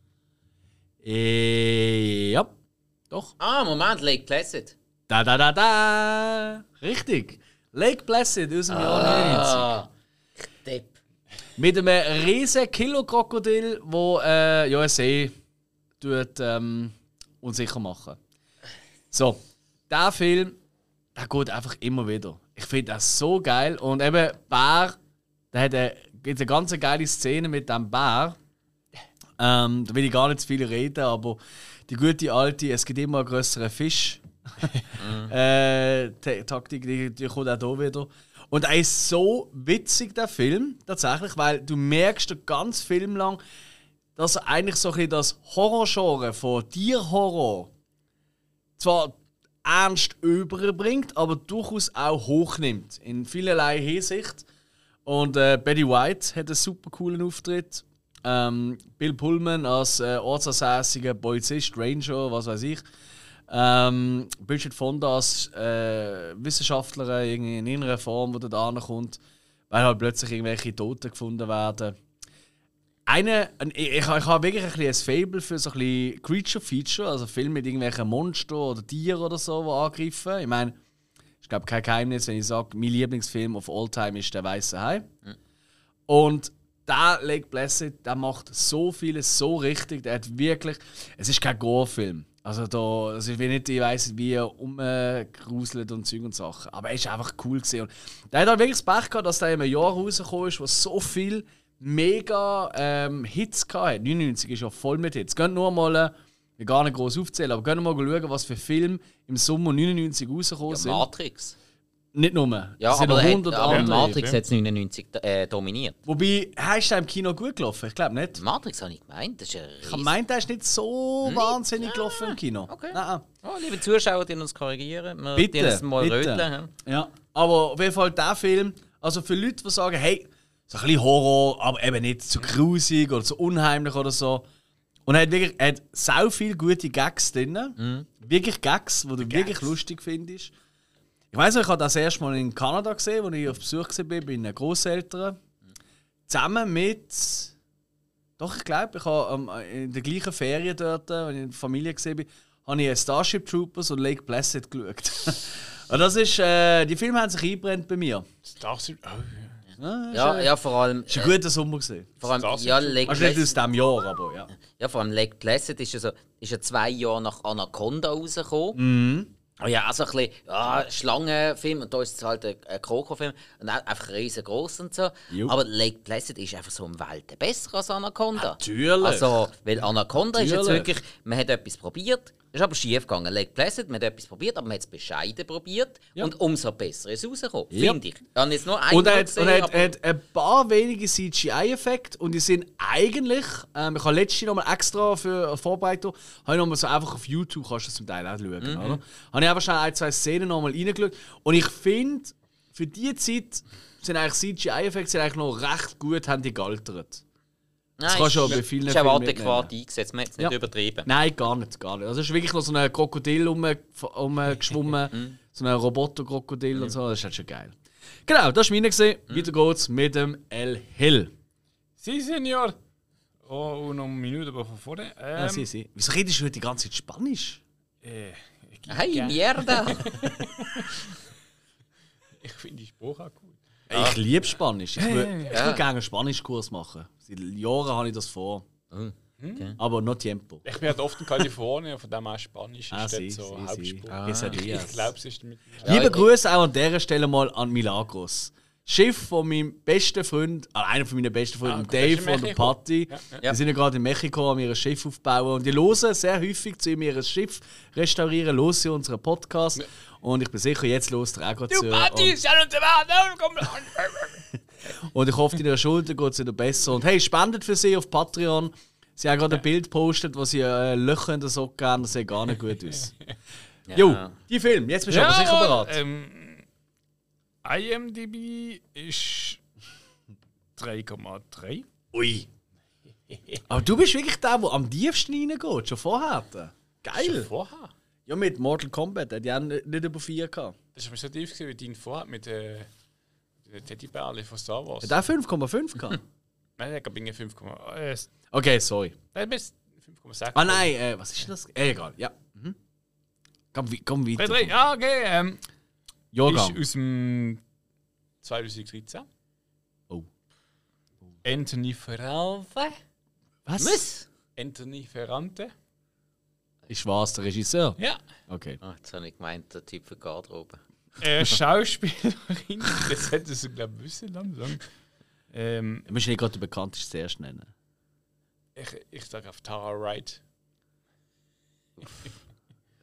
Äh, ja, doch. Ah, Moment, Lake Placid. Da da da da! Richtig! Lake Placid aus dem Jahr 99. Ah, Depp. Mit einem riesen Kilo-Krokodil, wo äh, ja, See tut, ähm, unsicher machen. So, der Film, der geht einfach immer wieder. Ich finde das so geil. Und eben, Bär, der hat eine, gibt eine ganz geile Szene mit dem Bär. Ähm, da will ich gar nicht zu viel reden, aber die gute alte, es gibt immer einen größeren Fisch. äh, Ta- Taktik, die, die kommt auch hier wieder. Und er ist so witzig, der Film, tatsächlich, weil du merkst den ganzen Film lang, dass er eigentlich so ein bisschen das Horrorgenre von Tierhorror zwar ernst überbringt, aber durchaus auch hochnimmt. In vielerlei Hinsicht. Und äh, Betty White hat einen super coolen Auftritt. Ähm, Bill Pullman als äh, ortsansässiger Polizist, Ranger, was weiß ich. Ähm, Bridget Fonda als äh, Wissenschaftlerin in irgendeiner Form, die da kommt, weil halt plötzlich irgendwelche Tote gefunden werden. Eine, ein- ich, ich, ich habe wirklich ein, ein Fable für so ein Creature-Feature, also Filme mit irgendwelchen Monstern oder Tieren oder so, die angreifen. Ich meine, ich glaube kein Geheimnis, wenn ich sage, mein Lieblingsfilm of all time ist Der Weiße Hai. Und der Lake Placid, der macht so vieles so richtig. Der hat wirklich. Es ist kein Gore-Film. Also da, also ich will nicht, ich weiss wie er umgruselt und Zeug und Sachen. Aber er ist einfach cool gesehen. Und der hat halt wirklich das Pech gehabt, dass der in einem Jahr rausgekommen ist, wo so viel mega ähm, Hits hatte. 99 ist ja voll mit Hits. Könnt nur mal, äh, ich will gar nicht groß aufzählen, aber könnt mal schauen, was für Filme im Sommer 99 rausgekommen Ja, sind. Matrix. Nicht nur. Ja, Es sind aber, noch hat, 100 aber andere. Matrix hat es 99 äh, dominiert. Wobei, ist der im Kino gut gelaufen? Ich glaube nicht. Matrix habe ich gemeint. Das ist Ich riesen- meinte, der ist nicht so Nicht? wahnsinnig Ah, gelaufen im Kino. okay. Nein. Oh, liebe Zuschauer, die uns korrigieren. Wir Bitte, uns mal bitte. röteln. Ja. Aber auf jeden Fall der Film, also für Leute, die sagen, hey, so ein bisschen Horror, aber eben nicht zu grusig oder zu unheimlich oder so. Und er hat wirklich er hat sau viele gute Gags drin. Wirklich Gags, die du wirklich lustig findest. Ich weiß ich habe das erste Mal in Kanada gesehen, als ich auf Besuch war bei meinen Großeltern. Zusammen mit. Doch, ich glaube, ich habe ähm, in der gleichen Ferien dort, als ich in der Familie gesehen bin, habe ich Starship Troopers und Lake Placid geschaut. und das ist. Äh, die Filme haben sich eingebrennt bei mir. Starship. Oh, Ja, ist Ja, ein- ja, vor allem. ist ein äh, guter Sommer gesehen. vor allem ja, Lake Also nicht aus diesem Jahr, aber ja. ja, vor allem Lake Placid ist ja, so, ist ja zwei Jahre nach Anaconda rausgekommen. Mhm. Oh ja, also ein bisschen ja, Schlangenfilm und da ist es halt ein, ein Krokodilfilm und einfach riesengroß und so. Jo. Aber Lake Placid ist einfach so um Welten besser als Anaconda. Natürlich. Also, weil Anaconda ist jetzt Natürlich. wirklich, man hat etwas probiert, ist aber schief gegangen. Lake Placid, man hat etwas probiert, aber man hat es bescheiden probiert Ja. und umso besser ist es rausgekommen, Ja. finde ich. Habe jetzt nur Und er hat, gesehen, und er hat, er hat ein paar wenige CGI-Effekte und die sind eigentlich, ähm, ich habe letztens noch mal extra für eine Vorbereitung, habe ich noch mal so einfach auf YouTube, kannst du das zum Teil auch schauen, Mhm. oder? Habe ich einfach schnell ein, zwei Szenen noch mal reingeschaut und ich finde, für die Zeit sind eigentlich CGI-Effekte eigentlich noch recht gut, haben die gealtert. Nein, kannst du ist- auch bei vielen ist auch adäquat eingesetzt, man hat es nicht Ja. übertrieben. Nein, gar nicht, gar nicht. Also es ist wirklich noch so ein Krokodil Mhm. umgeschwommen, so ein Roboter-Krokodil und so, das ist halt schon geil. Genau, das war meine. gesehen. Mhm. Weiter geht's mit dem El Hill. Si, Senor. Oh, una minuta por favor. Ähm, Ja, sie, sie. Wieso redest du heute die ganze Zeit Spanisch? äh, ich, Hey, gern- Mierda! ich finde die Sprache auch cool. Ich liebe Spanisch. Ich würde ich Ja. gerne einen Spanischkurs machen. Seit Jahren habe ich das vor. Mhm. Okay. Aber no tiempo. Ich bin halt oft in Kalifornien, von dem auch Spanisch Ah, ist sie, dort so sie. Hauptsprache. Quesadillas. Ich glaube, es ist damit. Ja, Liebe Grüße auch an dieser Stelle mal an Milagros. Schiff von meinem besten Freund, äh, einer von meinen besten Freunden, Ah, Dave und der. Patty. Ja, ja. Die sind ja gerade in Mexiko an ihrem Schiff aufbauen. Und die hören sehr häufig zu ihm ihr Schiff restaurieren, hören sie unseren Podcast. Und ich bin sicher, jetzt los er auch gerade zu. Und, schau uns an! Komm! und ich hoffe, in ihrer Schulter geht es wieder besser. Und hey, spendet für sie auf Patreon. Sie haben gerade ein Bild gepostet, wo sie äh, Löcher in der Socke haben. Das sieht gar nicht gut aus. Jo, die Film. Jetzt bist du aber sicher bereit. Ähm, IMDb ist 3,3. Ui. Aber du bist wirklich der, der am tiefsten reingeht, schon vorher. Schon Geil. vorher. Ja, mit Mortal Kombat, hat ja nicht nicht über 4 gehabt. Das ist aber so tief gewesen, wie dein vorher mit äh, den Teddybärli von Star Wars. Hat der 5,5 gehabt? Nein, der gab 5, äh, Okay, sorry. nein, bis 5,6. Ah nein, äh, was ist denn das? Äh, egal, ja. Mhm. Komm, wi- komm weiter. 3, ja, okay. Ähm, Jahrgang. ist aus dem 2013. Oh. Anthony Ferrante. Was? Was? Anthony Ferrante. Ist was, der Regisseur? Ja. Okay. Ah, jetzt habe ich gemeint, der Typ für Garderobe. Äh, Schauspielerin. das hätte sie, glaube ich, wissen langsam. Ähm, Wir müssen nicht gerade den bekanntesten zuerst nennen. ich, ich sage auf Tara Wright.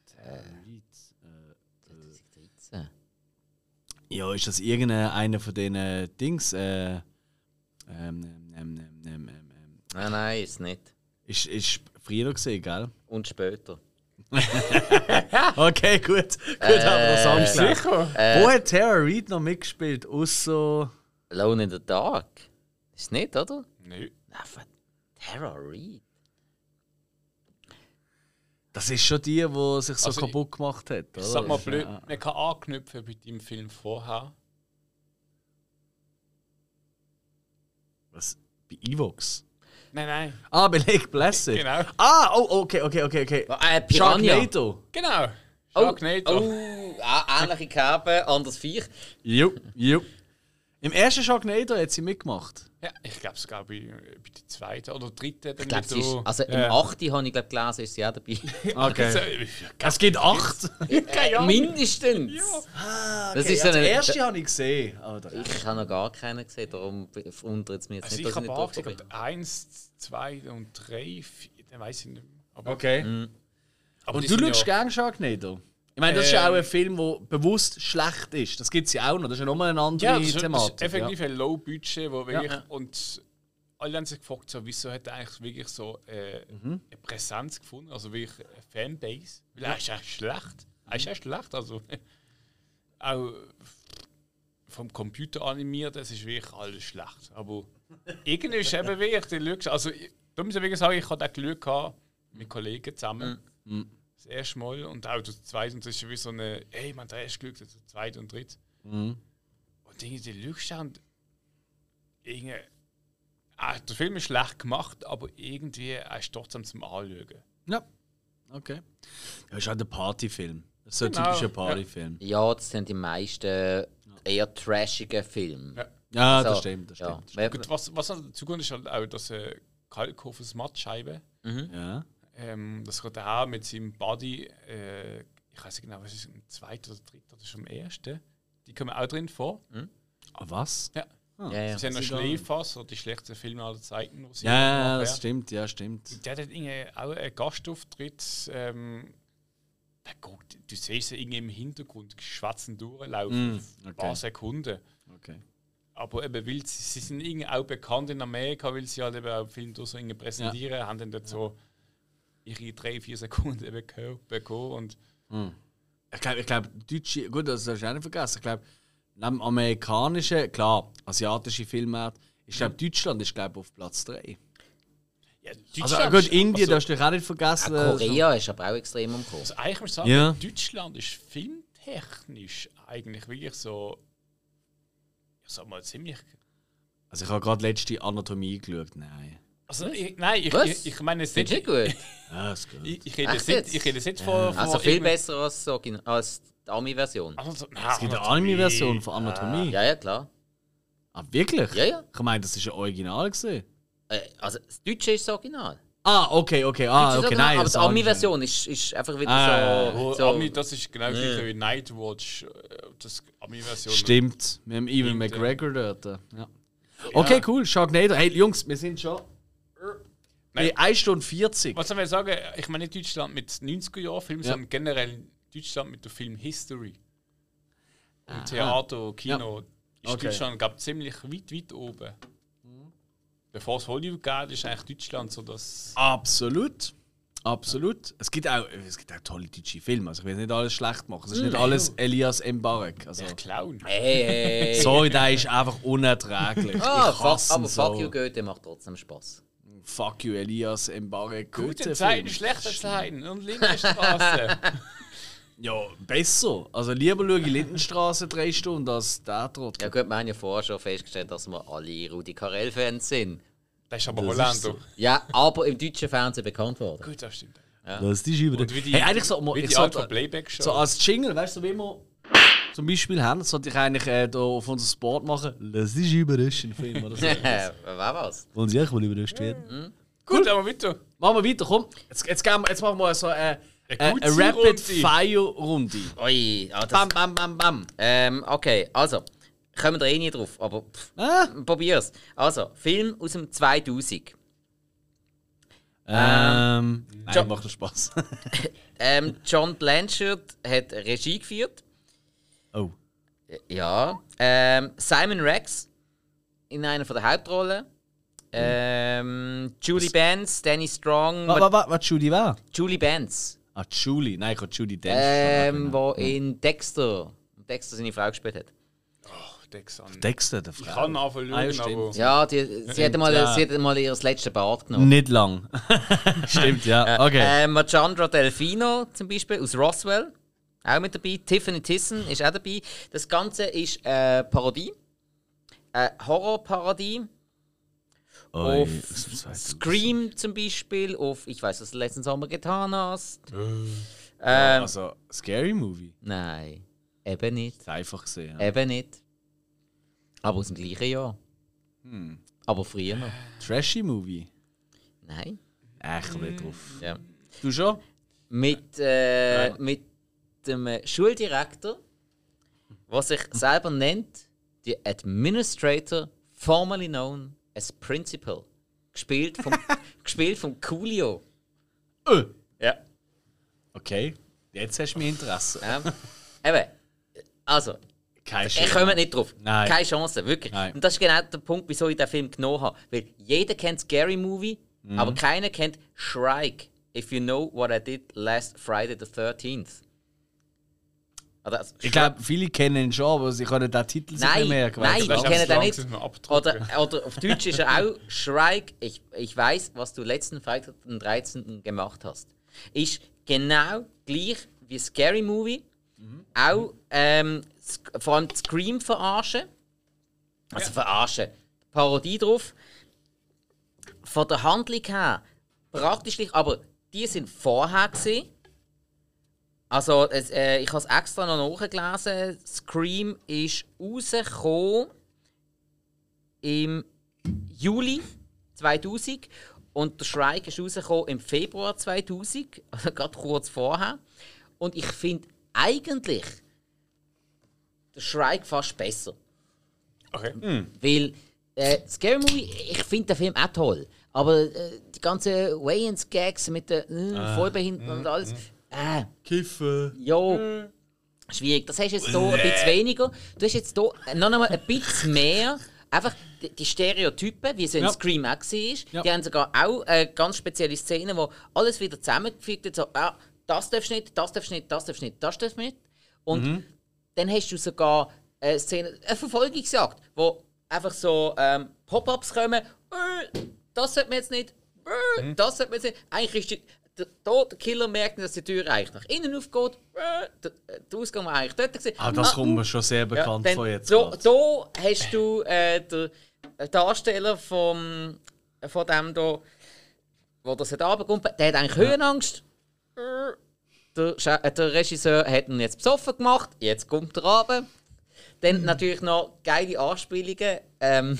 2013. Ja, ist das irgendeiner von den Dings? Äh, ähm, ähm, ähm, ähm, ähm, ähm, Nein, nein, ist nicht. ist, ist früher gesehen, gell? Und später. Okay, gut. Gut, haben wir das. Sicher? Wo hat Tara Reid noch mitgespielt? Außer. Alone in the Dark. Ist nicht, oder? Nö. Nein, von Tara Reid. Das ist schon die, die sich so Also, kaputt gemacht hat. Ich oder? sag mal blöd, Ja. man kann anknüpfen bei dem Film vorher. Was? Bei Evox? Nein, nein. Ah, bei Lake Placid. Genau. Ah, oh, okay, okay, okay, okay. Äh, Piranha. Sharknado. Genau. Oh, Sharknado. oh, ah, ähnliche Kerbe, anderes Viech. Jupp, jupp. Im ersten Sharknado hat sie mitgemacht. Ja, ich glaube sogar bei, bei der zweiten oder dritten. Ich glaube, ist. so, Also im äh, 8. habe ich glaub, gelesen, ist sie auch dabei. Okay. Es gibt acht. Äh, mindestens! Das ist so ja, eine- der erste habe ich gesehen. Oh, Ich habe noch gar keinen gesehen, darum wundert es mich jetzt Also nicht, ich dass ich habe nicht bin. eins, zwei und drei, vier, dann weiß ich nicht mehr. Aber, Okay. aber Und du schaust ja, gerne Sharknado? Ich meine, das ist ja Ähm. auch ein Film, der bewusst schlecht ist. Das gibt es ja auch noch. Das ist ja nochmal eine andere ja, das ist, das Thematik. ist effektiv ein Low-Budget, wo wirklich, Ja. und alle haben sich gefragt, so, wieso hat er eigentlich wirklich so äh, Mhm. eine Präsenz gefunden, also wirklich eine Fanbase. Weil er ist eigentlich schlecht. Er ist echt schlecht, also auch vom Computer animiert, das ist wirklich alles schlecht. Aber irgendwie ist eben wirklich die Lücke, also da muss ich wirklich sagen, ich hatte auch Glück gehabt, mit Kollegen zusammen. Mhm. Das erste Mal und auch das zweite, und das ist wie so eine, hey man, der erste Glück, das zweite und dritte. Mhm. Und irgendwie die Lücke und irgendwie, ah, der Film ist schlecht gemacht, aber irgendwie ist trotzdem zum Anschauen. Ja. Okay. Ja, ist auch der Partyfilm. Das ist so ein Genau, typischer. Partyfilm. Ja, das sind die meisten eher trashigen Filme. Ja. Ja, das So, stimmt. Das ja. stimmt. Wer- Gut, was, was dazu kommt, ist halt auch, dass äh, Kalkhofers Mattscheibe, Ja. Ähm, das kommt auch mit seinem Body, äh, ich weiß nicht genau, was ist im zweiten oder dritten oder schon im ersten, die kommen auch drin vor. Ah, was? Ja. Ah, Ja, ja. Sie haben noch. Schläfers oder die schlechtesten Filme aller Zeiten. wo sie Ja, ja, das stimmt, ja, stimmt. Der hat irgendwie auch einen Gastauftritt. Ähm, der geht, du siehst sie irgendwie im Hintergrund schwatzen durchlaufen. Mm, Ein okay. paar Sekunden. Okay. Aber eben, weil sie, sie sind irgendwie auch bekannt in Amerika, weil sie halt eben auch Film so irgendwie präsentieren, haben dann dort so ihre drei, vier Sekunden bekommen. Und Ich glaube, ich glaub, deutsche, gut, das hast du auch nicht vergessen. Ich glaube, neben amerikanischen, klar, asiatische Filmmarkt, ich glaube, Deutschland ist glaube auf Platz 3. ja, Also gut, ist- Indien also, darfst du dich auch nicht vergessen. Auch Korea ist aber auch extrem umgekommen. Also eigentlich muss ich sagen, Ja. Deutschland ist filmtechnisch eigentlich wirklich so, ich sag mal, ziemlich Also ich habe gerade letzte Anatomie geschaut. Nein. Also, ich, nein, ich, Was? ich, ich meine, es Findest nicht, du nicht gut? Ja, ist gut. ich, ich rede jetzt nicht, jetzt? ich rede jetzt von Also viel besser als, so, als die Ami-Version. Also, Es gibt eine Anime-Version von Anatomie. Ja, ja, klar. Ah, wirklich? Ja, ja. Ich meine, das ist ein Original gesehen. Äh, also das Deutsche ist das Original. Ah, okay, okay. Ah, Das ist okay, nein. aber das die Ami-Version ist, ist einfach wieder Ah, so. Oh, so Ami, das ist genau gleich wie Nightwatch, äh, das Ami-Version. Stimmt, mit dem Ewan ja. McGregor dort. Ja. Okay, cool. Sharknado. Hey, Jungs, wir sind schon Nein. bei 1 Stunde 40. Was soll ich sagen? Ich meine nicht Deutschland mit 90er-Jahren-Filmen, Ja. sondern generell Deutschland mit der Film History. Und Theater, Kino. Ist Okay. Deutschland, glaube ziemlich weit, weit oben. Bevor es Hollywood geht, ist eigentlich Deutschland so das. Absolut. Absolut. Es gibt auch, es gibt auch tolle deutsche Filme. Also ich will nicht alles schlecht machen. Es ist nicht alles Elias Mbarek. Also, Der Clown. Hey, hey. sorry, der ist einfach unerträglich. Ah, ich hasse aber ihn Fuck so. You Goethe macht trotzdem Spaß. Fuck you, Elias Mbarek. Gute Zeiten, Film. schlechte Zeiten und Lindenstraße. Ja, besser. Also lieber schaue ich Lindenstraße drei Stunden als der Trottel. Ja gut, wir haben ja vorher schon festgestellt, dass wir alle Rudi Carell-Fans sind. Das ist aber Holländer. so. Ja, aber im deutschen Fernsehen bekannt worden. Gut, das stimmt. Das ist über Und wie die, Hey, eigentlich so, wie ich die sollte- alte Playback-Show. So als Jingle, weißt du, so wie wir zum Beispiel haben, sollte ich eigentlich äh, da auf unser Sport machen. Lass dich überraschen, Film oder so. Wer was? Wollen Sie auch mal überrascht werden? Gut, aber weiter. Machen wir weiter, komm. Jetzt, jetzt, gehen wir, jetzt machen wir so eine, Eine eine, gute eine Runde. Rapid-Fire-Runde. Ui, ah, das, Bam, bam, bam, bam. ähm, okay, also, kommen wir eh nie drauf, aber pff, Ah. probier's. Also, Film aus dem 2000. Ähm, nein, Jo- macht Spaß. Ähm, John Blanchard hat Regie geführt. Oh. Ja. Ähm, Simon Rex in einer von der Hauptrollen. Ähm, Julie Benz, Danny Strong, Was, was, was Judy war? Julie Benz, Ah, Julie. Nein, ich habe Judy Dench. ähm, wo in Dexter, Dexter seine Frau gespielt hat. Dexter. Dexter, der Ich Frau. kann anfangen Ah, ja, aber... Ja, die, sie, hat mal, Ja. sie hat mal ihr letztes Bart genommen. Nicht lang. Stimmt, ja. Okay. Äh, Machandra Delfino zum Beispiel aus Roswell, auch mit dabei. Tiffany Tissen ist auch dabei. Das Ganze ist äh, Parodie. Äh, Horrorparodie. Oi, auf aus dem 2000. Scream zum Beispiel, auf Ich weiß, was du letzten Sommer getan hast. Ja, Ähm, Also, Scary Movie. Nein, eben nicht. Das einfach gesehen. Ja. Eben nicht. Aber aus dem gleichen Jahr. Hm. Aber früher noch. Trashy Movie. Nein. Äh, ich komme nicht drauf. Ja. Du schon? Mit, äh, mit dem äh, Schuldirektor, was sich selber nennt, die Administrator, formerly known as Principal. Gespielt vom, gespielt vom Coolio. Äh. Ja. Okay. Jetzt hast du mir Interesse. Ähm, eben, also, Kein ich komme nicht drauf. Nein. Keine Chance, wirklich. Nein. Und das ist genau der Punkt, wieso ich den Film genommen habe. Weil jeder kennt Scary Movie, Mhm. aber keiner kennt Shrike. If you know what I did last Friday the 13th. Also, also, Ich glaube, viele kennen ihn schon, aber sie können den Titel sich Nein, nicht merken. nein, ich kenne den nicht. Oder, oder auf Deutsch ist er auch Shrike. Ich, ich weiß, was du letzten Freitag, den 13. gemacht hast. Ist genau gleich wie Scary Movie. Auch ähm, vor allem Scream verarschen. Also verarschen. Parodie drauf. Von der Handlung her praktisch aber die sind vorher gesehen. Also, es, äh, ich habe es extra noch nachgelesen. Scream ist rausgekommen im Juli 2000 und der Shrike ist rausgekommen im Februar 2000, also gerade kurz vorher. Und ich finde eigentlich der Shrike fast besser. Okay. Weil äh, Scary Movie, ich finde den Film auch toll. Aber äh, die ganzen Wayans-Gags mit den äh, Vollbehinderten und alles, äh, Kiffen. ja, schwierig. Das hast du jetzt hier ein bisschen weniger. Du hast jetzt hier noch einmal ein bisschen mehr. Einfach die, Stereotypen, wie es in Ja. Scream auch war. Ja. Die haben sogar auch äh, ganz spezielle Szenen, wo alles wieder zusammengefügt wird. So, ah, das darfst du nicht, das darfst du nicht, das darfst du nicht, das darfst du nicht. Und dann hast du sogar eine Szene, eine Verfolgungsjagd, wo einfach so ähm, Pop-ups kommen. Äh, das sollte man jetzt nicht. Äh, Das sollte man jetzt nicht. Eigentlich ist der, da, der Killer merkt nicht, dass die Tür eigentlich nach innen aufgeht. Äh, der, der Ausgang war eigentlich dort. Gewesen. Ah, das Ah, kommt mir schon sehr bekannt dann vor jetzt. Da, da hast du äh, den Darsteller vom, von dem da, wo das hat runterkommt, der hat eigentlich Höhenangst. Äh, Der, äh, der Regisseur hat ihn jetzt besoffen gemacht, jetzt kommt er runter. Dann natürlich noch geile Anspielungen. Ähm,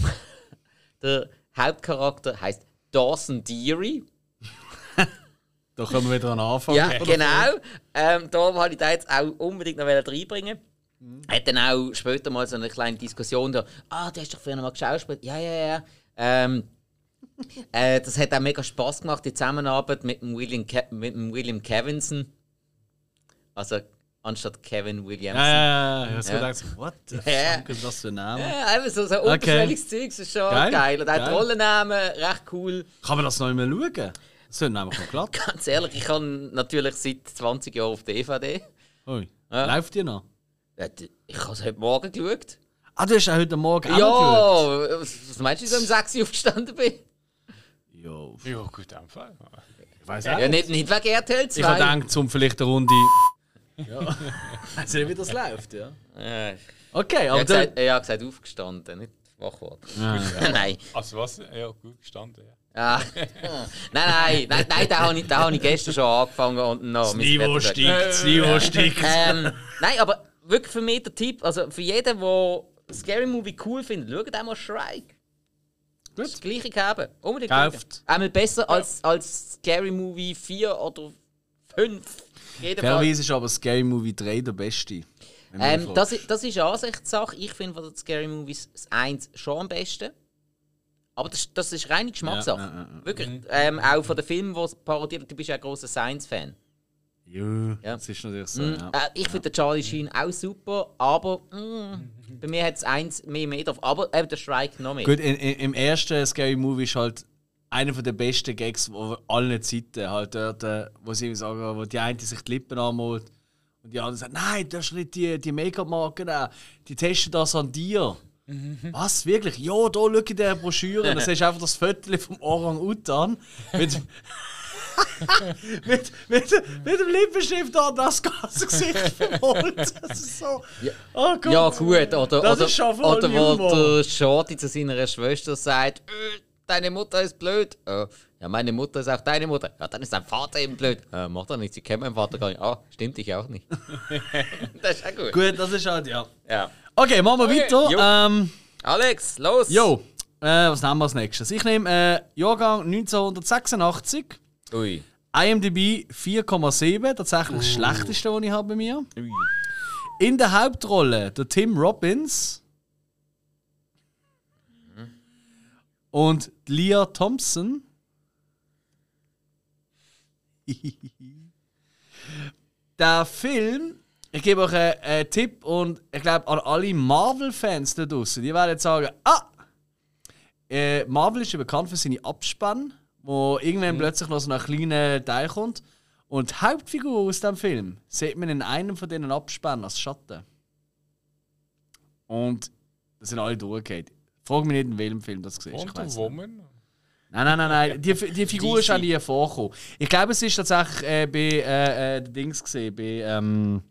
der Hauptcharakter heißt Dawson Deary. Da können wir wieder an Anfang. Ja, genau. Ähm, da wollte ich da jetzt auch unbedingt noch reinbringen. Hat dann auch später mal so eine kleine Diskussion da. Ah, du hast doch früher mal geschauspielt. Ja, ja, ja. Ähm, äh, das hat auch mega Spaß gemacht, die Zusammenarbeit mit dem William, Ke mit dem William Kevinson. Also anstatt Kevin Williamson. Ja, ja, ja. Ich habe Ja. gedacht, what the Ja. fuck ist das für ein Name? Ja, einfach so, so unterschwelliges Zeug, das ist schon Geil, geil. Und auch die. Rollennamen, recht cool. Kann man das noch immer schauen? Das sind einfach noch glatt. Ganz ehrlich, ich habe natürlich seit 20 Jahren auf DVD. Ui. Ja. Läuft die noch? Ja, Ich habe es heute Morgen geschaut. Ah, du hast auch heute Morgen auch Ja, geschaut? was was meinst du, wie ich so um 6 Uhr aufgestanden bin? Jo, Ja, gut, in dem Fall. ich weiß Ja, nicht, nicht wegen RTL 2. Ich habe gedacht, um vielleicht eine Runde. ja. Weißt du wie das läuft, ja? Ja, ich Okay, habe aber dann. gesagt, ja, gesagt, aufgestanden, nicht wach geworden. Ja. nein. Also was? Ja, gut gestanden, ja. Ah. nein, nein, nein, nein, da habe ich, habe ich gestern schon angefangen und noch. Niveau steigt, das Niveau steigt. Ähm, nein, aber wirklich für mich der Tipp, also für jeden, der Scary Movie cool findet, schaut einmal Shrike. Gut. Das gleiche haben. Unbedingt Kauft. Einmal besser als, als Scary Movie 4 oder 5. Jeden Fall. Fairerweise ist aber Scary Movie 3 der beste. Ähm, das, das ist Ansichtssache. Ich finde von den Scary Movies das 1 schon am besten. Aber das, das ist reine Geschmackssache. Ja, ja, ja. Wirklich. Ähm, auch von den Filmen, die es parodiert, du bist ja ein großer Science-Fan. Ja, das ist natürlich so. Mm, äh, ich finde den Charlie Sheen auch super, aber mm, bei mir hat es eins mehr mehr drauf. Aber eben der Strike noch mehr. Gut, in, in, im ersten Scary Movie ist halt einer der besten Gags von allen Zeiten. Halt dort, äh, wo sie sagen, wo die eine sich die Lippen anmalt und die andere sagt, nein, du hast nicht die, die Make-up-Marke nehmen. Die testen das an dir. Was? Wirklich? Ja, da schau in der Broschüre. Siehst du einfach das Foto vom Orang-Utan mit, mit, mit, mit dem Lippenstift an das ganze Gesicht vermalt. Das ist so. Oh Gott. ja, gut. Oder, Das oder, ist schon voll oder wo der Shorty zu seiner Schwester sagt: äh, Deine Mutter ist blöd. Äh, ja, meine Mutter ist auch deine Mutter. Ja, dann ist dein Vater eben blöd. Äh, macht er nicht, sie kennt meinen Vater gar nicht. Ah, stimmt, ich auch nicht. das ist auch gut. Gut, das ist halt, ja. Ja. Okay, machen wir weiter. jo. Ähm, Alex, los! jo, äh, was nehmen wir als nächstes? Ich nehme äh, Jahrgang 1986. Ui. IMDb 4,7, tatsächlich das schlechteste, was ich habe bei mir. Ui. In der Hauptrolle der Tim Robbins und Leah Thompson. der Film, ich gebe euch einen, einen Tipp und ich glaube an alle Marvel-Fans da draußen, die werden jetzt sagen: Ah, äh, Marvel ist ja bekannt für seine Abspann, wo irgendwann plötzlich noch so ein kleiner Teil kommt. Und die Hauptfigur aus dem Film sieht man in einem von diesen Abspannen als Schatten. Und das sind alle durchgehend. Frag mich nicht, in welchem Film das gesehen ist. Ich nicht. Woman? Nein, nein, nein, nein. Die, die Figur ist auch nie vorgekommen. Ich glaube, es ist tatsächlich äh, bei äh, äh, Dings gesehen, bei ähm,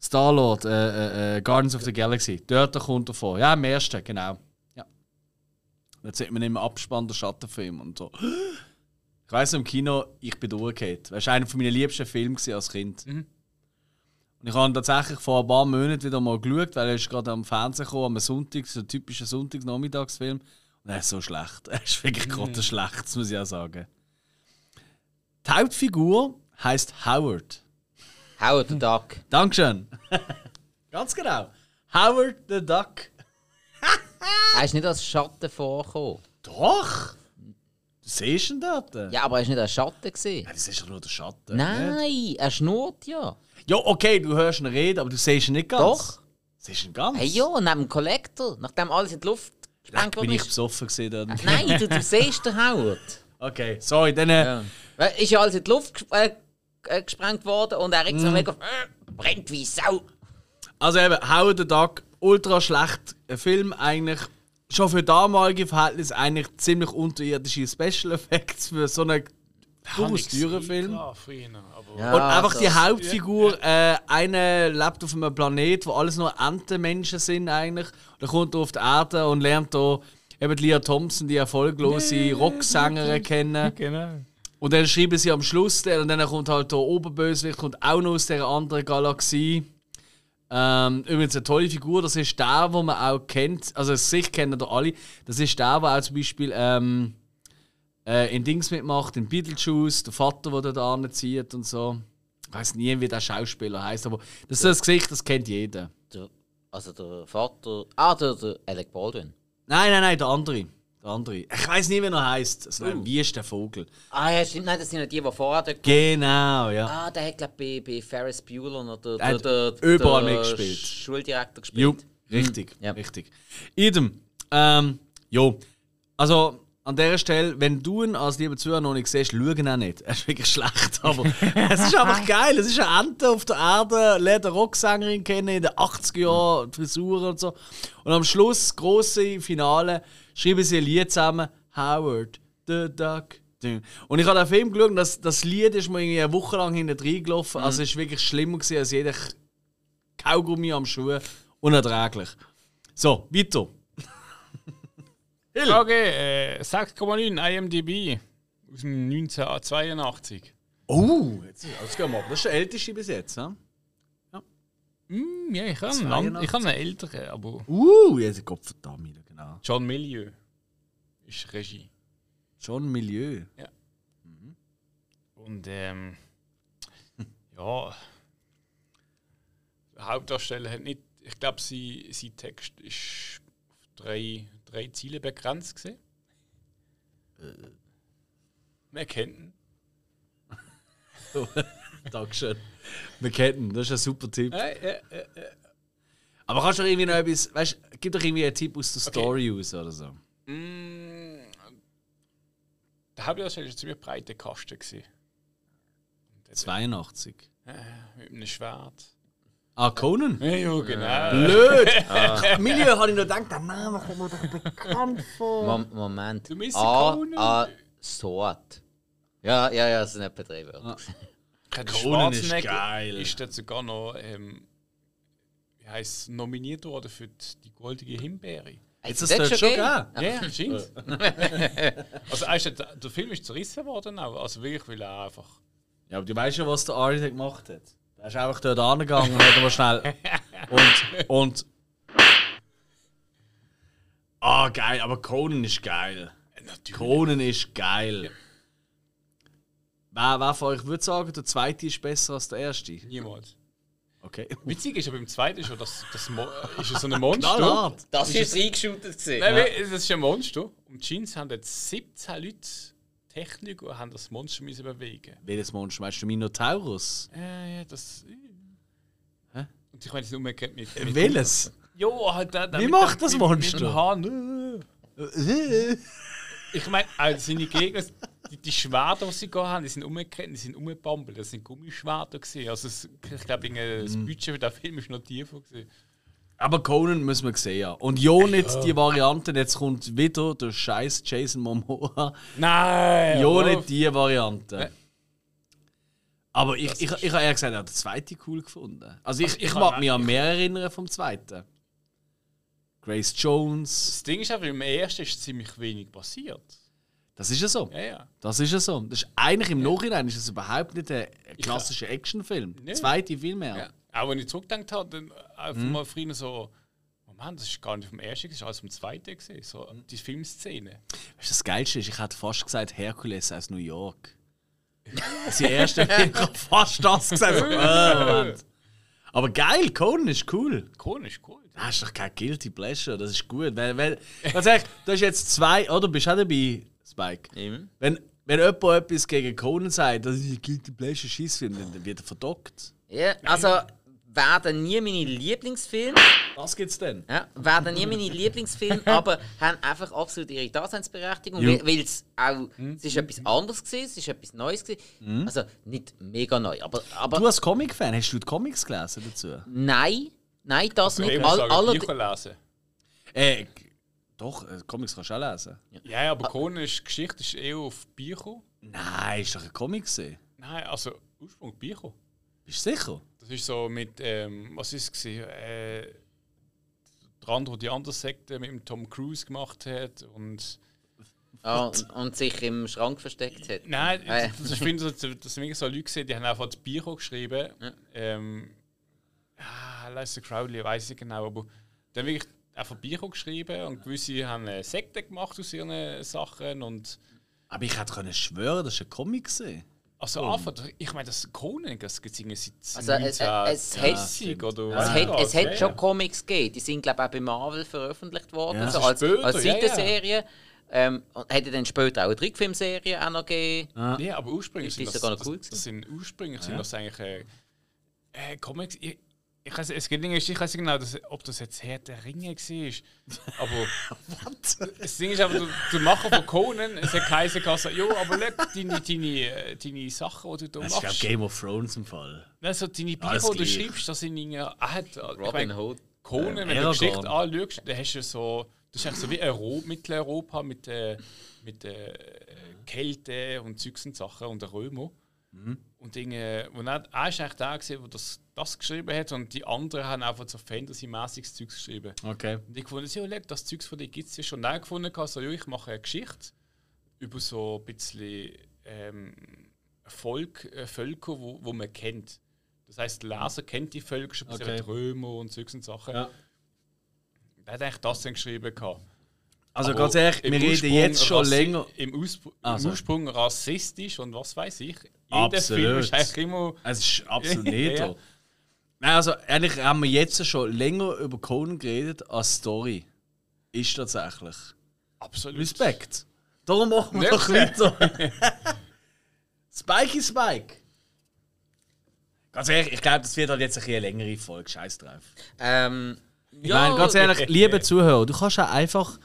Star-Lord, äh, äh, äh, Guardians of the Galaxy. Dort kommt er vor. Ja, im ersten, genau. Ja. Jetzt sieht man im Abspann der Schattenfilm und so. Ich weiss im Kino, ich bin durchgehend. Das war einer meiner liebsten Filme als Kind. Und ich habe ihn tatsächlich vor ein paar Monaten wieder mal geschaut, weil er ist gerade am Fernsehen gekommen, am Sonntag, so ein typischer Sonntagsnachmittagsfilm. Und er ist so schlecht. Er ist wirklich gerade schlecht, das muss ich auch sagen. Die Hauptfigur heißt Howard. Howard the Duck. Dankeschön. Ganz genau. Howard the Duck. Er ist nicht als Schatten vorgekommen. Doch! Du siehst ihn dort. Ja. Ja, aber er ist nicht als Schatten gesehen. Das ist doch nur der Schatten. nicht? Nein, er schnurrt ja. Ja, okay, du hörst ihn reden, aber du siehst ihn nicht ganz. Doch. Siehst ihn ganz? Hey ja, neben dem Kollektor, nachdem alles in die Luft gesprengt Bin worden ich ist. besoffen gesehen dort? Nein, du, du siehst den Howard. Okay, sorry, dann. Äh, Ja. Weil Ist ja alles in die Luft äh, äh, gesprengt worden und er regt so mega. Äh, brennt wie Sau. Also eben, Howard the Duck, ultra schlecht ein Film eigentlich. Schon für damalige Verhältnisse eigentlich ziemlich unterirdische Special Effects für so einen durchaus teuren Film. Klar, für ihn, aber Ja. Und einfach die Hauptfigur, äh, einer lebt auf einem Planet, wo alles nur Entenmenschen sind eigentlich. Und dann kommt er auf die Erde und lernt da eben die Leah Thompson, die erfolglose Rocksängerin kennen. Genau. Und dann schreiben sie am Schluss, und dann kommt halt der Oberbösewicht, kommt auch noch aus dieser anderen Galaxie. Ähm, übrigens eine tolle Figur, das ist der, den man auch kennt, also sich kennen da alle, das ist der, der auch zum Beispiel ähm, äh, in Dings mitmacht, in Beetlejuice, der Vater, der da anzieht und so. Ich weiß nie, wie der Schauspieler heißt, aber das ist das Gesicht, das kennt jeder. Der, also der Vater. Ah, der, der Alec Baldwin. Nein, nein, nein, der andere. Der andere. Ich weiß nie, wie er heißt. Also, nein, wie ist der Vogel? Ah ja, stimmt. Nein, das sind ja die, die vorher dort. Genau, ja. Ah, der hat, glaube ich, bei, bei Ferris Bueller noch der, Er der, hat der, überall der mitgespielt. Schuldirektor gespielt. Jo, richtig, Ja. richtig. Idem. Ähm, jo. Also, an dieser Stelle, wenn du ihn als lieber Zuhörer noch nicht siehst, schau ihn auch nicht. Er ist wirklich schlecht, aber es ist einfach geil. Es ist eine Ente auf der Erde, lernt eine Rocksängerin kennen in den 80er Jahren, Frisuren und so. Und am Schluss, grosse Finale, schreiben sie ein Lied zusammen. Howard, the Duck. Und ich habe den Film geschaut und das, das Lied ist mir irgendwie eine Woche lang hinten reingelaufen. Also es war wirklich schlimmer gewesen als jeder Kaugummi am Schuh. Unerträglich. So, weiter. Okay, äh, 6,9 IMDb aus dem 1982. Oh, jetzt, jetzt gehen wir ab. Das ist der älteste bis jetzt. He? Mm, ja, ich habe einen, ich habe einen älteren, aber Uh, jetzt Gott John Milieu ist Regie. John Milieu. Und ähm, ja, Hauptdarsteller hat nicht, ich glaube, sein, sein Text ist auf drei, drei Ziele begrenzt gesehen. Man kennt ihn. Dankeschön. Wir kennen ihn, das ist ein super Tipp. Äh, äh, äh, äh. Aber kannst du doch irgendwie noch etwas, weißt du, gib doch irgendwie einen Tipp aus der Okay. Story raus oder so. Mm, der Hauptdarsteller war ein ziemlich breiter Kasten. Gewesen. 82. Äh, mit einem Schwert. Ah, Conan? Ja, ja genau. Blöd! Milieu habe ich noch gedacht, der Name kommt mir doch bekannt vor. Mom Moment. Du misst A, Conan. A, Sword. Ja, ja, ja, das sind etwa drei Wörter. Der Conan ist geil. Ist dort sogar noch ähm, wie heisst, nominiert worden für die, goldige Himbeere. Jetzt ist das das schon gegeben? gegeben. Ja, scheint. also, er ist, der, Film ist zerrissen worden auch. Also wirklich, weil er einfach. Ja, aber du weißt ja, was der Ari da gemacht hat. Er ist einfach dort angegangen und hat mal schnell. Und. und Ah, geil, aber Conan ist geil. Natürlich. Conan ist geil. Wer, wer von euch würde sagen, der zweite ist besser als der erste? Niemals. Okay. Witzig ist aber im zweiten schon, dass das Mo ist ja so ein Monster. Knallhart. Das ist reingeschootet gesehen. Nein, das ist ein Monster. Und die Jeans haben jetzt 17 Leute Technik und haben das Monster müssen bewegen. Welches Monster meinst du? Minotaurus? Äh, ja, das. Hä? Und ich meine, das umgekehrt mit. mit Welches? Ja, halt der, der Wie mit macht dem- das mit- Monster? Mit Hahn. Ich meine, also seine Gegner, die, die Schwerter, die sie gehabt haben, die sind umgekehrt, die sind umgebambelt. Das sind Gummischwerter gewesen. Also es, ich glaube, das Mhm. Budget für den Film ist noch tiefer gewesen. Aber Conan müssen wir sehen. ja. Und ja nicht die Variante, jetzt kommt wieder der scheiß Jason Momoa. Nein! Ja nicht die Variante. Aber ich, Das ich, ist- ich, habe eher gesagt, ich habe den zweiten cool gefunden. Also ich, Also ich ich mag mich an mehr erinnern vom zweiten. Grace Jones. Das Ding ist einfach, im ersten ist ziemlich wenig passiert. Das ist ja so. Ja, ja. Das ist ja so. Das ist eigentlich im Nachhinein ist das überhaupt nicht ein klassischer Actionfilm. Nee. Zweite viel mehr. ja. Auch wenn ich zurückgedacht habe, dann einfach Mhm. mal früher so, Moment, das ist gar nicht vom ersten, das ist alles vom zweiten gesehen. So, die Filmszene. Weißt du, das Geilste ist, ich hätte fast gesagt Herkules aus New York. Das erste Film, ich habe fast das gesagt. So, äh, Moment. Aber geil, Conan ist cool. Cool ist cool. Das ist doch kein Guilty Pleasure, das ist gut. Weil, weil, ganz ehrlich, du hast jetzt zwei, oder bist du auch dabei, Spike? Eben. Wenn, wenn jemand etwas gegen Conan sagt, das ist ein Guilty Pleasure Schissfilm, dann dann wird er verdockt. Ja, also werden nie meine Lieblingsfilme, Was gibt's denn? ja, werden nie meine Lieblingsfilme, aber haben einfach absolut ihre Daseinsberechtigung, Jo. weil es auch, es ist etwas anderes gewesen, es ist etwas Neues gewesen. Also nicht mega neu, aber, aber Du als Comic-Fan, hast du die Comics gelesen dazu? nein, nein, das Ich nicht. muss All, sagen, Bücher lesen. Äh, doch, äh, Comics kannst du auch lesen. Ja, ja, aber Conan ist Geschichte ist eher auf Bücher. Nein, ist doch ein Comic gesehen. Nein, also Ursprung Bücher. Bist du sicher? Das ist so mit, ähm, was ist es? Äh, der andere, der die andere Sekte mit dem Tom Cruise gemacht hat. Und ah, und, sich im Schrank versteckt hat. nein, Ah, ja. das, ich finde, das, das sind wirklich so Leute, gewesen, die haben einfach das Bücher geschrieben. Ähm, ah, Lester Crowley, weiß ich genau, aber haben wirklich einfach Bücher geschrieben und gewisse haben eine Sekte gemacht aus ihren Sachen. Und Aber ich hätte können schwören, das ist ein Comic gesehen. also einfach, ich meine, das Conan, das gibt es seit Also, es- es- es hat- 1970 oder Es weiss hat, es hat ja, schon ja. Comics gegeben, die sind glaube ich auch bei Marvel veröffentlicht worden, Ja. so als, Später, als ja, ja. Seitenserie. Ähm, und hätte dann später auch eine Trickfilmserie auch noch gegeben. Ja, aber ursprünglich Ist sind das das, noch das, cool das sind ursprünglich sind das eigentlich äh, äh, Comics. Ich, Ich weiß, es geht nicht, ich weiß nicht genau, dass, ob das jetzt Herr der Ringe war. Aber. das Ding ist aber, der, Macher von Conan, es hat geheißen, gesagt, jo, aber schau, deine, deine, äh, deine Sachen, die du da Das ist machst. Game of Thrones im Fall. Also deine Bücher, die du schreibst, das sind irgendwie. Er hat, ich Robin Hood. Conan, wenn du die Geschichte anschaust, dann hast du so. Das ist eigentlich so wie Euro Mitteleuropa mit, äh, mit äh, Kälte und Zeugs und Sachen und der Römer. Und Dinge, wo er, er ist eigentlich der, der das, das geschrieben hat und die anderen haben einfach so Fantasy-mäßiges Zeugs geschrieben. Okay. Und ich gefunden, ja, leck, das Zeugs von dir gibt es ja schon. Dann gefunden, so, ja, ich mache eine Geschichte über so ein bisschen ähm, Volk, äh, Völker, wo, wo man kennt. Das heisst, der Leser kennt die Völker schon, Okay. die Römer und Zeugs und Sachen. Ja. Der hat eigentlich das dann geschrieben. Gehabt. Also Aber ganz ehrlich, wir reden Ursprung jetzt schon länger. Im, Ah, im sorry. Ursprung rassistisch und was weiß ich. Jeder Absolut. Film ist eigentlich immer. Es ist absolut nicht ja. Nein, also eigentlich haben wir jetzt schon länger über Conan geredet als Story. Ist tatsächlich. Absolut. Respekt. Darum machen wir doch weiter. Spikey Spike. Ganz ehrlich, ich glaube, das wird halt jetzt ein eine längere Folge. Scheiß drauf. Ähm, Ich meine, ganz ehrlich, liebe Zuhörer, du kannst auch einfach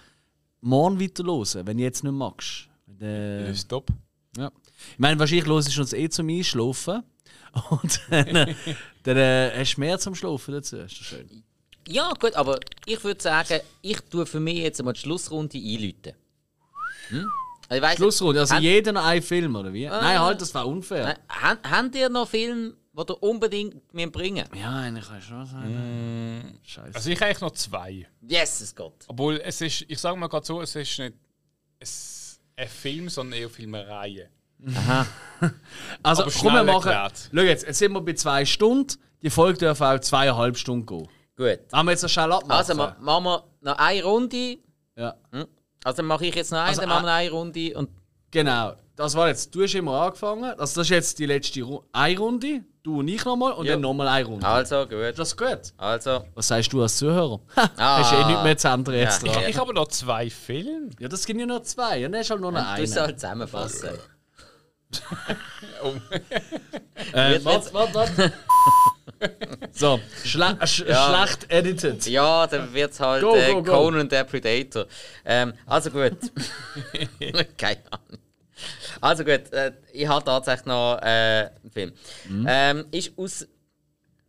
morgen weiter hören, wenn du jetzt nicht magst. Äh, Stopp. ja. Ich meine, wahrscheinlich hörst du uns eh zum Einschlafen. Und dann, äh, dann äh, hast du mehr zum Schlafen dazu. Ist das schön. Ja, gut, aber ich würde sagen, ich tue für mich jetzt mal die Schlussrunde einläuten. Hm? Also ich weiss, Schlussrunde, also Habt- jeder noch ein Film, oder wie? Nein, halt, das war unfair. Nein, ha- Habt ihr noch Filme, die ihr unbedingt mir bringen? Ja, eigentlich kann ich schon sagen. Scheiße. Also ich habe eigentlich noch zwei. Jesus Gott. Obwohl es ist, ich sage mal gerade so, es ist nicht es, ein Film, sondern eher Filmereihe. Aha. Also, aber komm, wir machen. erklärt. Schau jetzt, jetzt sind wir bei zwei Stunden. Die Folge darf auch zweieinhalb Stunden gehen. Gut. Haben wir jetzt noch schnell abmachen? Also ma machen wir noch eine Runde. ja, Also dann mache ich jetzt noch eine, Also, dann machen wir ah- eine Runde und genau. Das war jetzt, du hast immer angefangen. Also, das ist jetzt die letzte Ru eine Runde. Du und ich nochmal und Ja. dann nochmal eine Runde. also gut. Ist das gut? Also. Was sagst du als Zuhörer? Ah. Hast du eh nicht mehr zu ändern jetzt Ja. dran. Ich habe noch zwei Filme. Ja, das sind ja nur zwei. Und dann hast du halt nur noch Du es einen. halt zusammenfassen. Oh. Äh, warte, warte, warte. so, schle sch Ja. schlecht edited. Ja, dann wird es halt Go, äh, go, go. Conan der Predator. Ähm, also gut. Keine Ahnung. Also gut, äh, ich habe tatsächlich noch äh, einen Film. Mhm. Ähm, ist aus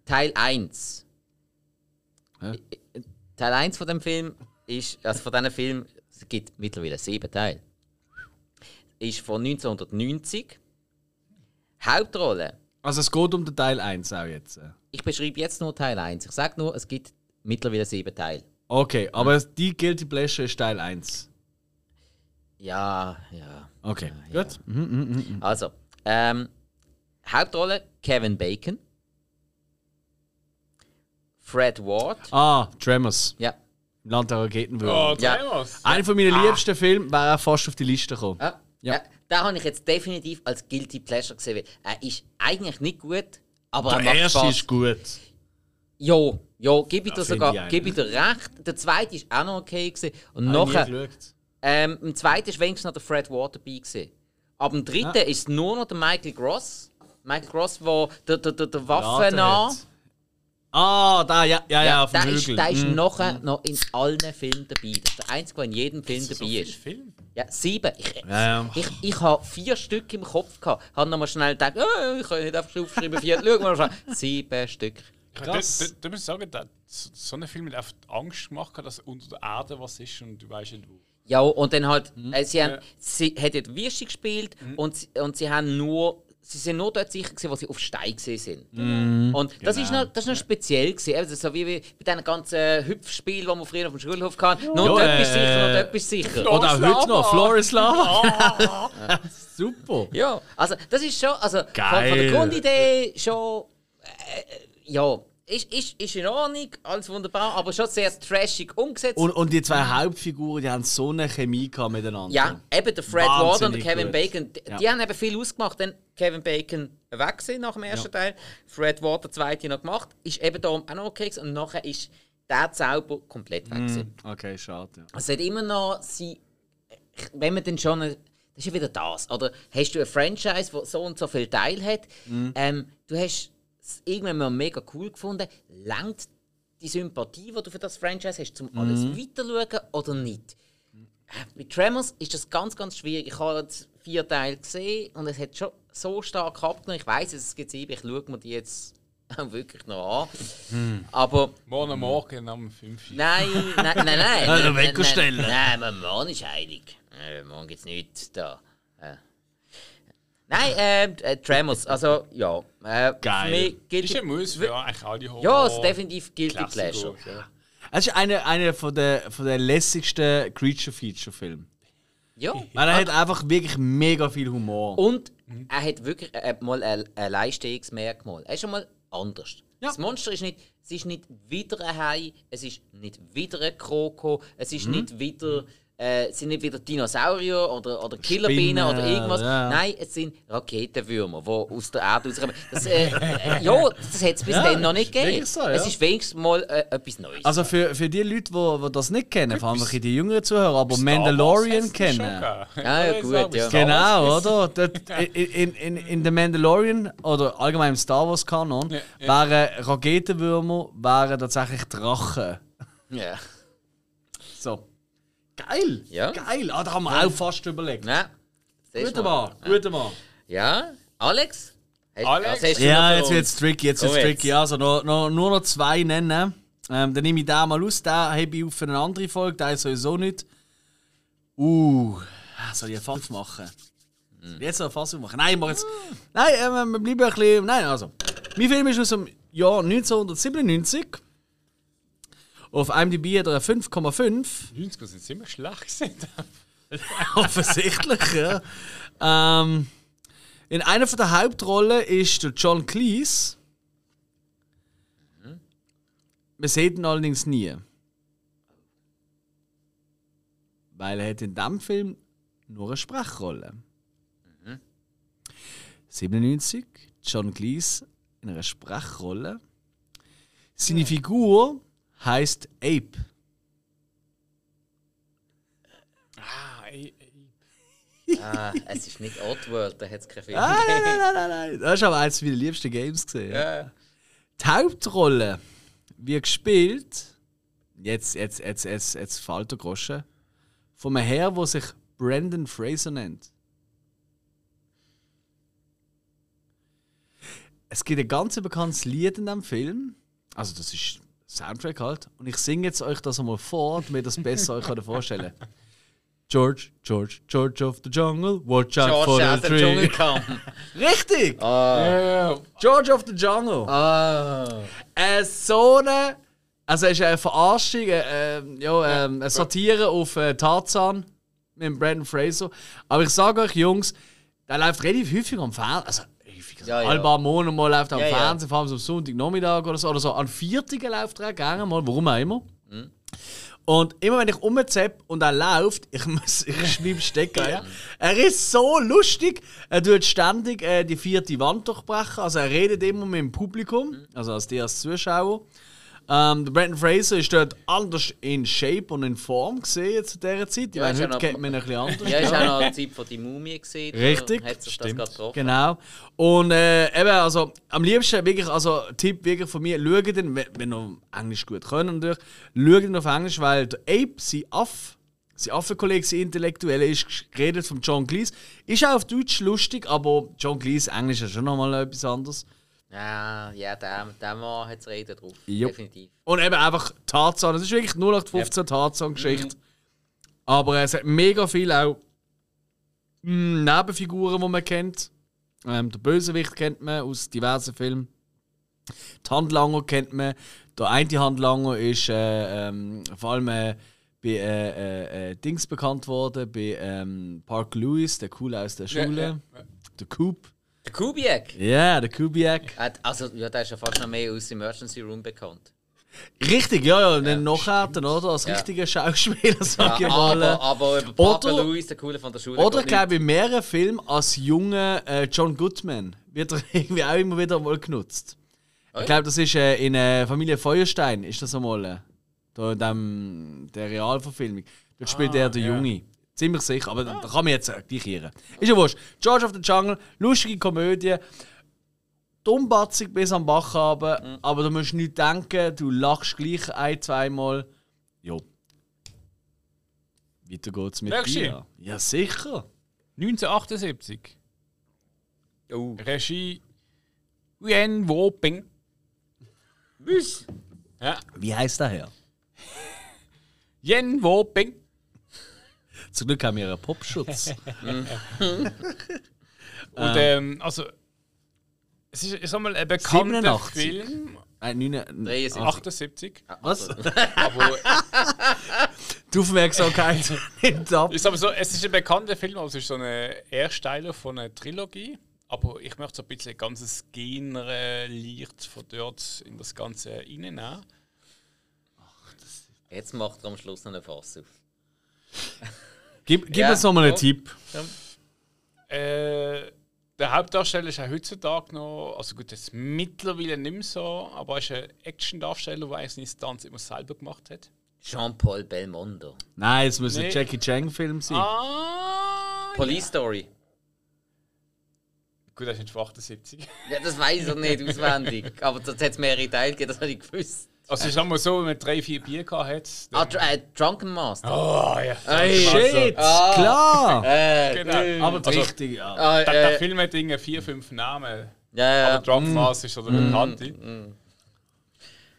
Teil 1. Hä? Teil 1 von dem Film ist, also von diesem Film, es gibt mittlerweile sieben Teile, ist von 1990. Hauptrolle. Also es geht um den Teil 1 auch jetzt. Ich beschreibe jetzt nur Teil 1. Ich sage nur, es gibt mittlerweile sieben Teile. Okay, aber die Guilty Pleasure ist Teil 1. Ja, ja. Okay, Ja, gut. Mhm, mhm, mhm. Also, ähm, Hauptrolle Kevin Bacon. Fred Ward. Ah, Tremors. Ja. Land der Raketen. Oh, Ja. Tremors. Einer von meinen liebsten Filme wäre auch fast auf die Liste gekommen. ja. Ja. ja. Da habe ich jetzt definitiv als Guilty Pleasure gesehen. Er ist eigentlich nicht gut, aber er Der macht erste Spaß. ist gut. Ja, ja, gebe ich dir Ja, sogar, gebe ich dir recht. Der zweite ist auch noch okay gewesen. Und nachher, ähm, im zweiten ist wenigstens noch der Fred dabei gewesen. Aber im dritten Ja. ist nur noch der Michael Gross. Michael Gross, der der, der, der, der Laden Waffennah. hat. Ah, da, ja, ja, ja, auf dem der ist, Hügel. der ist Mhm. nachher noch in allen Filmen dabei. Das ist der einzige, der in jedem Film So dabei viel ist. Film. Ja, sieben. Ich, Ja, ja. ich, ich habe vier Stück im Kopf gehabt. Habe nochmal schnell gedacht, oh, ich kann nicht einfach aufschreiben, vier. Schau mal, schnell. sieben Stück. Krass. Du, du, du musst sagen, dass so ein Film hat oft Angst gemacht, hat, dass unter der Erde was ist und du weißt nicht wo. Ja, und dann halt, Mhm. äh, sie, haben, Ja. sie hat dort Wüste gespielt und, sie, und sie haben nur, sie sind nur dort sicher gewesen, wo sie auf Stein gesehen sind. Mhm. Und das, ist Genau. noch, das ist noch speziell gewesen, also so wie, wie bei diesen ganzen Hüpfspielen, die man früher auf dem Schulhof hatten. Nur Ja, dort bist du äh, sicher, nur dort bist du sicher. Oder auch heute noch, Floris Lava. Ah. Super. Ja, also das ist schon, also von, von Geil. der Grundidee schon, äh, ja, ist, ist, ist in Ordnung, alles wunderbar, aber schon sehr trashig umgesetzt. Und, und die zwei Hauptfiguren, die haben so eine Chemie miteinander. ja, eben der Fred Ward und der Wahnsinnig Kevin gut. Bacon, die, Ja. die haben eben viel ausgemacht, dann Kevin Bacon weg gewesen nach dem ersten Teil, Fred Ward der zweite noch gemacht, ist eben da auch noch okay und nachher ist der Zauber komplett weg gewesen. Mhm. Okay, schade. Ja. Es hat immer noch sie, wenn man dann schon, eine- das ist ja wieder das, oder hast du ein Franchise, das so und so viel Teil hat, Mhm. ähm, du hast es irgendwann mal mega cool gefunden. Langt die Sympathie, die du für das Franchise hast, um alles weiterzuschauen oder nicht? Äh, Mit Tremors ist das ganz, ganz schwierig. Ich habe jetzt vier Teile gesehen und es hat schon so stark abgenommen. Ich weiß, es gibt sieben, ich schaue mir die jetzt auch wirklich noch an. Aber Morgen Morgen am 5 Uhr. nein, nein, nein, nein. Also nein, Wecker nein, stellen. Nein, nein, morgen ist heilig. Äh, morgen gibt es nichts da. Äh. Nein, äh, äh, Tremors, also ja. Äh, Geil. Für mich gilt Ist ein Muss für eigentlich alle Horror. ja, es ist definitiv Guilty Pleasure. ja. Es ist einer eine von der, von der lässigsten Creature-Feature-Filme. Ja. Weil er hat einfach wirklich mega viel Humor. Und er hat wirklich äh, mal ein, ein Leistungsmerkmal. Er ist schon mal anders. Ja. Das Monster ist nicht, es ist nicht wieder ein Hai, es ist nicht wieder ein Kroko, es Mhm. ist nicht wieder, äh, sind nicht wieder Dinosaurier oder, oder Killerbienen oder irgendwas. ja. Nein, es sind Raketenwürmer, die aus der Erde rauskommen. Das, äh, äh, ja, das hat es bis Ja, dann noch nicht gegeben. so, ja. Es ist wenigstens mal äh, etwas Neues. Also für, für die Leute, die, die das nicht kennen, vor allem die jüngeren Zuhörer, aber Star Mandalorian kennen. gehabt. Ja, gut, ja. Genau, oder? Dort, in, in, in The Mandalorian oder allgemein im Star Wars Kanon Ja, wären Raketenwürmer wären tatsächlich Drachen. ja. So. Geil! Ja. Geil! Ah, da haben wir auch fast überlegt. Nein. Guter. Mann, guter Mann. Ja, Alex? Alex? hast Ja, jetzt uns? wird es tricky, jetzt wird's tricky. Also noch, noch, nur noch zwei nennen. Ähm, dann nehme ich den mal aus, den habe ich auf für eine andere Folge, der ist sowieso nicht. Uh, soll ich einen Fass machen? Soll ich Jetzt einen Fass machen? Nein, ich mach jetzt. Nein, ähm, wir bleiben ein bisschen. Nein, also. Mein Film ist aus dem Jahr 1997. Auf IMDb hat er eine 5,5. 90 sind ziemlich schlecht gewesen. Offensichtlich, ja. Ähm, in einer von der Hauptrollen ist der John Cleese. Wir sehen ihn allerdings nie. Weil er hat in diesem Film nur eine Sprechrolle. 97, John Cleese in einer Sprechrolle. Seine Figur heißt Ape. Ah, ey. Ah, es ist nicht Oddworld, da hat es keinen Film Nein, nein, gegeben. nein, nein, nein. Das ist aber eines meiner liebsten Games gesehen. Ja. Die Hauptrolle wird gespielt, jetzt, jetzt, jetzt, jetzt, jetzt fällt der Groschen, von einem Herr, der sich Brandon Fraser nennt. Es gibt ein ganz bekanntes Lied in diesem Film. Also, das ist Soundtrack halt. Und ich singe jetzt euch das einmal vor, damit ihr das besser euch könnt vorstellen George, George, George of the Jungle, watch out for George the aus dem tree. Dschungel kam. Richtig! Ja. George of the Jungle. Ah. Äh, so eine. Also, es ist eine Verarschung, äh, äh, ja, ähm, eine Satire auf äh, Tarzan mit Brandon Fraser. Aber ich sage euch, Jungs, der läuft relativ häufig am Fernsehen. Also, häufig. Ja, ja. Alle paar Monate mal läuft er am Ja. Fernsehen, vor allem am Sonntagnachmittag oder so. Oder so. An Viertigen läuft er auch gerne mal, warum auch immer. Mhm. Und immer wenn ich umzepp und er läuft, ich muss, ich schreibe Stecker, ja. Er ist so lustig, er tut ständig äh, die vierte Wand durchbrechen, also er redet immer mit dem Publikum, also als die als Zuschauer. Ähm, der Brandon Fraser ist dort anders in Shape und in Form gesehen zu dieser Zeit. Ich Ja, meine, heute kennt man ihn ein bisschen anders. Ja, ist auch noch die Zeit von die Mumie gesehen. Richtig, Hat sich stimmt. das gerade getroffen. Genau. Und äh, eben, also am liebsten wirklich, also Tipp wirklich von mir, schaut den, wenn ihr Englisch gut können natürlich, schaut ihn auf Englisch, weil der Ape, sein Aff, sein Affenkollege, sein Intellektuelle, ist geredet von John Cleese. Ist auch auf Deutsch lustig, aber John Cleese, Englisch ist schon nochmal etwas anderes. Ja, ja, der, der Mann hat das Reden drauf. Jupp. Definitiv. Und eben einfach Tarzan, es ist wirklich 0815 Tarzan-Geschichte. Aber es hat mega viel auch mm, Nebenfiguren, die man kennt. Ähm, der Bösewicht kennt man aus diversen Filmen. Die Handlanger kennt man. Der eine Handlanger ist äh, ähm, vor allem äh, bei äh, äh, äh, Dings bekannt worden, bei ähm, Park Lewis, der Cool aus der Schule. Ja, ja, ja. Der Coop. Der Kubiak. Ja, der Kubiak. Hat- Also, ja, der ist ja fast noch mehr aus dem Emergency Room bekannt. Richtig, ja, ja. Nachher, dann, oder? Als Ja. richtiger Schauspieler, sag Ja, ich mal. aber, aber über Papa Oder- Louis, der Coole von der Schule. Oder ich glaube, in mehreren Filmen als junger äh, John Goodman wird er irgendwie auch immer wieder mal genutzt. Oh Ich glaube, das ist äh, in äh, Familie Feuerstein, ist das einmal. Äh, da in dem, der Realverfilmung. Dort spielt er der ja. Junge. Ziemlich sicher, aber da kann man jetzt äh, gleich irren. Ist ja wurscht. George of the Jungle, lustige Komödie. dummbatzig bis am Bach haben, aber du musst nicht denken, du lachst gleich ein, zweimal. Jo. Weiter geht's mit du? dir. Ja, sicher. 1978. Oh. Regie Yen Wo Ping. Was? Ja. Wie heißt der Herr? Yen Wo Ping. Zum Glück haben wir einen Popschutz. Und ähm, also es ist, ich sag mal, ein bekannter 87. Film. Nein, 9, 73. 78. was? Aber Die Aufmerksamkeit nimmt ab. ich sag mal so, es ist ein bekannter Film, also es ist so ein Erstteiler von einer Trilogie. Aber ich möchte so ein bisschen ein ganzes Genre Licht von dort in das Ganze reinnehmen. Jetzt macht er am Schluss noch einen Fass auf. Gib, gib Ja, uns noch mal einen ja. Tipp. Äh, der Hauptdarsteller ist auch heutzutage noch, also gut, jetzt mittlerweile nicht mehr so, aber er ist ein Action-Darsteller, der eigentlich seine Stunts immer selber gemacht hat. Jean-Paul Belmondo. Nein, es muss ein Nee. Jackie Chan-Film sein. Ah! Police Story. Gut, er ist nicht von 78. Ja, das weiß er nicht auswendig. Aber das hat es mehrere Teile gegeben, das habe ich gewusst. Also ich sag mal so, wenn man drei, vier Bier gehabt hat. Ah, Dr äh, Drunken Master. Oh, ja. Ey, Shit, Ah. klar. Äh, Genau. äh, Aber Also- richtige, ja. ah, Der, der äh, Film hat irgendwie vier, fünf Namen. ja, ja. Aber Drunk Mass ist so der bekannte.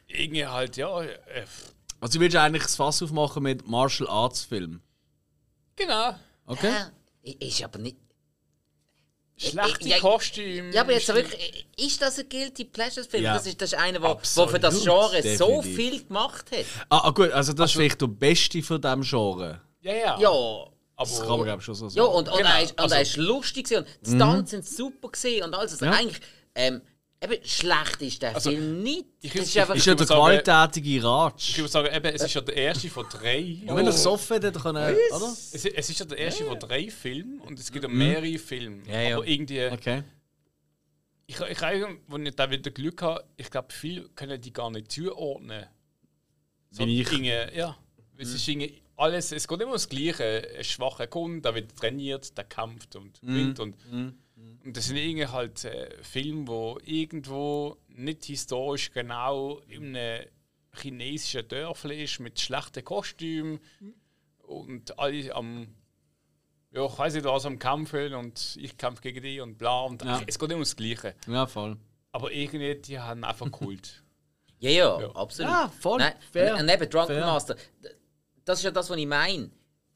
Irgendwie halt, ja. Äh, Also, du willst eigentlich das Fass aufmachen mit Martial Arts Film. genau. Okay? Äh, Ist aber nicht. Schlechte Ja, Kostüme. Ja, aber jetzt wirklich, ist das ein Guilty Pleasures Film? Ja. Das ist das ist einer, der für das Genre so definitiv. viel gemacht hat. Ah, ah, gut, also das ist vielleicht der beste von diesem Genre. Ja, ja. Ja. aber Das kann man, glaube ich, schon so sagen. Ja, und, und, Genau, er, ist, und also- er ist lustig gewesen und die Stunts sind super gesehen und alles. Also Ja. eigentlich, ähm, eben, schlecht ist der Also, Film nicht. ich- Das ist ich- einfach, ist ja der gewalttätige Ich Ratsch. würde sagen, eben, es ist ja der erste von drei. Und wenn er gesoffen hat, dann kann er. Oder? Es, es ist ja der erste von drei Filmen und es gibt ja mehrere Filme. Ja, ja. Aber irgendwie. Okay. Ich, ich, ich wo ich da wieder Glück habe, ich glaube, viele können die gar nicht zuordnen. Wie ich. Dinge, ja. Es ist irgendwie alles, es geht immer ums Gleiche. Ein schwacher Kunde, der wird trainiert, der kämpft und gewinnt. Und, und das sind irgendwie halt äh, Filme, wo irgendwo nicht historisch genau in einem chinesischen Dörfli ist mit schlechten Kostümen und alle am ja, ich weiß nicht, was am Kämpfen und ich kämpfe gegen die und bla. Und Ja. Es geht immer ums Gleiche. Ja, voll. Aber irgendwie, die haben einfach Kult. ja, ja, Ja. absolut. Ja, voll. Nein, Fair. Und eben Drunken Fair. Master, das ist ja das, was ich meine.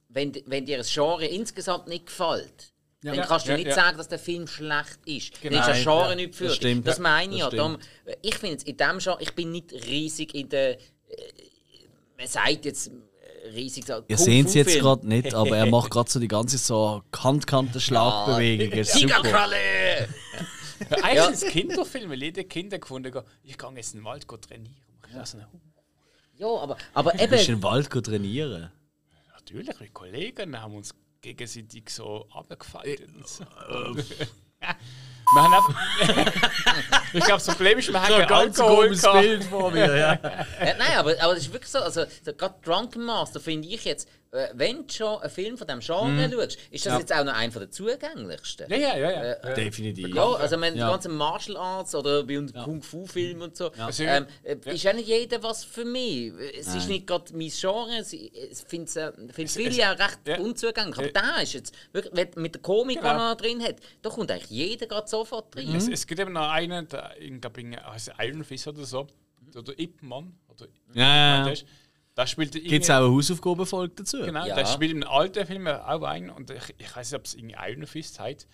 Wenn, wenn dir das Genre insgesamt nicht gefällt, dann Ja. kannst du Ja, nicht ja. sagen, dass der Film schlecht ist. Genau. Dann ist Nein, Genre ja, nicht für das stimmt. Das meine ich Das ja. Darum, ich finde es in dem Genre, ich bin nicht riesig in der. Äh, man sagt jetzt äh, riesig so. Ihr seht es jetzt gerade nicht, aber er macht gerade so die ganze so Kant-Kante-Schlagbewegung. Super. Tigerkralle! Eigentlich sind es Kinderfilme, weil jede Kinder gefunden, ich gehe jetzt in den Wald trainieren. Ja, aber, aber Du bist eben. in den Wald trainieren. Natürlich, mit Kollegen haben uns gegenseitig so abgefaltet. und so. wir haben einfach, ich glaube, das Problem ist, wir haben keinen Alkohol gehabt. vor mir, ja. Äh, nein, aber, aber das ist wirklich so. Also, so, gerade Drunken Master finde ich jetzt, äh, wenn du schon einen Film von diesem Genre schaust, ist das jetzt auch noch einer der zugänglichsten. Ja, ja, ja. ja. ja. Definitiv. Ja, also Ja. die ganzen Martial Arts oder bei uns Kung-Fu-Filmen und so, Also, ähm, äh, ist ja nicht jeder was für mich. Es ist Nein. nicht gerade mein Genre, es- ich finde es äh, find Es- viele ja recht ja. unzugänglich. Aber Ja. da ist jetzt, wirklich, wenn mit der Komik, die Genau. er noch drin hat, da kommt eigentlich jeder gerade sofort rein. Es, es gibt eben noch einen, der, ich glaube, Iron Fist oder so, oder Ip Man, oder Ja, der ja. Ist- da spielt Gibt es auch eine Hausaufgabenfolge dazu? Genau, Ja. der spielt im alten Film auch ein und ich, ich weiß nicht, ob es irgendwie Iron Fist heißt,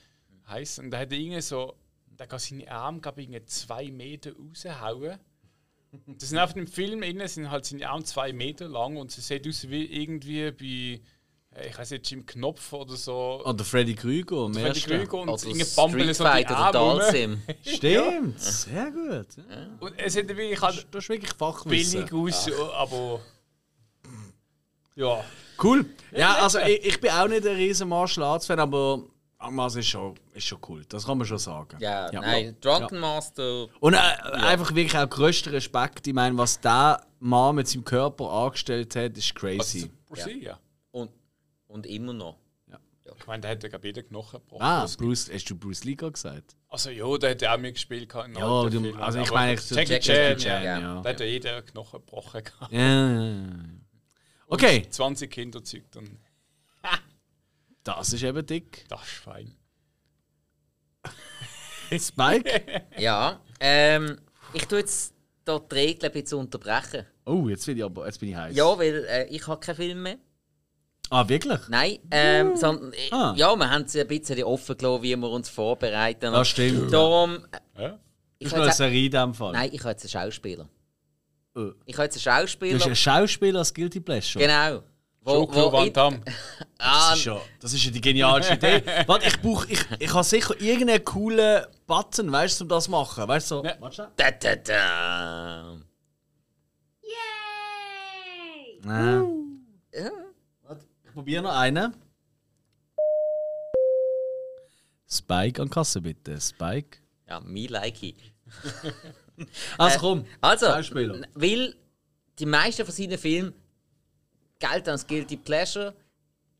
heißt und da hat er irgendwie so, der kann seine Arme glaube ich irgendwie zwei Meter raushauen. Das sind einfach im Film innen sind halt seine Arme zwei Meter lang und sie sieht aus wie irgendwie bei äh, ich weiß nicht Jim Knopf oder so. Oder Freddy Krüger, am Freddy. Krüger und Oder irgendwie bambeln Street so die Fighter oder Arme. Stimmt, sehr gut. Ja. Und es sieht wirklich halt Das ist wirklich Fachwissen. billig aus, aber ja. Cool. Ja, also ich, ich bin auch nicht ein riesen Martial Arts Fan, aber Angmas ist schon, ist schon cool. Das kann man schon sagen. Ja, nein, Drunken Master. Und äh, einfach wirklich auch größter Respekt. Ich meine, was der Mann mit seinem Körper angestellt hat, ist Also crazy. Bruce Lee, ja. Und, und immer noch. Ich meine, der hätte glaube jeder Knochen gebrochen. Ah, Bruce, hast du Bruce Lee gesagt? Also ja, der hat ja auch mitgespielt Ja, du- also ich meine, so Jackie, Jackie Chan, Chan, ja. ja. Der hat ja jeder Knochen gebrochen. Ja, ja, ja. Okay, 20 Kinder zeugt und das ist eben dick. das ist fein. Spike? Ja, ähm, ich tue jetzt da die Regeln ein bisschen unterbrechen. Oh, jetzt bin ich aber jetzt bin ich heiß. Ja, weil äh, ich habe keinen Film mehr. Ah, wirklich? Nein, ähm, sondern, äh, Ah. ja, wir haben es ein bisschen offen gelassen, wie wir uns vorbereiten. Das stimmt. Darum, äh, Ja? ich ist habe nur eine Serie in dem Fall. nein, ich habe jetzt einen Schauspieler. Oh. Ich habe jetzt einen Du Schauspieler. bist ein Schauspieler als Guilty Pleasure. Genau. Wo, Jean-Claude Van Damme. Ah, Das ist ja, das ist ja die genialste Idee. Warte, ich brauche, ich, ich habe sicher irgendeinen coolen Button, weißt du, um das zu machen. Weißt du, so, Ja. warte schnell. da, da, da. Nein. Warte, ich probiere noch einen. Spike an Kasse bitte. Spike. Ja, me like it. Also komm. Also, Schauspieler. weil die meisten von seinen Filmen gelten als Guilty Pleasure.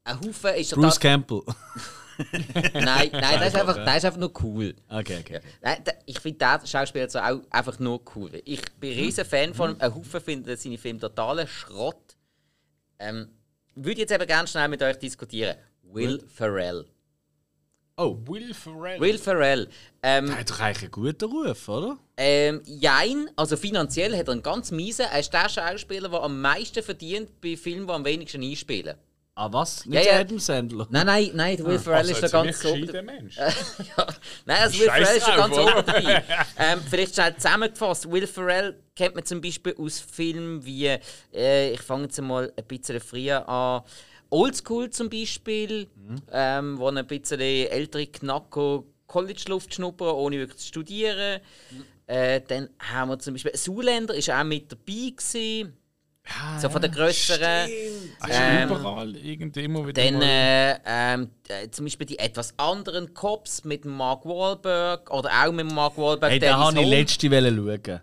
Ein Haufen ist er Bruce Campbell. Nein, nein, das ist einfach, das ist einfach nur cool. Okay, okay. Nein, ich finde den Schauspieler so auch einfach nur cool. Ich bin ein riesen Fan von ihm. Ein Haufen finden seine Filme totalen Schrott. Ähm, würde jetzt eben gerne schnell mit euch diskutieren. Will Ferrell. Oh, Will Ferrell. Will Ferrell. Ähm, der hat doch eigentlich einen guten Ruf, oder? ähm, jein, also finanziell hat er einen ganz miesen. Er ist der Schauspieler, der am meisten verdient bei Filmen, die am wenigsten einspielen. Ah, was? Nicht Ja, der ja. Adam Sandler. Nein, nein, nein, der Will Ferrell Also ist ein da ganz so. gescheiter Mensch. ja. Nein, also Will Ferrell ist da ganz oben dabei. ähm, vielleicht schnell zusammengefasst. Will Ferrell kennt man zum Beispiel aus Filmen wie, äh, ich fange jetzt mal ein bisschen früher an, Oldschool zum Beispiel, ähm, wo ein bisschen ältere Knacker College-Luft schnuppern, ohne wirklich zu studieren. Äh, dann haben wir zum Beispiel Zuländer, ist auch mit dabei gewesen. so von der grösseren. Also Ähm, überall irgendwie immer wieder Dann äh, ähm, äh, zum Beispiel die etwas anderen Cops mit Mark Wahlberg oder auch mit Mark Wahlberg. Hey, den habe ich letzte Welle schauen.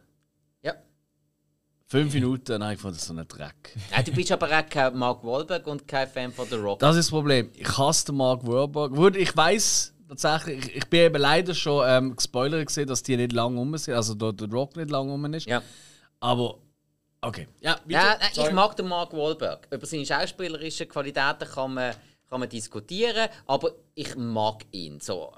Fünf Minuten, habe ich gefunden, das so ein Dreck. Nein, du bist aber auch kein Mark Wahlberg und kein Fan von The Rock. Das ist das Problem. Ich hasse den Mark Wahlberg. Gut, ich weiß tatsächlich, ich, ich bin eben leider schon ähm, gespoilert gesehen, dass die nicht lange rum sind, also der, der Rock nicht lange rum ist. ja. Aber okay. Ja. Ja, nein, ich Sorry. mag den Mark Wahlberg. Über seine schauspielerischen Qualitäten kann man, kann man diskutieren, aber ich mag ihn. So,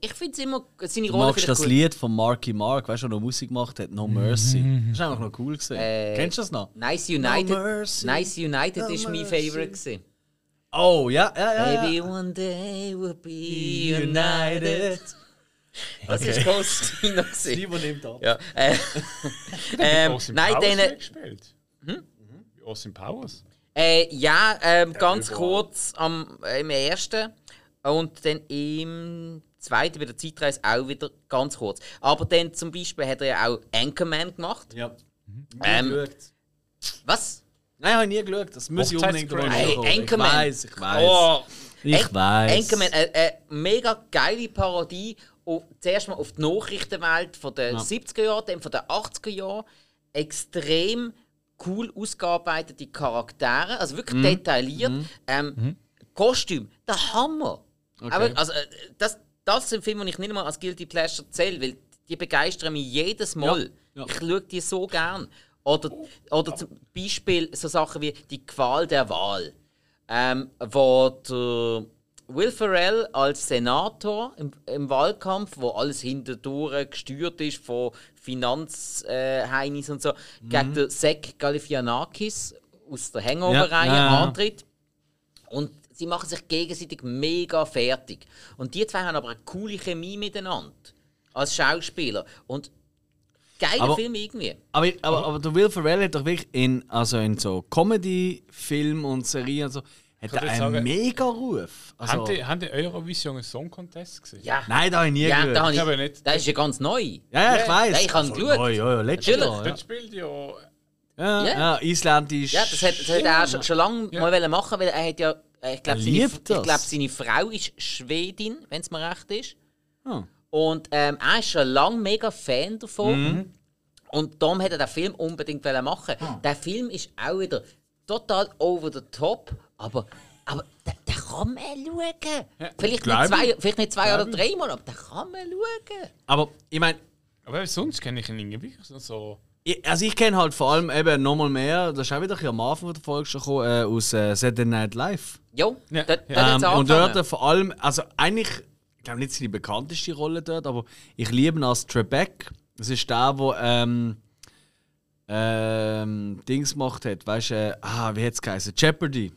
ich finde es immer, seine Du Rolle magst finde ich das gut. Lied von Marky Mark, weißt du, der noch Musik gemacht hat, No Mercy. Das ist einfach noch cool gesehen. Äh, Kennst du das noch? Nice United, No mercy, nice United no ist mein. Favorite. Gewesen. Oh, ja, ja, ja. Maybe ja. one day we'll be united. Das Okay. ist Costino. gewesen. Simon nimmt ab. Ja, äh, ähm, nein, dann, mitgespielt. Hm? Austin Powers. äh, ja, ähm, ganz überall. kurz am, äh, im ersten und dann im zweiten bei der Zeitreise auch wieder ganz kurz. Aber dann zum Beispiel hat er ja auch Anchorman gemacht. Ja. Ähm, geschaut. Was? Nein, habe ich nie geschaut. Das muss ich unbedingt noch Hey, schauen. Ich Anchorman. weiß, ich weiß. Oh, Ich weiß. Anchorman, eine, eine mega geile Parodie. Auf, zuerst mal auf die Nachrichtenwelt von den 70er Jahren, dann von den 80er Jahren. Extrem cool ausgearbeitete Charaktere, also wirklich detailliert. Ähm, Kostüm, der Hammer. Aber, also, äh, das, das sind Filme, die ich nicht mal als Guilty Pleasure zähle, weil die begeistern mich jedes Mal. Ja, ja. Ich schaue die so gern. Oder, oder zum Beispiel so Sachen wie Die Qual der Wahl ähm, wo der Will Ferrell als Senator im, im Wahlkampf, wo alles hinterdurch gesteuert ist von Finanzheinis und so, gegen den Zach Galifianakis aus der Hangover-Reihe ja. antritt. Und sie machen sich gegenseitig mega fertig. Und die zwei haben aber eine coole Chemie miteinander. Als Schauspieler. Und geiler Aber- Film irgendwie. Aber, aber, aber der Will Ferrell hat doch wirklich in, also in so Comedy-Filmen und Serien und so, hat er einen sagen- mega Ruf. Also, Haben die, haben die Eurovision einen Song Contest gesehen? Ja, Nein, da habe ich nie ja geschaut. da Ich habe ich, nicht. das ist ja ganz neu. Ja, ja, ich weiß. ich habe ihn geschaut. Oh, ja, ja, letztes Natürlich. Jahr. Ja. Dort spielt ja. Ja, Ja. ja, isländisch. Ja, das hat, das hat er auch schon, schon lange Ja. mal wollen machen, weil er hat ja, ich glaube, seine, glaub, seine Frau ist Schwedin, wenn es mir recht ist. Ah. Und ähm, er ist schon lange mega Fan davon. Mhm. Und darum hätte er den Film unbedingt machen. Ah. Der Film ist auch wieder total over the top, aber, aber der, der kann man schauen. Vielleicht, glaub nicht zwei, ich. vielleicht nicht zwei oder drei Mal, aber den kann man schauen. Aber ich meine, Aber sonst kenne ich ihn irgendwie so. Ich, also ich kenne halt vor allem eben nochmal mehr, das ist auch wieder ein bisschen am Anfang der Folge schon gekommen, äh, aus äh, Saturday Night Live. Jo, Ja, dort hat's Ähm, und dort vor allem, also eigentlich, ich glaube nicht seine bekannteste Rolle dort, aber ich liebe ihn als Trebek. Das ist der, der ähm, ähm, Dings gemacht hat, weißt du, äh, ah, wie hat es geheißen? Jeopardy.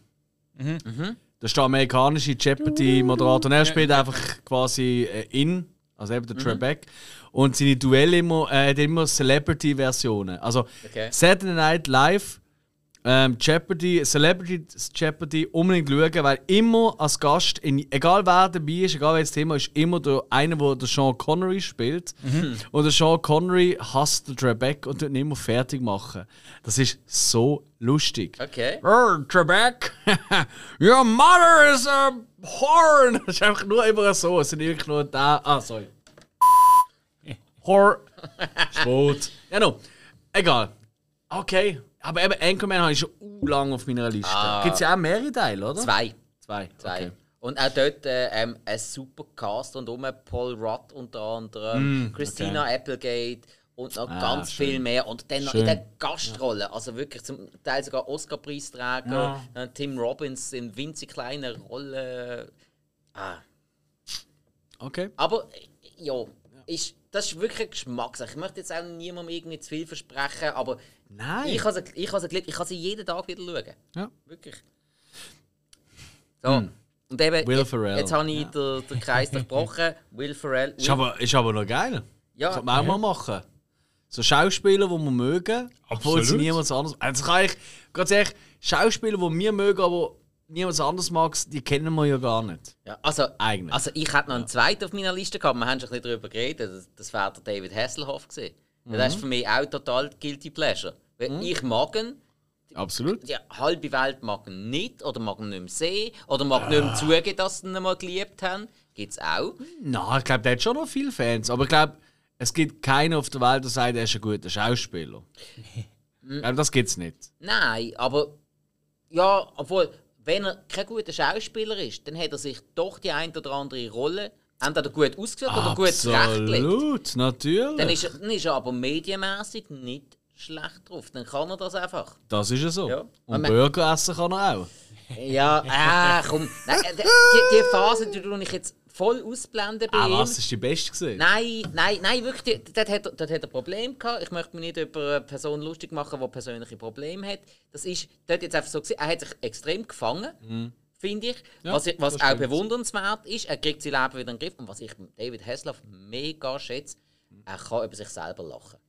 Das ist der amerikanische Jeopardy-Moderator. Und er spielt einfach quasi äh, in, also eben der Trebek. Und seine Duelle immer, äh, hat immer Celebrity-Versionen. Also Okay. Saturday Night Live, ähm, Jeopardy, Celebrity Jeopardy unbedingt schauen, weil immer als Gast, in, egal wer dabei ist, egal welches Thema, ist immer der einer, der der Sean Connery spielt. Und der Sean Connery hasst den Trebek und tut ihn immer fertig machen. Das ist so lustig. Okay. Oh, Trebek, your mother is a horn. Das ist einfach nur immer so. Es sind wirklich nur da. Ah, sorry. Hor. Sport. Ja, no. Egal. Okay. Aber eben Anchorman habe ich schon u lang auf meiner Liste. Ah. Gibt es ja auch mehrere Teile, oder? Zwei. Zwei. Zwei. Okay. Und auch dort äh, ähm, ein super Cast und um Paul Rudd unter anderem, Christina Applegate und noch Ah, ganz schön. viel mehr. Und dann noch Schön. in der Gastrolle, also wirklich zum Teil sogar Oscar-Preisträger, äh, Tim Robbins in winzig kleiner Rolle. Ah. Okay. Aber äh, ja, ist, das ist wirklich Geschmackssache. Ich möchte jetzt auch niemandem irgendwie zu viel versprechen, aber Nein. ich habe sie, ich habe sie geliebt. Ich kann sie jeden Tag wieder schauen. Ja. Wirklich. So. Und eben, Will Ferrell. jetzt habe ich den, den Kreis durchbrochen. Will Ferrell. Ist aber, ist aber noch geil. ja, Kann man auch mal machen. So Schauspieler, die wir mögen, obwohl sie Absolut. niemand anders. Also kann ich ganz ehrlich, Schauspieler, die wir mögen, aber niemand anders mag, die kennen wir ja gar nicht. ja, also, Eigentlich. also ich hätte noch einen zweiten auf meiner Liste gehabt. Wir haben schon ein bisschen darüber geredet. Das, das wäre der David Hasselhoff gewesen. Ja, Das ist für mich auch total guilty pleasure. Weil ich mag ihn, Absolut. die halbe Welt mag ihn nicht oder mag ihn nicht mehr sehen oder mag nicht mehr zugeben, dass sie ihn mal geliebt haben. Gibt es auch. Na, ich glaube, der hat schon noch viele Fans. Aber ich glaube, es gibt keinen auf der Welt, der sagt, er ist ein guter Schauspieler. ich glaube, das gibt es nicht. Nein, aber ja, obwohl, wenn er kein guter Schauspieler ist, dann hat er sich doch die ein oder andere Rolle entweder gut ausgesucht oder gut zurechtgelegt. Absolut, natürlich. Dann ist, er, dann ist er aber medienmäßig nicht schlecht drauf. Dann kann er das einfach. das ist ja so. Ja. Und Aber- Burger essen kann er auch. Ja, ah, komm. Nein, äh, die, die Phase, die ich jetzt voll ausblenden bei Ah, ihm. was? Das ist die beste gesehen? Nein, nein, nein, wirklich, dort hat, dort hat er Probleme gehabt. Ich möchte mich nicht über eine Person lustig machen, die persönliche Probleme hat. Das ist dort jetzt einfach so gewesen. Er hat sich extrem gefangen, finde ich. Ja, was was auch stimmt. bewundernswert ist. Er kriegt sein Leben wieder in den Griff. Und was ich David Hasselhoff mega schätze, er kann über sich selber lachen.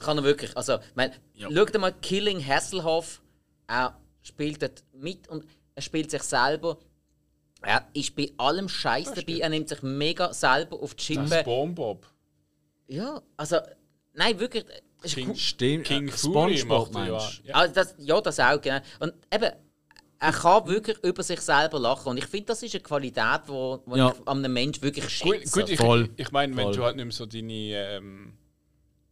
Kann er wirklich. Also, ich meine, Ja. schau dir mal Killing Hasselhoff. Er spielt dort mit und er spielt sich selber. Er ist bei allem Scheiß dabei. Er nimmt sich mega selber auf die Das Schippe. ist Bombob. Ja, also, nein, wirklich. ist King. Stimmt. King äh, Fury SpongeBob macht er ja. ja. Also das, ja, das auch, genau. Und eben, er kann wirklich über sich selber lachen. Und ich finde, das ist eine Qualität, die Ja. ich an einem Menschen wirklich Gut, schätze. gut ich, Voll. ich meine, wenn du halt nicht mehr so deine ähm,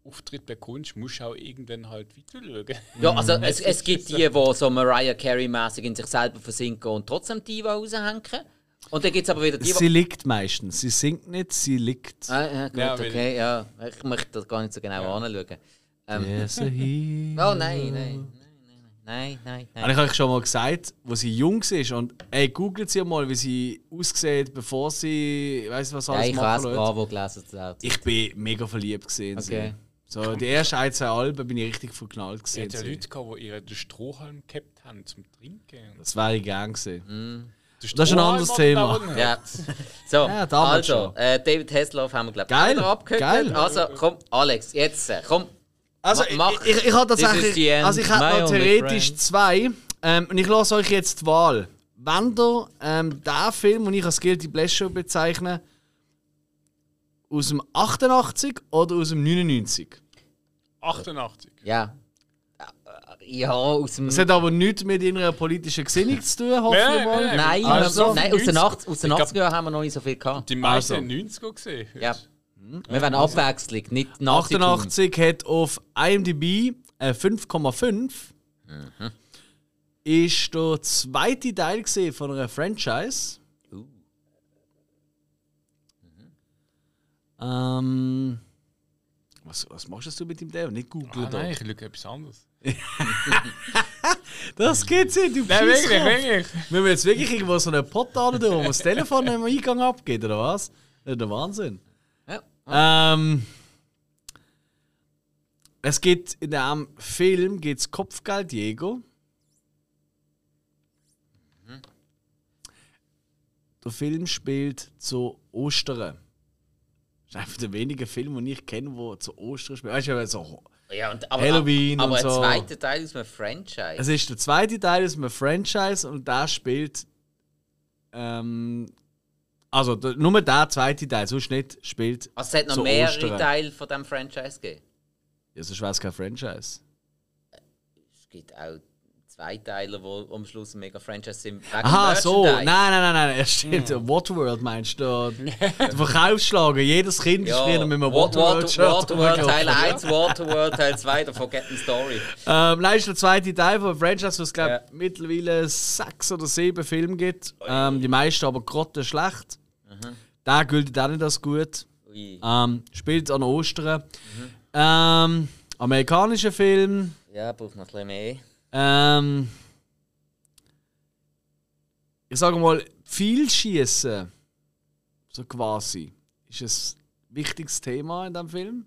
Auftritte bekommst, musst du auch irgendwann halt weiter schauen. ja, also es, es gibt die, die so Mariah Carey-mäßig in sich selber versinken und trotzdem die Diva raushängen. Und dann gibt es aber wieder die, Sie liegt meistens. Sie singt nicht, sie liegt. Ah, ja, gut, Ja, okay, ja. Ich möchte das gar nicht so genau anschauen. Ähm, hero. Oh nein, nein, nein, nein, nein, Habe nein. ich euch schon mal gesagt, wo sie jung war und ey, googelt sie mal, wie sie aussieht, bevor sie, weiß was Ja, alles ich habe machen es lässt. Bravo gelesen. Ich bin mega verliebt gesehen. Okay. So, die ersten ein, zwei Alben bin ich richtig verknallt Es gesehen. hat ja Leute gehabt, die ihren den Strohhalm gehabt haben zum Trinken. Das wäre ich gern gesehen. Der Das ist ein anderes Thema. Ja. So, Ja, also, äh, David Hasselhoff haben wir, glaube ich, Geil, abgehört. geil. Also, komm, Alex, jetzt, äh, komm. Also, Ma- ich, mach. ich, ich habe tatsächlich. Also, ich habe noch theoretisch friend. zwei. Ähm, und ich lasse euch jetzt die Wahl. Wenn ihr ähm, den Film, den ich als Guilty Pleasure bezeichne, aus dem 88 oder aus dem 99? 88. Ja. Ja, aus dem... Das hat aber nichts mit ihrer politischen Gesinnung zu tun, hoffe Nein, ich mal. nein, Nein, Also, wir- nein aus den 90 80 aus den Ich glaub- 80er Jahren haben wir noch nicht so viel gehabt. Die meisten Also. haben 90er gesehen. Ja. Wir wollen Abwechslung, nicht Nazi 88 hat auf IMDb äh, 5,5. ist der zweite Teil gesehen von einer Franchise. Uh. Ähm, was, was machst du mit dem Dave? Nicht googeln Ah, da. nein, ich schaue etwas anderes. Das geht's nicht, du Nein, wirklich, wirklich. Müssen wir jetzt wirklich irgendwo so einen Pott da tun, wo das Telefon im Eingang abgeht, oder was? Das ist der Wahnsinn. Ja. Ähm, es gibt in dem Film geht's Kopfgeldjäger. Der Film spielt zu Ostern. Ist einer der wenigen Filme, die ich kenne, die zu Ostern spielen. Weißt du, so, Ja, und, aber, Halloween aber und ein so. zweiter Teil aus einem Franchise. es ist der zweite Teil aus einem Franchise und der spielt. Ähm, also der, nur der zweite Teil, sonst nicht, spielt. also es hat noch mehrere Ostern. Teile von diesem Franchise gegeben. Ja, sonst wäre es kein Franchise. Es gibt auch zwei Teile, die am Schluss ein mega Franchise sind. wegen Aha, so. Nein, nein, nein, nein. Es stimmt. Waterworld meinst du? Der Verkaufsschlager. Jedes Kind ist Ja, früher mit einem Wa- Waterworld-Shirt. Waterworld Teil rumgelaufen. 1, Waterworld Teil 2, der Forgotten Story. Ähm, nein, ist der zweite Teil von Franchise, wo es glaube Ja. mittlerweile sechs oder sieben Filme gibt. Ähm, die meisten aber grotte schlecht. Der gilt auch nicht als gut. Ähm, spielt an Ostern. Ähm, amerikanischer Film. Ja, braucht noch ein bisschen mehr. Ähm, ich sage mal, viel schießen, so quasi, ist ein wichtiges Thema in diesem Film.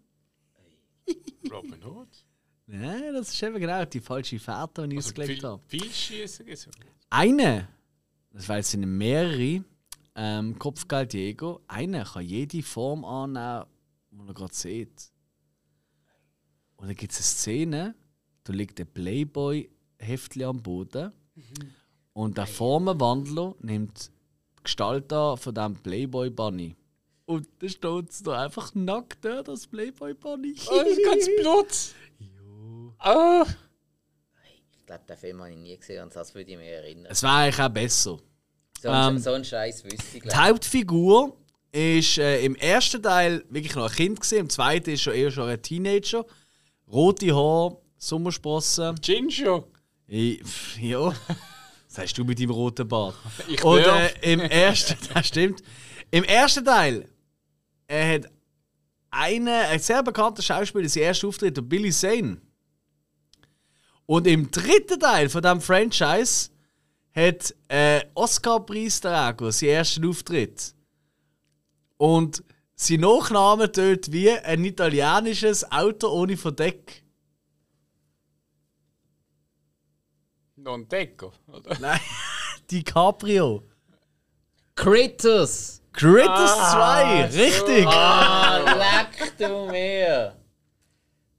Robin Hood. Nein, das ist eben genau die falsche Fährte, die ich Also ausgelegt viel, habe. viel Schießen es. Eine, das weil es sind mehrere, ähm, Kopfgeldjäger, einer kann jede Form annehmen, die er gerade sieht. Und dann gibt es eine Szene, da liegt ein Playboy-Heftchen am Boden und der Formenwandler nimmt die Gestalt an von diesem Playboy-Bunny. Und dann steht es da einfach nackt da, das Playboy-Bunny. Oh, das ist ganz Blut. Ah. Ich glaube, den Film habe ich nie gesehen und das würde ich mir erinnern. Es wäre eigentlich auch besser. So, ein- Ähm, so einen Scheiß wüsste ich, Die glaube Hauptfigur ist äh, im ersten Teil wirklich noch ein Kind gesehen, im zweiten ist schon eher schon ein Teenager. Rote Haare, Sommersprossen. Ginger. I- pff, Ja. Was sagst du mit deinem roten Bart? Ich Und äh, im ersten, das stimmt. Im ersten Teil er hat einen, ein sehr bekannter Schauspieler, sein erster Auftritt, der Billy Zane. Und im dritten Teil von diesem Franchise hat äh, Oscar-Preisträger seinen ersten Auftritt. Und sein Nachname tönt wie ein italienisches Auto ohne Verdeck. Non Deco. Oder? Nein, DiCaprio. Critters! Critters Ah, 2, richtig! Ah, leck du mir!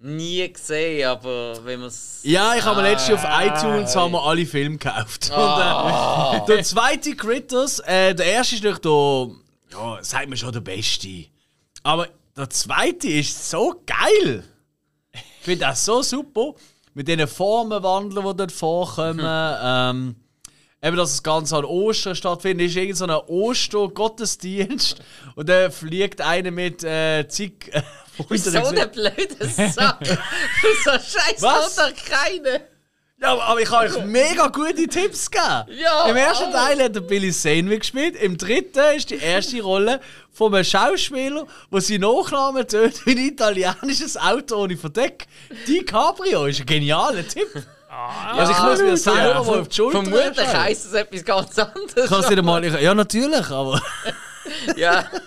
Nie gesehen, aber wenn man es. Ja, ich habe mir letztens auf iTunes haben wir alle Filme gekauft. Und, äh, der zweite Critters, äh, der erste ist natürlich der, ja, sagt man schon, der beste. Aber der zweite ist so geil. Ich finde das so super. Mit diesen Formenwandlern, die dort vorkommen. ähm, eben, dass das Ganze an Ostern stattfindet, ist irgendein so ein Oster-Gottesdienst. Und dann fliegt einer mit äh, zig. Äh, So eine blöde Sache! so scheiß Was? Ja, aber- ich kann euch mega gute Tipps geben. Ja, Im ersten. Teil hat der Billy Zane mitgespielt. Im dritten ist die erste Rolle von einem Schauspieler, der seinen Nachnamen tönt wie ein italienisches Auto ohne Verdeck. DiCaprio ist ein genialer Tipp. also ich muss mir selber mal auf die Schulter Vermutlich heisst es etwas ganz anderes. Kannst du dir mal... Ja, natürlich, aber... ja.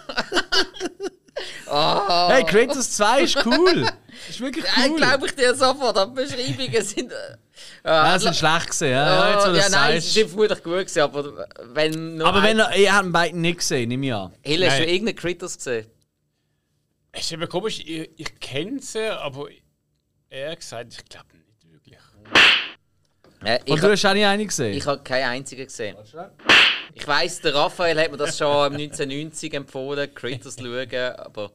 Ah. Hey, Kratos 2 ist cool. Ist wirklich Ja, cool. glaube ich dir sofort. Aber die Beschreibungen sind. Ja, sind schlecht gesehen. Ja, jetzt, wo du ja, das nein, sie sind vermutlich gut gewesen, aber wenn nur Aber ein- wenn er... Ihr habt ihn beiden nicht gesehen, nehme ich an. Hill, hast du irgendeinen Critters gesehen? Es ist eben komisch, ich, ich kenne sie, aber ehrlich gesagt, ich glaube nicht wirklich. Äh, ich Und du ha- hast auch nicht einen gesehen? ich habe keinen einzigen gesehen. Ich weiss, der Raphael hat mir das schon 1990 empfohlen, Critters zu schauen, aber.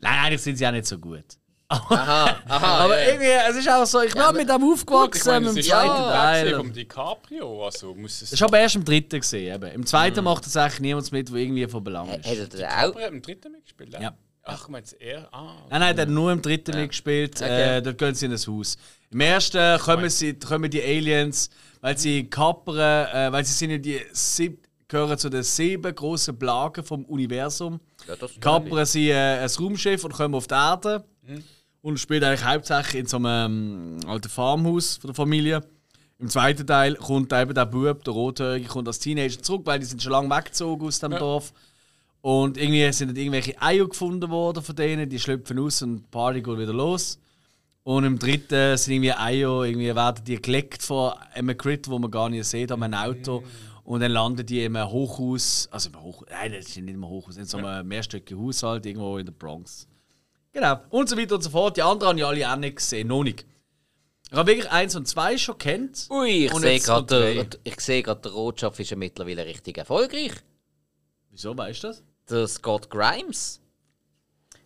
Nein, eigentlich sind sie auch nicht so gut. Aha, aha. Aber ja, ja. irgendwie, es ist auch so, ich bin mit dem Gut, aufgewachsen, ich meine, mit es dem ist zweiten ja, Teil. vom DiCaprio, also muss es... Ich habe erst im dritten gesehen. Eben. Im zweiten macht das eigentlich niemand mit, der irgendwie von Belang Hat ist. er auch. Aber er hat im dritten mitgespielt, Ja. Ach, meinst du er? Ah, Nein, nein, der hat nur im dritten mitgespielt. Okay. Äh, dort gehen sie in das Haus. Im ersten kommen, sie, kommen die Aliens, weil sie kappern, äh, weil sie sind ja die sieb, gehören zu den sieben großen Plagen vom Universum. Ja, das Kappern sie äh, ein Raumschiff und kommen auf die Erde und spielen eigentlich hauptsächlich in so einem ähm, alten Farmhaus von der Familie. Im zweiten Teil kommt eben der Bub, der Rothörige, kommt als Teenager zurück, weil die sind schon lange weggezogen aus dem Dorf. Und irgendwie sind dann irgendwelche Eier gefunden worden von denen, die schlüpfen aus und die Party geht wieder los. Und im dritten sind irgendwie Eier, irgendwie werden die geleckt von einem Crit, wo man gar nicht sieht, an einem Auto. Und dann landen die in einem Hochhaus, also im Hochhaus, nein, das ist nicht im Hochhaus, in so einem mehrstöckigen Haushalt irgendwo in der Bronx. Genau. Und so weiter und so fort. Die anderen habe ich alle auch nicht gesehen, noch nicht. Ich habe wirklich eins und zwei schon kennt. Ui, ich sehe gerade, kommt drei. der, ich sehe gerade, der Rotschopf ist ja mittlerweile richtig erfolgreich. Wieso weißt du das? Der Scott Grimes.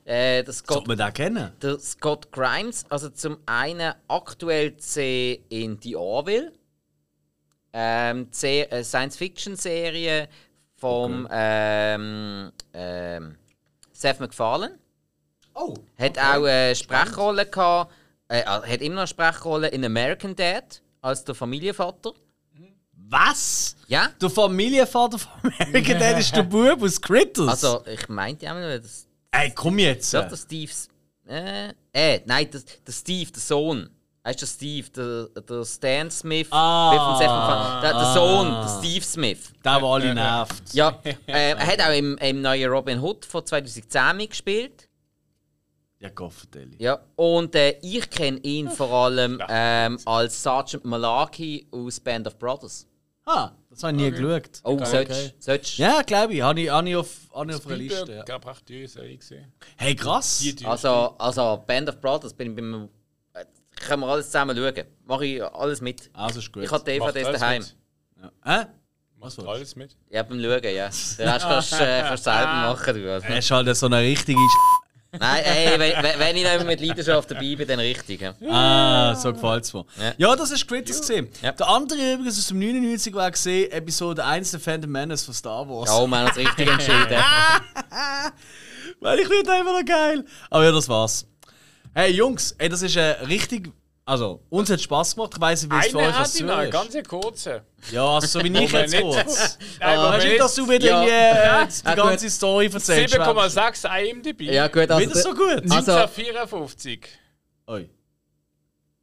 Äh, der Scott, Sollte man den kennen? der Scott Grimes, also zum einen aktuell zu sehen in The Orville, ähm, äh, Science-Fiction-Serie vom ähm, ähm, Seth MacFarlane. Oh. Hat auch eine Sprechrolle gehabt, äh, hat immer noch eine Sprechrolle in American Dad als der Familienvater. Was? Ja, Der Familienvater von American Dad ist der Bub aus Critters? also ich meinte auch nur, dass Ey, komm jetzt! Ja, der Steve. Äh, äh, nein, der, der Steve, der Sohn. Heißt der Steve, der, der Stan Smith. Ah. der, der Sohn, der Steve Smith. Der, der alle nervt. Ja, äh, er hat auch im, im neuen Robin Hood von 2010 mitgespielt. Ja, Goffertelli. Ja, und äh, ich kenne ihn vor allem ähm, als Sergeant Malaki aus Band of Brothers. Ah, das habe ich nie geschaut. Oh, Okay. solltest solltust- Ja, glaube ich. Habe ich, habe ich auf, habe ich auf einer Liste. Ja. Recht teure Serie gesehen. Hey, krass! Also, also Band of Brothers bin ich beim. Äh, können wir alles zusammen schauen. Mache ich alles mit. Also ist gut. Ich habe DVDs daheim. mit. Hä? Was alles mit. Ja, beim Schauen, ja. Den Rest kannst du äh, kannst du selber machen. Du. Also. Er ist halt so eine richtige. Nein, ey, wenn, wenn- ich noch mit Leidenschaft dabei bin, dann richtig. Ja. Ah, so gefällt es mir. Ja. Ja, das ist Critters gesehen. Ja. Der andere übrigens aus dem 99 war gesehen, Episode 1 der Phantom Menace von Star Wars. Ja, wir haben uns richtig entschieden. Weil ich finde einfach noch geil. Aber ja, das war's. Hey Jungs, ey, das ist äh, richtig. Also, uns hat Spaß gemacht. Ich weiss nicht, wie es für euch zu eine ist. ganz kurze. Ja, also so wie ich jetzt nicht- kurz. Nein, wir weißt du, nicht- dass du wieder Ja. irgendwie, äh, die Ja, ganze Story erzählst? 7,6 IMDb. Ja, gut, also. Wieder so gut? Also- 1954. Oi.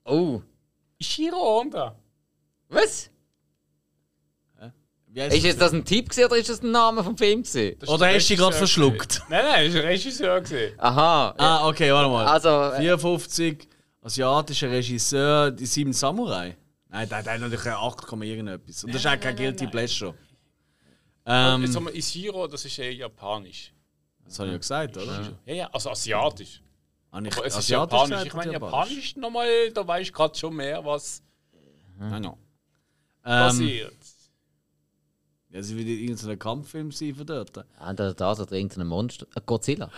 Oh. Shiro Honda. Was? Ist jetzt das ein Tipp gewesen, oder ist das ein Name vom Film gewesen? Das ist Oder der hast du dich gerade verschluckt? Nein, nein, das war ein Regisseur. gewesen. Aha. Ah, okay, warte mal. Also, äh, 54, asiatischer Regisseur, die sieben Samurai. Nein, der der hat natürlich ein 8, Komma irgendetwas. Und das ist auch kein Guilty Pleasure. Ähm, Jetzt haben wir Ishiro, das ist eher japanisch. das habe ich ja gesagt, oder? Ja, ja, also asiatisch. Habe ich Aber es ist asiatisch japanisch. Ich meine, japanisch nochmal, da weiß ich gerade schon mehr, was Nein, no. Ähm, passiert. Ja, sie will irgendein Kampffilm sein von dort. Ah, da, da, da dringt ein Monster. Ein Godzilla.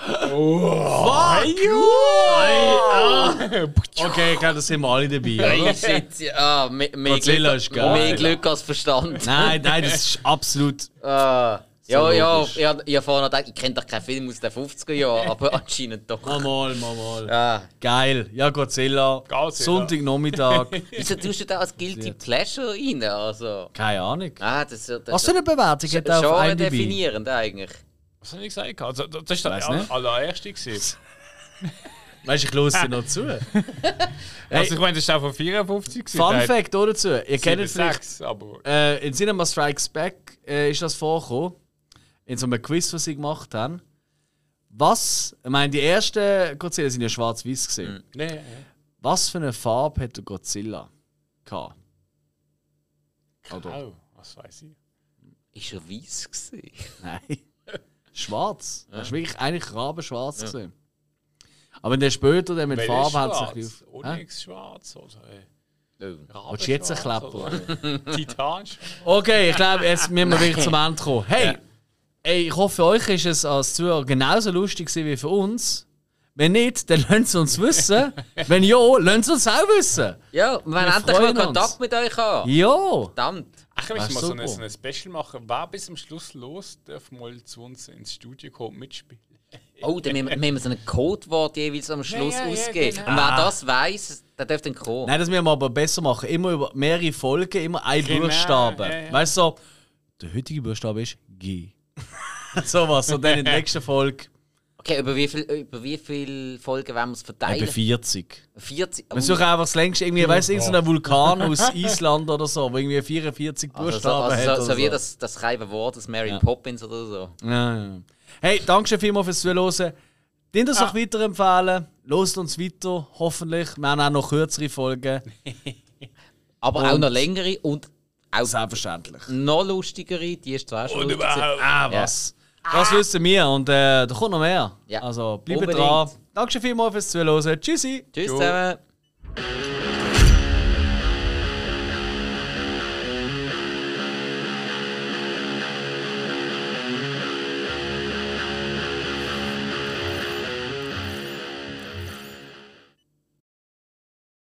Okay, okay, da sind wir alle dabei. oder? Shit, ja. Ah, mehr, mehr, Godzilla Glück, ist geil. mehr Glück als Verstand. Nein, nein, das ist absolut. Ah. Ja, ja, logisch. ich, ich habe vorhin gedacht, ich kenne doch keinen Film aus den 50er Jahren, aber anscheinend doch. Mal, mal, mal. Ah. Geil. Ja, Godzilla. Godzilla. Sonntagnachmittag. Wieso tust du da als Guilty Pleasure rein? Also, Keine Ahnung. ah, das, das, Was für eine Bewertung hat er auf IMDb? definierend eigentlich. Was habe ich gesagt? Also, das ist der aller- nicht. allererste. Weißt du, ich höre dir noch zu. Also, ich meine, das ist auch von 54. gewesen. Fun Fact oder dazu. Ihr kennt vielleicht. 7,6, aber. Äh, in Cinema Strikes Back äh, ist das vorgekommen. In so einem Quiz, was sie gemacht haben. Was, ich meine, die ersten Godzilla sind ja schwarz-weiß gesehen. Nee, nee. Was für eine Farbe hat der Godzilla gehabt? Oder? Oh, was weiß ich. Ist er weiß gewesen? Nein. Schwarz. Das ist wirklich eigentlich rabenschwarz gesehen. Aber dann später dann mit Welches Farbe hat sich auf. Onyx schwarz oder äh, Oh. Willst du jetzt einen Klepper? oder Titan? Okay, ich glaube, jetzt müssen wir wirklich zum Ende kommen. Hey, ey, ich hoffe, für euch ist es als Zuhörer genauso lustig wie für uns. Wenn nicht, dann lasst es uns wissen. Wenn ja, lasst es uns auch wissen. Ja, wir wollen endlich mal. Kontakt mit euch haben. Ja. Verdammt. Ach, wir müssen mal so ein, so ein Special machen. Wer bis zum Schluss los darf mal zu uns ins Studio kommen und mitspielen. Oh, dann müssen wir, müssen wir so ein Codewort jeweils am Schluss ja, ja, ausgeben. genau. Und wer das weiss, der darf dann kommen. Nein, das müssen wir aber besser machen. Immer über mehrere Folgen, immer ein Genau, Buchstabe. ja, ja. Weißt du, so, der heutige Buchstabe ist G. so was. Und dann in der nächsten Folge Okay, über wie viel, über wie viele Folgen wollen wir es verteilen? eben 40. 40? Wir suchen einfach das längste, irgendwie, weißt du, irgendein Vulkan aus Island oder so, wo irgendwie 44 also so, Buchstaben also hat. so, oder so wie das, das kleine Wort aus Mary Ja. Poppins oder so. Ja, ja. Hey, danke schön vielmals fürs Zuhören. Den das auch weiterempfehlen. Lost uns weiter, hoffentlich. Wir haben auch noch kürzere Folgen. Aber Und- auch noch längere und auch Selbstverständlich. noch lustigere, die ist zwar schon Und überhaupt. Ah, was? Das wissen wir und äh, da kommt noch mehr. Ja, Also bleibt dran. Danke schön vielmals fürs Zuhören. Tschüssi. Tschüss Jo. zusammen.